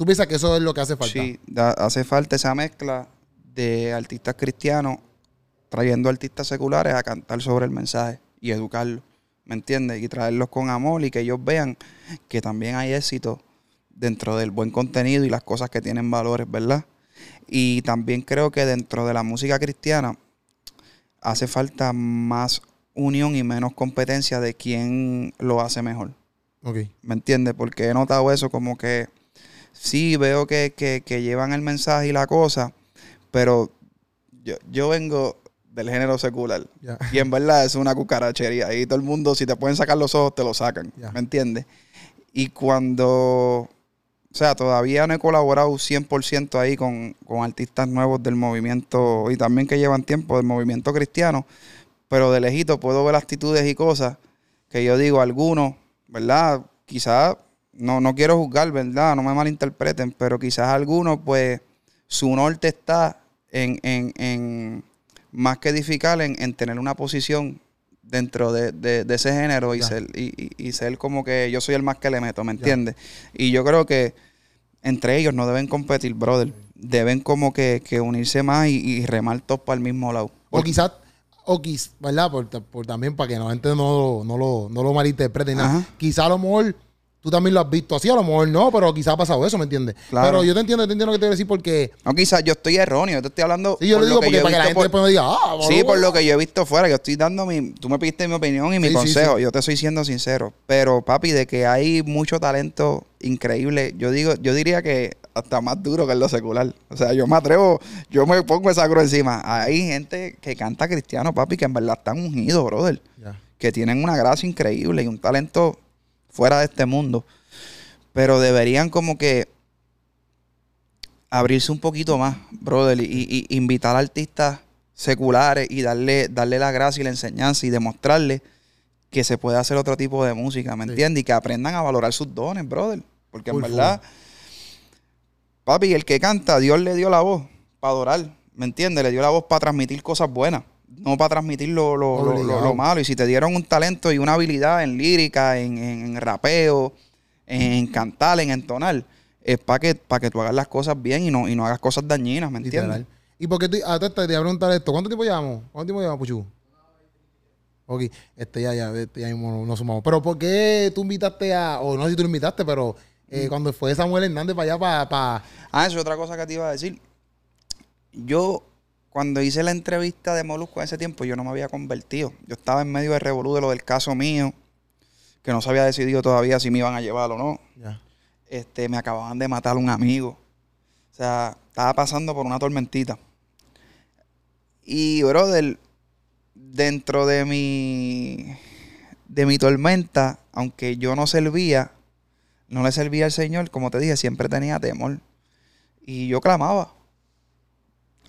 ¿Tú piensas que eso es lo que hace falta? Sí, hace falta esa mezcla de artistas cristianos trayendo artistas seculares a cantar sobre el mensaje y educarlos. ¿me entiendes? Y traerlos con amor y que ellos vean que también hay éxito dentro del buen contenido y las cosas que tienen valores, ¿verdad? Y también creo que dentro de la música cristiana hace falta más unión y menos competencia de quién lo hace mejor. ¿Me entiendes? Porque he notado eso como que sí veo que, que llevan el mensaje y la cosa, pero yo, yo vengo del género secular. Y en verdad es una cucarachería. Y todo el mundo, si te pueden sacar los ojos, te lo sacan. ¿Me entiendes? Y cuando, o sea, todavía no he colaborado 100% ahí con, con, artistas nuevos del movimiento y también que llevan tiempo del movimiento cristiano, pero de lejito puedo ver actitudes y cosas que yo digo, algunos, ¿verdad? Quizás, no, no quiero juzgar, ¿verdad? No me malinterpreten, pero quizás algunos, pues, su norte está en, en, en más que edificar en, tener una posición dentro de, ese género y ser, y, ser como que yo soy el más que le meto, ¿me entiendes? Y yo creo que entre ellos no deben competir, brother. Deben como que, unirse más y, remar todos para el mismo lado. O quizás, o quizás, ¿verdad? Por, también para que la gente no, no, lo, no lo malinterprete. Quizás a lo mejor Tú también lo has visto así, a lo mejor no, pero quizás ha pasado eso, ¿me entiendes? Claro. Pero yo te entiendo, te entiendo lo que te voy a decir porque. No, quizás yo estoy erróneo, yo te estoy hablando. Sí, yo lo digo porque para que la gente después me diga, ah, Sí, por lo que yo he visto fuera, yo estoy dando mi. Tú me pediste mi opinión y mi consejo, yo te estoy siendo sincero. Pero, papi, de que hay mucho talento increíble, yo digo, yo diría que hasta más duro que en lo secular. O sea, yo me atrevo, yo me pongo esa cruz encima. Hay gente que canta cristiano, papi, que en verdad están ungidos, brother. Que tienen una gracia increíble y un talento fuera de este mundo. Pero deberían como que abrirse un poquito más, brother, y, invitar a artistas seculares y darle, darle la gracia y la enseñanza y demostrarle que se puede hacer otro tipo de música, ¿me entiendes? Y que aprendan a valorar sus dones, brother. Porque en verdad, papi, el que canta, Dios le dio la voz para adorar, ¿me entiendes? Le dio la voz para transmitir cosas buenas, no para transmitir lo, lo, malo. Y si te dieron un talento y una habilidad en lírica, en, en rapeo, en cantar, en entonar, es para que, para que tú hagas las cosas bien y no, y no hagas cosas dañinas, ¿me entiendes? ¿Y por qué te, a te, te voy a preguntar esto? ¿Cuánto tiempo llevamos? ¿Cuánto tiempo llevamos, Puchu? Ok, este ya, ya, este ya mismo nos sumamos. Pero ¿por qué tú invitaste a, o no sé si tú lo invitaste, pero eh, mm. cuando fue Samuel Hernández para allá, para, para... Ah, eso es otra cosa que te iba a decir. Yo, cuando hice la entrevista de Molusco en ese tiempo, yo no me había convertido. Yo estaba en medio de revolú de lo del caso mío que no se había decidido todavía si me iban a llevar o no. Este, me acababan de matar un amigo. O sea, estaba pasando por una tormentita. Y, brother, dentro de mi, de mi tormenta, aunque yo no servía, no le servía al Señor, como te dije, siempre tenía temor. Y yo clamaba.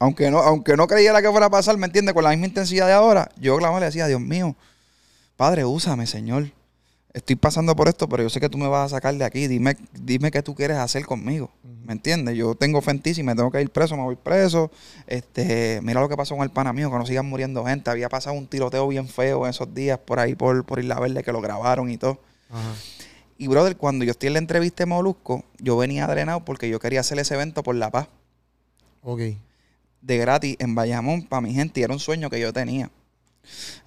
Aunque no, aunque no creyera que fuera a pasar, ¿me entiendes? Con la misma intensidad de ahora, yo clamaba y le decía, Dios mío, Padre, úsame, Señor. estoy pasando por esto, pero yo sé que tú me vas a sacar de aquí. Dime, dime qué tú quieres hacer conmigo. ¿Me entiendes? Yo tengo fe en ti, si me tengo que ir preso, me voy preso. Este, mira lo que pasó con el pana mío, que no sigan muriendo gente. Había pasado un tiroteo bien feo en esos días por ahí, por, por Isla Verde, que lo grabaron y todo. Y, brother, cuando yo estoy en la entrevista de Molusco, yo venía drenado porque yo quería hacer ese evento por La Paz. Ok. De gratis en Bayamón para mi gente y era un sueño que yo tenía.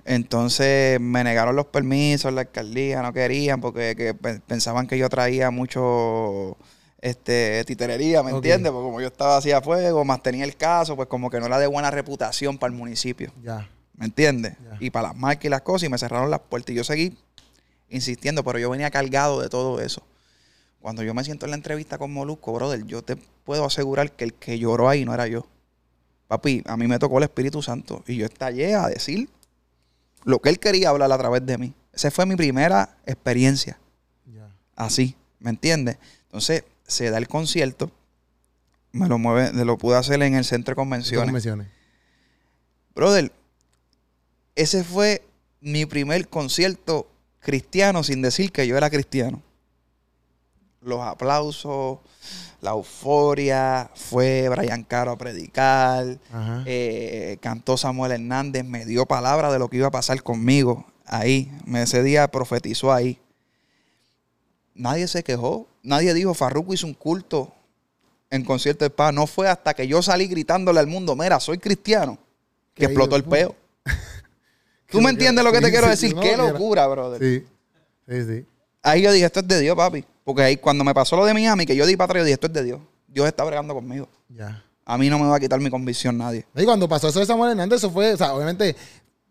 Entonces me negaron los permisos, la alcaldía no querían porque pensaban que yo traía mucho este, titerería, ¿me entiendes? Porque como yo estaba así a fuego, más tenía el caso, pues como que no era de buena reputación para el municipio. Ya. ¿Me entiendes? Y para las marcas y las cosas, y me cerraron las puertas. Y yo seguí insistiendo, pero yo venía cargado de todo eso. Cuando yo me siento en la entrevista con Molusco, brother, yo te puedo asegurar que el que lloró ahí no era yo. Papi, a mí me tocó el Espíritu Santo y yo estallé a decir lo que él quería hablar a través de mí. Esa fue mi primera experiencia. Así, ¿me entiendes? Entonces, se da el concierto. Me lo mueve, lo pude hacer en el centro de convenciones. convenciones. Brother, ese fue mi primer concierto cristiano sin decir que yo era cristiano. Los aplausos, la euforia, fue Brian Caro a predicar, eh, cantó Samuel Hernández, me dio palabra de lo que iba a pasar conmigo ahí. Ese día profetizó ahí. Nadie se quejó, nadie dijo, Farruko hizo un culto en concierto de paz. No fue hasta que yo salí gritándole al mundo, mira, soy cristiano, que explotó el peo. ¿Tú me entiendes lo que te quiero decir? Qué locura, brother. Sí, sí, sí. Ahí yo dije, esto es de Dios, papi. Porque ahí cuando me pasó lo de Miami, que yo di para atrás, yo dije, esto es de Dios. Dios está bregando conmigo. Ya. A mí no me va a quitar mi convicción nadie. Y cuando pasó eso de Samuel Hernández, eso fue, o sea, obviamente,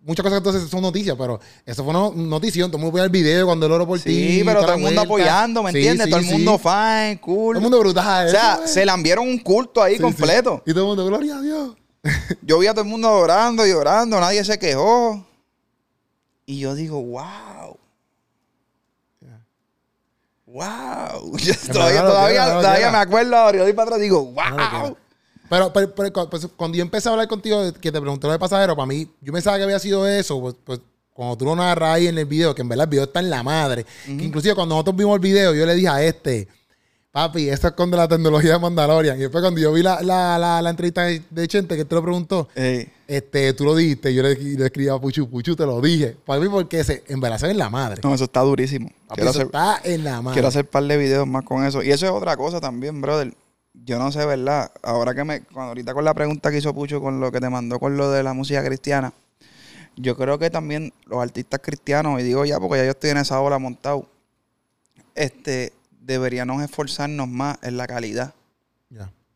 muchas cosas entonces son noticias, pero eso fue una noticia. Todo el mundo el video cuando el oro por ti. Sí, pero todo el mundo apoyando, ¿me entiendes? todo el mundo fine, cool. Todo el mundo brutal. O sea, se le enviaron un culto ahí completo. Y todo el mundo, gloria a Dios. yo vi a todo el mundo orando y orando, nadie se quejó. Y yo digo, wow. Wow. todavía, todavía, me acuerdo, yo doy para atrás digo, wow. Pero, pero, pues, cuando yo empecé a hablar contigo, que te pregunté lo de pasajero, para mí, yo pensaba que había sido eso, pues, pues cuando tú lo narras ahí en el video, que en verdad el video está en la madre, que inclusive cuando nosotros vimos el video, yo le dije a este, papi, esto es con de la tecnología de Mandalorian. Y después cuando yo vi la, la, la, entrevista de Chente, que te lo preguntó, este, tú lo dijiste, yo le, le, escribí a Puchu, Puchu, te lo dije. Para mí, porque se, se en la madre. No, eso está durísimo. eso está en la madre. Quiero hacer un par de videos más con eso. Y eso es otra cosa también, brother yo no sé, ¿verdad? Ahora que me, cuando ahorita con la pregunta que hizo Pucho con lo que te mandó con lo de la música cristiana, yo creo que también los artistas cristianos, y digo ya porque ya yo estoy en esa ola montado, este, deberíamos esforzarnos más en la calidad.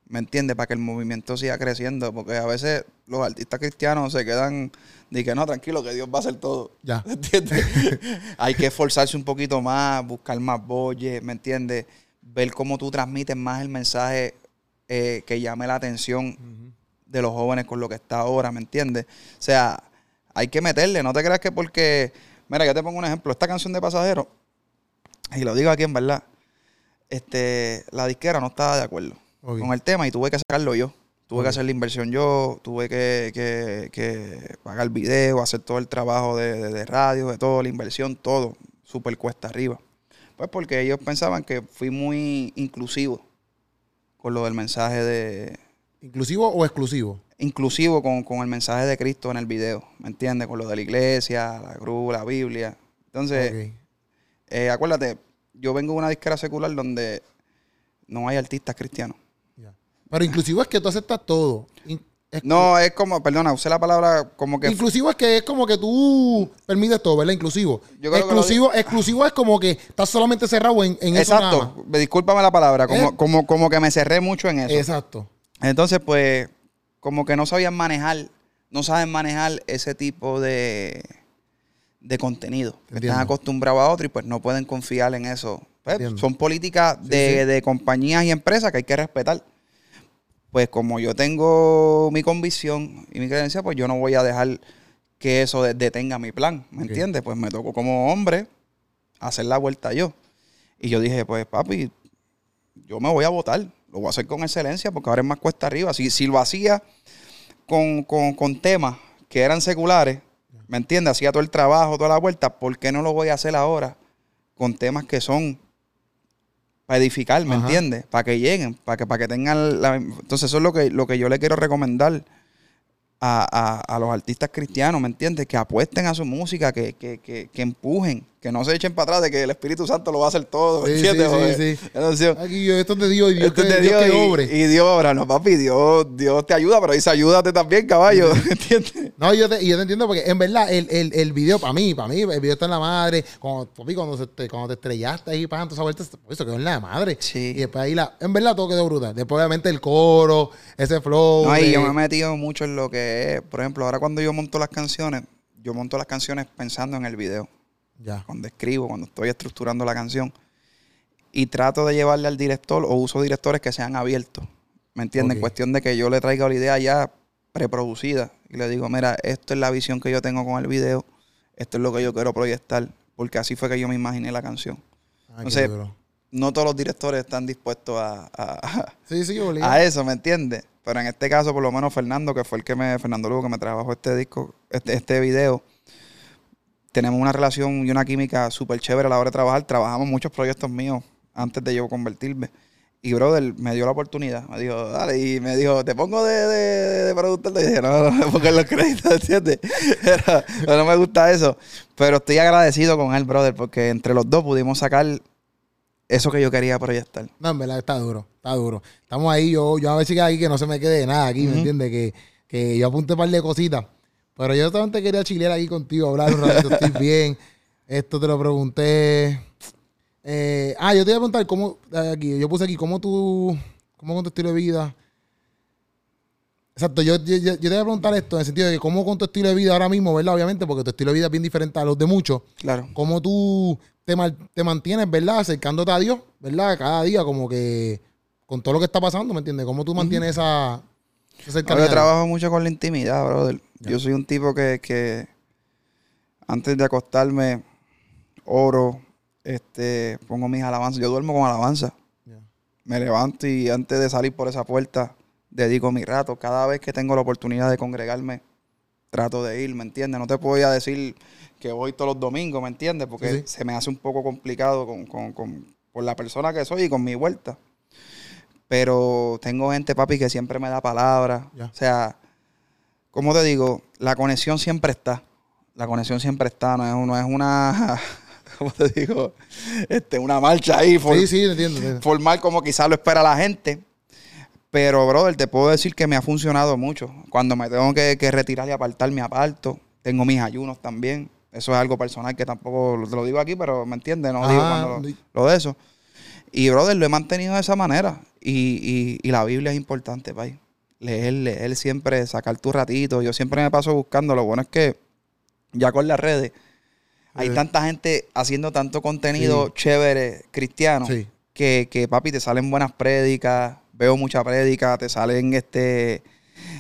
¿Me entiendes? Para que el movimiento siga creciendo, porque a veces los artistas cristianos se quedan, de que no, tranquilo, que Dios va a hacer todo. Ya. ¿Me entiendes? Hay que esforzarse un poquito más, buscar más boyes, ¿me entiendes? ver cómo tú transmites más el mensaje eh, que llame la atención de los jóvenes con lo que está ahora, ¿me entiendes? O sea, hay que meterle, no te creas que porque, mira, yo te pongo un ejemplo, esta canción de Pasajero, y lo digo aquí en verdad, este, la disquera no estaba de acuerdo con el tema y tuve que sacarlo yo. Tuve que hacer la inversión yo, tuve que, que, que, pagar el video, hacer todo el trabajo de, de radio, de todo, la inversión, todo, súper cuesta arriba. Pues porque ellos pensaban que fui muy inclusivo con lo del mensaje de... ¿Inclusivo o exclusivo? Inclusivo con, el mensaje de Cristo en el video, ¿me entiendes? Con lo de la iglesia, la cruz, la Biblia. Entonces, eh, acuérdate, yo vengo de una disquera secular donde no hay artistas cristianos. Pero inclusivo es que tú aceptas todo no, es como, perdona, usé la palabra como que. Inclusivo es que es como que tú permites todo, ¿verdad? Inclusivo. exclusivo, exclusivo es como que estás solamente cerrado en, en eso. Exacto. Discúlpame la palabra, como, como, como que me cerré mucho en eso. Exacto. Entonces, pues, como que no sabían manejar, no saben manejar ese tipo de, de contenido. Están acostumbrados a otro y pues no pueden confiar en eso. Pues, son políticas de, de compañías y empresas que hay que respetar pues como yo tengo mi convicción y mi creencia, pues yo no voy a dejar que eso detenga mi plan, ¿me entiendes? Pues me tocó como hombre hacer la vuelta yo. Y yo dije, pues papi, yo me voy a votar, lo voy a hacer con excelencia porque ahora es más cuesta arriba. Si, si lo hacía con, con temas que eran seculares, ¿me entiendes? Hacía todo el trabajo, toda la vuelta, ¿por qué no lo voy a hacer ahora con temas que son para edificar, ¿me entiendes? Para que lleguen, para que, para que tengan la... Entonces eso es lo que, lo que yo le quiero recomendar a, a, a los artistas cristianos, ¿me entiendes? Que apuesten a su música, que, que, que, que empujen, que no se echen para atrás de que el Espíritu Santo lo va a hacer todo, ¿me entiendes? Sí, sí, sí. Aquí, esto es de Dios y Dios, que, de Dios, obre. Y, Dios obra, no papi, Dios, Dios te ayuda, pero dice ayúdate también, caballo, ¿me entiendes? No, yo te, yo te entiendo porque en verdad el, el, el video, para mí, para mí, el video está en la madre, cuando, papi, cuando, se te, cuando te estrellaste ahí, para esa vuelta, eso quedó en la madre. Sí. Y después ahí, la, en verdad todo quedó brutal. Después obviamente el coro, ese flow. No, y yo me he metido mucho en lo que es, por ejemplo, ahora cuando yo monto las canciones, yo monto las canciones pensando en el video. Ya. Cuando escribo, cuando estoy estructurando la canción. Y trato de llevarle al director o uso directores que sean abiertos. ¿Me entiendes? En cuestión de que yo le traiga la idea ya preproducida y le digo, mira, esto es la visión que yo tengo con el video, esto es lo que yo quiero proyectar, porque así fue que yo me imaginé la canción. Ah, Entonces, no todos los directores están dispuestos a, a, eso, ¿me entiendes? Pero en este caso, por lo menos Fernando, que fue el que me, Fernando Lugo, que me trabajó este disco, este, este video, tenemos una relación y una química súper chévere a la hora de trabajar. Trabajamos muchos proyectos míos antes de yo convertirme. Y brother me dio la oportunidad. Me dijo, dale, y me dijo, te pongo de, de, de productor. Y dije, no, no, no me los créditos, ¿entiendes? Pero, no me gusta eso. Pero estoy agradecido con él, brother, porque entre los dos pudimos sacar eso que yo quería proyectar. No, en verdad está duro, está duro. Estamos ahí, yo, yo a ver si aquí que no se me quede nada aquí, ¿me entiendes? Que, que yo apunte un par de cositas. Pero yo solamente quería chilear aquí contigo, hablar un ratito, estoy bien. Esto te lo pregunté. Eh, ah, yo te iba a preguntar cómo, aquí, yo puse aquí, cómo tú, cómo con tu estilo de vida. Exacto, yo, yo, te voy a preguntar esto en el sentido de que cómo con tu estilo de vida ahora mismo, ¿verdad? Obviamente, porque tu estilo de vida es bien diferente a los de muchos. Claro. Cómo tú te, te mantienes, ¿verdad? Acercándote a Dios, ¿verdad? Cada día, como que con todo lo que está pasando, ¿me entiendes? ¿Cómo tú mantienes esa, esa Yo trabajo mucho con la intimidad, brother. Yo soy un tipo que, que antes de acostarme oro, este, pongo mis alabanzas. Yo duermo con alabanza. Me levanto y antes de salir por esa puerta, dedico mi rato. Cada vez que tengo la oportunidad de congregarme, trato de ir, ¿me entiendes? No te puedo decir que voy todos los domingos, ¿me entiendes? Porque se me hace un poco complicado con, con, con, por la persona que soy y con mi vuelta. Pero tengo gente, papi, que siempre me da palabras. O sea, como te digo, la conexión siempre está. La conexión siempre está, no es, no es una como te digo, este, una marcha ahí. sí, sí, entiendo, Formal como quizás lo espera la gente. Pero, brother, te puedo decir que me ha funcionado mucho. Cuando me tengo que, retirar y apartar, me aparto. Tengo mis ayunos también. Eso es algo personal que tampoco te lo digo aquí, pero me entiendes, no digo cuando lo, de eso. Y, brother, lo he mantenido de esa manera. Y, y, la Biblia es importante, pay. Leer, leer siempre, sacar tu ratito. Yo siempre me paso buscando. Lo bueno es que ya con las redes hay tanta gente haciendo tanto contenido chévere cristiano que, que, papi, te salen buenas prédicas, veo mucha prédica, te salen este,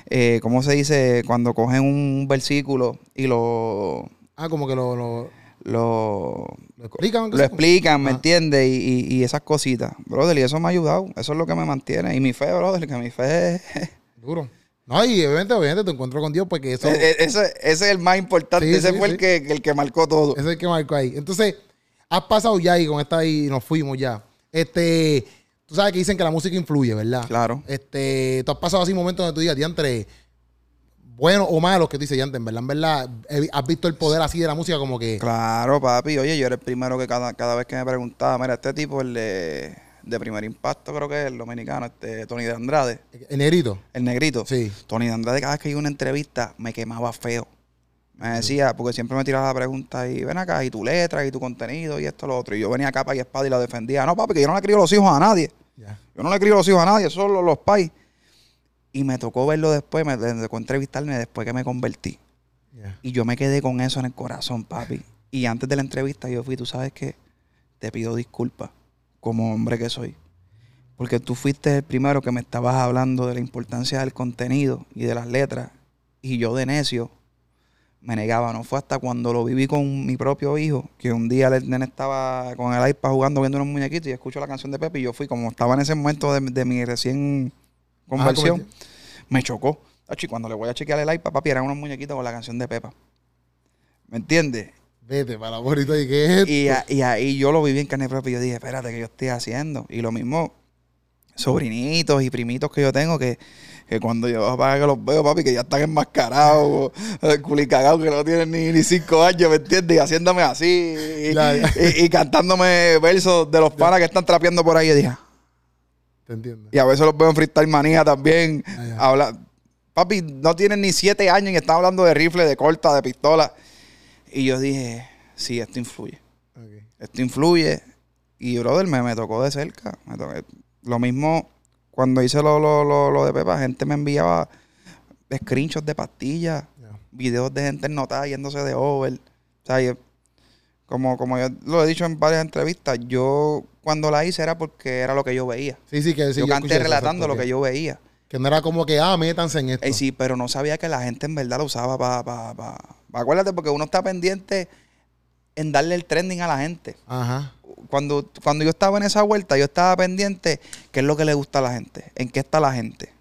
eh, ¿cómo se dice? Cuando cogen un versículo y lo... Ah, como que lo... lo, lo, explican, lo explican ¿me ah. entiendes? Y, y, esas cositas. Brother, y eso me ha ayudado. Eso es lo que me mantiene. Y mi fe, brother, que mi fe es... Duro. No, y obviamente, obviamente te encuentro con Dios porque eso... E, e, ese, es el más importante, ese fue el, que, el que marcó todo. Ese es el que marcó ahí. Entonces, has pasado ya y con esta y nos fuimos ya. Este, tú sabes que dicen que la música influye, ¿verdad? Claro. Este, tú has pasado así momentos donde tú digas, entre buenos o malos que tú dices, en verdad, en verdad, has visto el poder así de la música como que... Claro, papi. Oye, yo era el primero que cada, cada vez que me preguntaba, mira, este tipo, el de de primer impacto, creo que es el dominicano, este Tony de Andrade. ¿El negrito? El negrito. Sí. Tony de Andrade, cada vez que iba una entrevista, me quemaba feo. Me decía, porque siempre me tiraba la pregunta y ven acá, y tu letra, y tu contenido, y esto, lo otro. Y yo venía capa y espada y lo defendía. No, papi, que yo no le crío los hijos a nadie. Yo no le crío los hijos a nadie, solo los pais. Y me tocó verlo después, me tocó entrevistarme después que me convertí. Y yo me quedé con eso en el corazón, papi. Y antes de la entrevista yo fui, tú sabes que te pido disculpas como hombre que soy. Porque tú fuiste el primero que me estabas hablando de la importancia del contenido y de las letras. Y yo de necio me negaba. No fue hasta cuando lo viví con mi propio hijo, que un día el nene estaba con el iPad jugando viendo unos muñequitos y escucho la canción de Pepe y yo fui, como estaba en ese momento de, mi recién conversión, me chocó. Y cuando le voy a chequear el iPad, papi, eran unos muñequitos con la canción de Pepa. ¿Me entiendes? Vete para la bonita y qué es esto? Y, y, ahí yo lo viví en carne propia y yo dije, espérate, ¿qué yo estoy haciendo? Y lo mismo, sobrinitos y primitos que yo tengo que, que cuando yo para que los veo, papi, que ya están enmascarados, eh, culicagados, que no tienen ni, ni cinco años, ¿me entiendes? Y haciéndome así, y, y, cantándome versos de los panas que están trapeando por ahí. Y dije, te entiendo. Y a veces los veo en freestyle manía también. Habla, papi, no tienen ni siete años y están hablando de rifle, de corta, de pistola. Y yo dije, sí, esto influye. Esto influye. Y, brother, me, me tocó de cerca. lo mismo cuando hice lo, lo, lo, de Pepa, gente me enviaba screenshots de pastillas, videos de gente notada yéndose de over. O sea, como, como yo lo he dicho en varias entrevistas, yo cuando la hice era porque era lo que yo veía. Sí, sí, que sí. Yo, canté relatando lo que yo veía. Que no era como que, ah, métanse en esto. Eh, sí, pero no sabía que la gente en verdad lo usaba para... Pa, pa, acuérdate, porque uno está pendiente en darle el trending a la gente. Ajá. Cuando, cuando yo estaba en esa vuelta, yo estaba pendiente qué es lo que le gusta a la gente, en qué está la gente,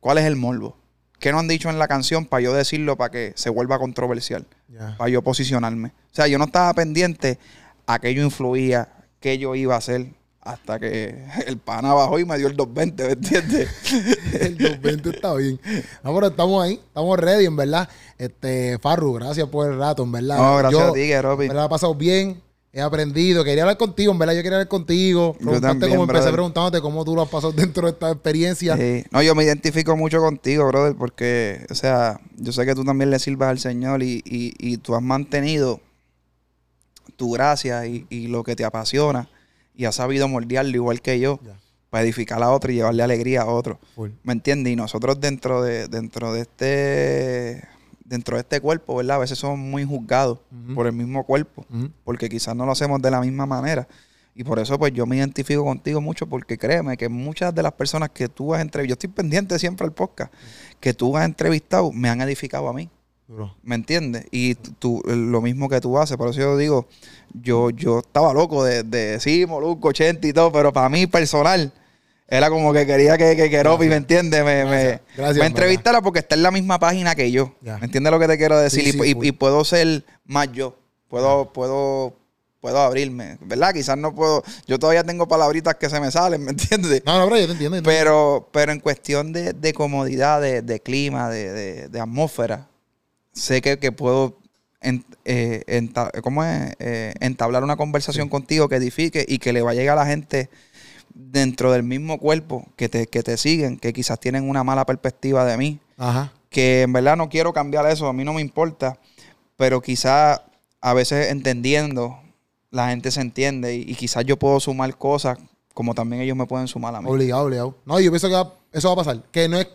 cuál es el morbo, qué no han dicho en la canción para yo decirlo para que se vuelva controversial, para yo posicionarme. O sea, yo no estaba pendiente a qué yo influía, qué yo iba a hacer, hasta que el pana bajó y me dio el 220, ¿me entiendes? el 220 está bien. No, pero estamos ahí, estamos ready, en verdad. Este, Farru, gracias por el rato, en verdad. No, gracias a ti, Robbie. Me la ha pasado bien, he aprendido. Quería hablar contigo, en verdad, yo quería hablar contigo. Preguntarte cómo empecé preguntándote cómo tú lo has pasado dentro de esta experiencia. Sí. No, yo me identifico mucho contigo, brother, porque, o sea, yo sé que tú también le sirvas al Señor y, y, y tú has mantenido tu gracia y, y lo que te apasiona y ha sabido moldearlo igual que yo para edificar a otro y llevarle alegría a otro. ¿Me entiendes? Y nosotros dentro de, dentro de este dentro de este cuerpo, ¿verdad? A veces somos muy juzgados por el mismo cuerpo, porque quizás no lo hacemos de la misma manera. Y por eso, pues yo me identifico contigo mucho, porque créeme que muchas de las personas que tú has entrevistado, yo estoy pendiente siempre al podcast, que tú has entrevistado, me han edificado a mí. ¿Me entiendes? Y tú, lo mismo que tú haces, por eso yo digo, yo, yo estaba loco de, de sí, Molusco, 80 y todo, pero para mí personal, era como que quería que, que, que ¿me entiendes? Me, me, me, entrevistara porque está en la misma página que yo. ¿Me entiendes lo que te quiero decir? y, y, puedo ser más yo. Puedo, puedo, puedo abrirme, ¿verdad? Quizás no puedo. Yo todavía tengo palabritas que se me salen, ¿me entiendes? No, no, pero yo te entiendo. Pero, pero en cuestión de, de comodidad, de, de clima, de, de, de atmósfera, sé que, puedo eh, eh, entablar una conversación contigo que edifique y que le va a llegar a la gente dentro del mismo cuerpo que te, que te siguen, que quizás tienen una mala perspectiva de mí. Que en verdad no quiero cambiar eso, a mí no me importa, pero quizás a veces entendiendo, la gente se entiende y, quizás yo puedo sumar cosas como también ellos me pueden sumar a mí. Obligado, obligado. No, yo pienso que eso va a pasar. Que no es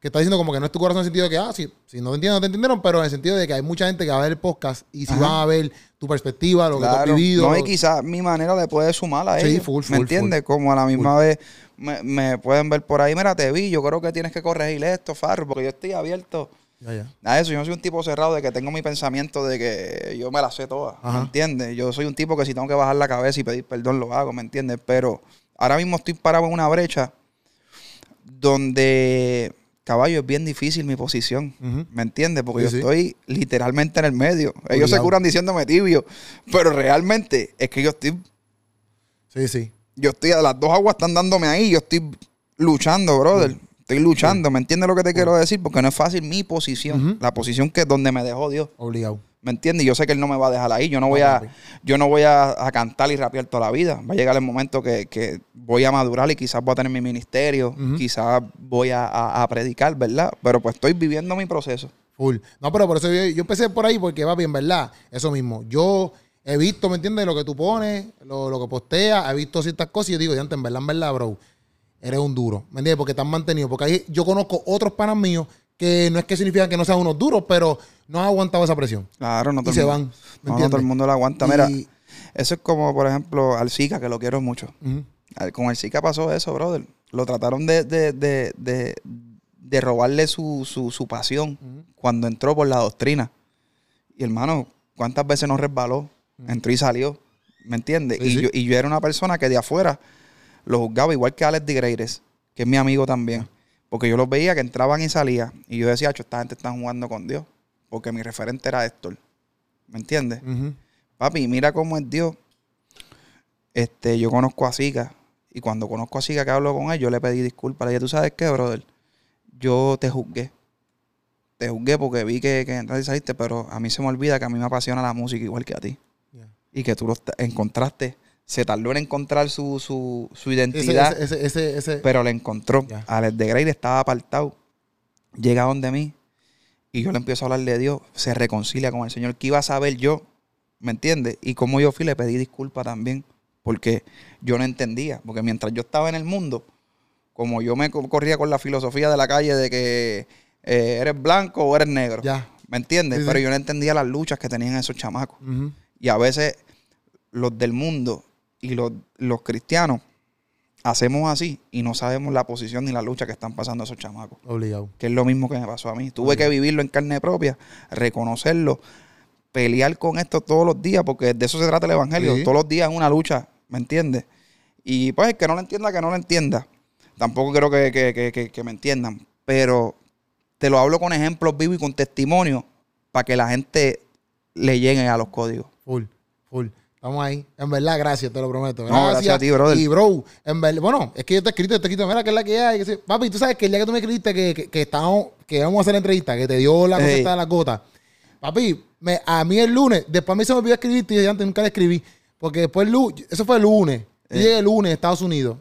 que está diciendo como que no es tu corazón en el sentido de que, ah, si, si no te entienden, no te entendieron, pero en el sentido de que hay mucha gente que va a ver el podcast y si van a ver tu perspectiva, lo que tú has vivido. No, y quizás mi manera le puede sumar a ellos. Sí, full, full, ¿Me entiendes? Como a la misma vez me, pueden ver por ahí, mira, te vi, yo creo que tienes que corregir esto, Farro, porque yo estoy abierto a eso. Yo no soy un tipo cerrado de que tengo mi pensamiento de que yo me la sé toda, ¿me entiendes? Yo soy un tipo que si tengo que bajar la cabeza y pedir perdón, lo hago, ¿me entiendes? Pero ahora mismo estoy parado en una brecha donde caballo, es bien difícil mi posición. ¿Me entiendes? Porque yo estoy literalmente en el medio. Ellos se curan diciéndome tibio, pero realmente es que yo estoy. Sí, sí. Yo estoy, las dos aguas están dándome ahí. Yo estoy luchando, brother. Estoy luchando. ¿Me entiendes lo que te quiero decir? Porque no es fácil mi posición. La posición que es donde me dejó Dios. Obligado. ¿Me entiendes? Yo sé que él no me va a dejar ahí. Yo no voy a, yo no voy a, cantar y rapear toda la vida. Va a llegar el momento que, voy a madurar y quizás voy a tener mi ministerio. Quizás voy a, predicar, ¿verdad? Pero pues estoy viviendo mi proceso. Full. No, pero por eso yo, empecé por ahí porque va bien, ¿verdad? Eso mismo. Yo he visto, ¿me entiendes? Lo que tú pones, lo, que posteas, he visto ciertas cosas y yo digo, ya en verdad, en verdad, bro, eres un duro. ¿Me entiendes? Porque te han mantenido. Porque ahí yo conozco otros panas míos que no es que significa que no sean unos duros, pero no han aguantado esa presión. Claro, no todo, y se van, no, todo el mundo la aguanta. Mira, eso es como, por ejemplo, al Zika, que lo quiero mucho. Con el Zika pasó eso, brother. Lo trataron de, de, de, de robarle su, su, su pasión cuando entró por la doctrina. Y hermano, ¿cuántas veces nos resbaló? Entró y salió. ¿Me entiendes? y, Yo, y yo era una persona que de afuera lo juzgaba, igual que Alex Digreires, que es mi amigo también. Porque yo los veía que entraban y salían. Y yo decía, esta gente está jugando con Dios. Porque mi referente era Héctor. ¿Me entiendes? Papi, mira cómo es Dios. Este, yo conozco a Zika. Y cuando conozco a Zika que hablo con él, yo le pedí disculpas. Le dije, ¿tú sabes qué, brother? Yo te juzgué. Te juzgué porque vi que, que saliste, pero a mí se me olvida que a mí me apasiona la música igual que a ti. Y que tú lo encontraste. Se tardó en encontrar su, su, su identidad. pero le encontró. Alex de Grey estaba apartado. Llega donde mí y yo le empiezo a hablar de Dios. Se reconcilia con el Señor. ¿Qué iba a saber yo? ¿Me entiendes? Y como yo fui, le pedí disculpas también porque yo no entendía, porque mientras yo estaba en el mundo, como yo me corría con la filosofía de la calle de que eh, eres blanco o eres negro, ya. ¿me entiendes? Pero yo no entendía las luchas que tenían esos chamacos. Y a veces los del mundo y los, los cristianos hacemos así y no sabemos la posición ni la lucha que están pasando esos chamacos. Obligado. Que es lo mismo que me pasó a mí. Tuve que vivirlo en carne propia, reconocerlo, pelear con esto todos los días, porque de eso se trata el Evangelio. Todos los días es una lucha, ¿me entiendes? Y pues el que no lo entienda, que no lo entienda. Tampoco quiero que, me entiendan, pero te lo hablo con ejemplos vivos y con testimonios para que la gente le llegue a los códigos. Full, full. Estamos ahí. En verdad, gracias, te lo prometo. Gracias, a ti, brother. Y, bro, en verdad, bueno, es que yo te he escrito, yo te he escrito, mira, que es la que hay. papi, tú sabes que el día que tú me escribiste que, que, que, estábamos, que íbamos a hacer la entrevista, que te dio la hey. de la gota. Papi, me, a mí el lunes, después a mí se me olvidó escribirte y antes nunca le escribí. Porque después, el lunes, eso fue el lunes. Llegué el lunes a Estados Unidos.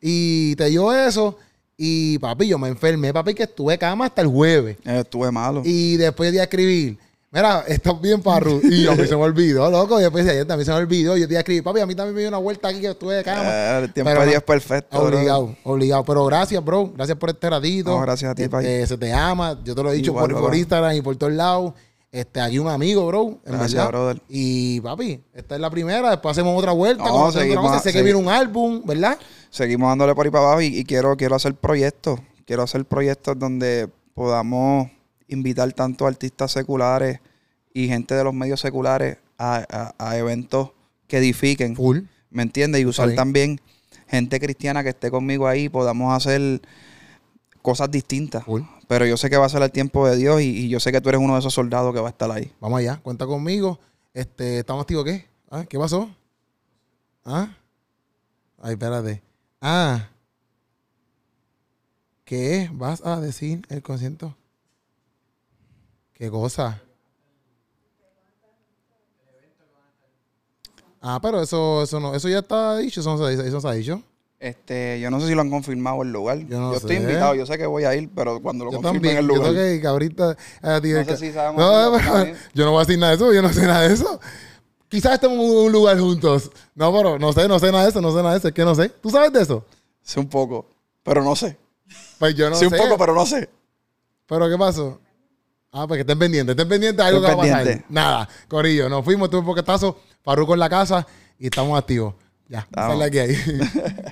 Y te dio eso. Y papi, yo me enfermé, papi, que estuve cama hasta el jueves. Eh, estuve malo. Y después de escribir. Mira, estás bien, Parru. Y a mí se me olvidó, loco. Y después de ayer también se me olvidó. Yo te iba a escribir, papi, a mí también me dio una vuelta aquí que estuve de cama. Eh, el tiempo de Dios es perfecto. Obligado, obligado. Pero gracias, bro. Gracias por este ratito. No, gracias a ti, papi. Eh, se te ama. Yo te lo he dicho por, por, Instagram y por todos lados. Este, aquí un amigo, bro. Gracias, brother. Y papi, esta es la primera. Después hacemos otra vuelta. No, seguimos, sé que viene un álbum, ¿verdad? Seguimos dándole por ahí para abajo y, quiero, quiero hacer proyectos. Quiero hacer proyectos donde podamos invitar tanto artistas seculares y gente de los medios seculares a, eventos que edifiquen. Full. ¿Me entiendes? Y usar también gente cristiana que esté conmigo ahí. Podamos hacer cosas distintas. Pero yo sé que va a ser el tiempo de Dios y, yo sé que tú eres uno de esos soldados que va a estar ahí. Vamos allá, cuenta conmigo. Este, ¿Estamos activos qué? ¿Ah? ¿Qué pasó? ¿Ah? Ay, espérate. Ah. ¿Qué vas a decir el concierto? ¿Qué cosa? Ah, pero eso, eso no, eso ya está dicho, eso no eso se ha dicho. Este, yo no sé si lo han confirmado el lugar. Yo, estoy invitado, yo sé que voy a ir, pero cuando lo confirmen el lugar. Yo que ahorita no sé si sabemos no, yo no voy a decir nada de eso, yo no sé nada de eso. Quizás estemos en un lugar juntos. No, pero no sé, no sé nada de eso, no sé nada de eso, es que no sé. ¿Tú sabes de eso? Sé un poco, pero no sé. Pues yo no sé. Sé un poco, pero no sé. ¿Pero qué pasó? Ah, pues que estén pendientes, estén pendientes de algo que va a pasar. Nada, Corillo, nos fuimos, tuve un poquetazo, Farruko en la casa y estamos activos. Ya, sale aquí ahí.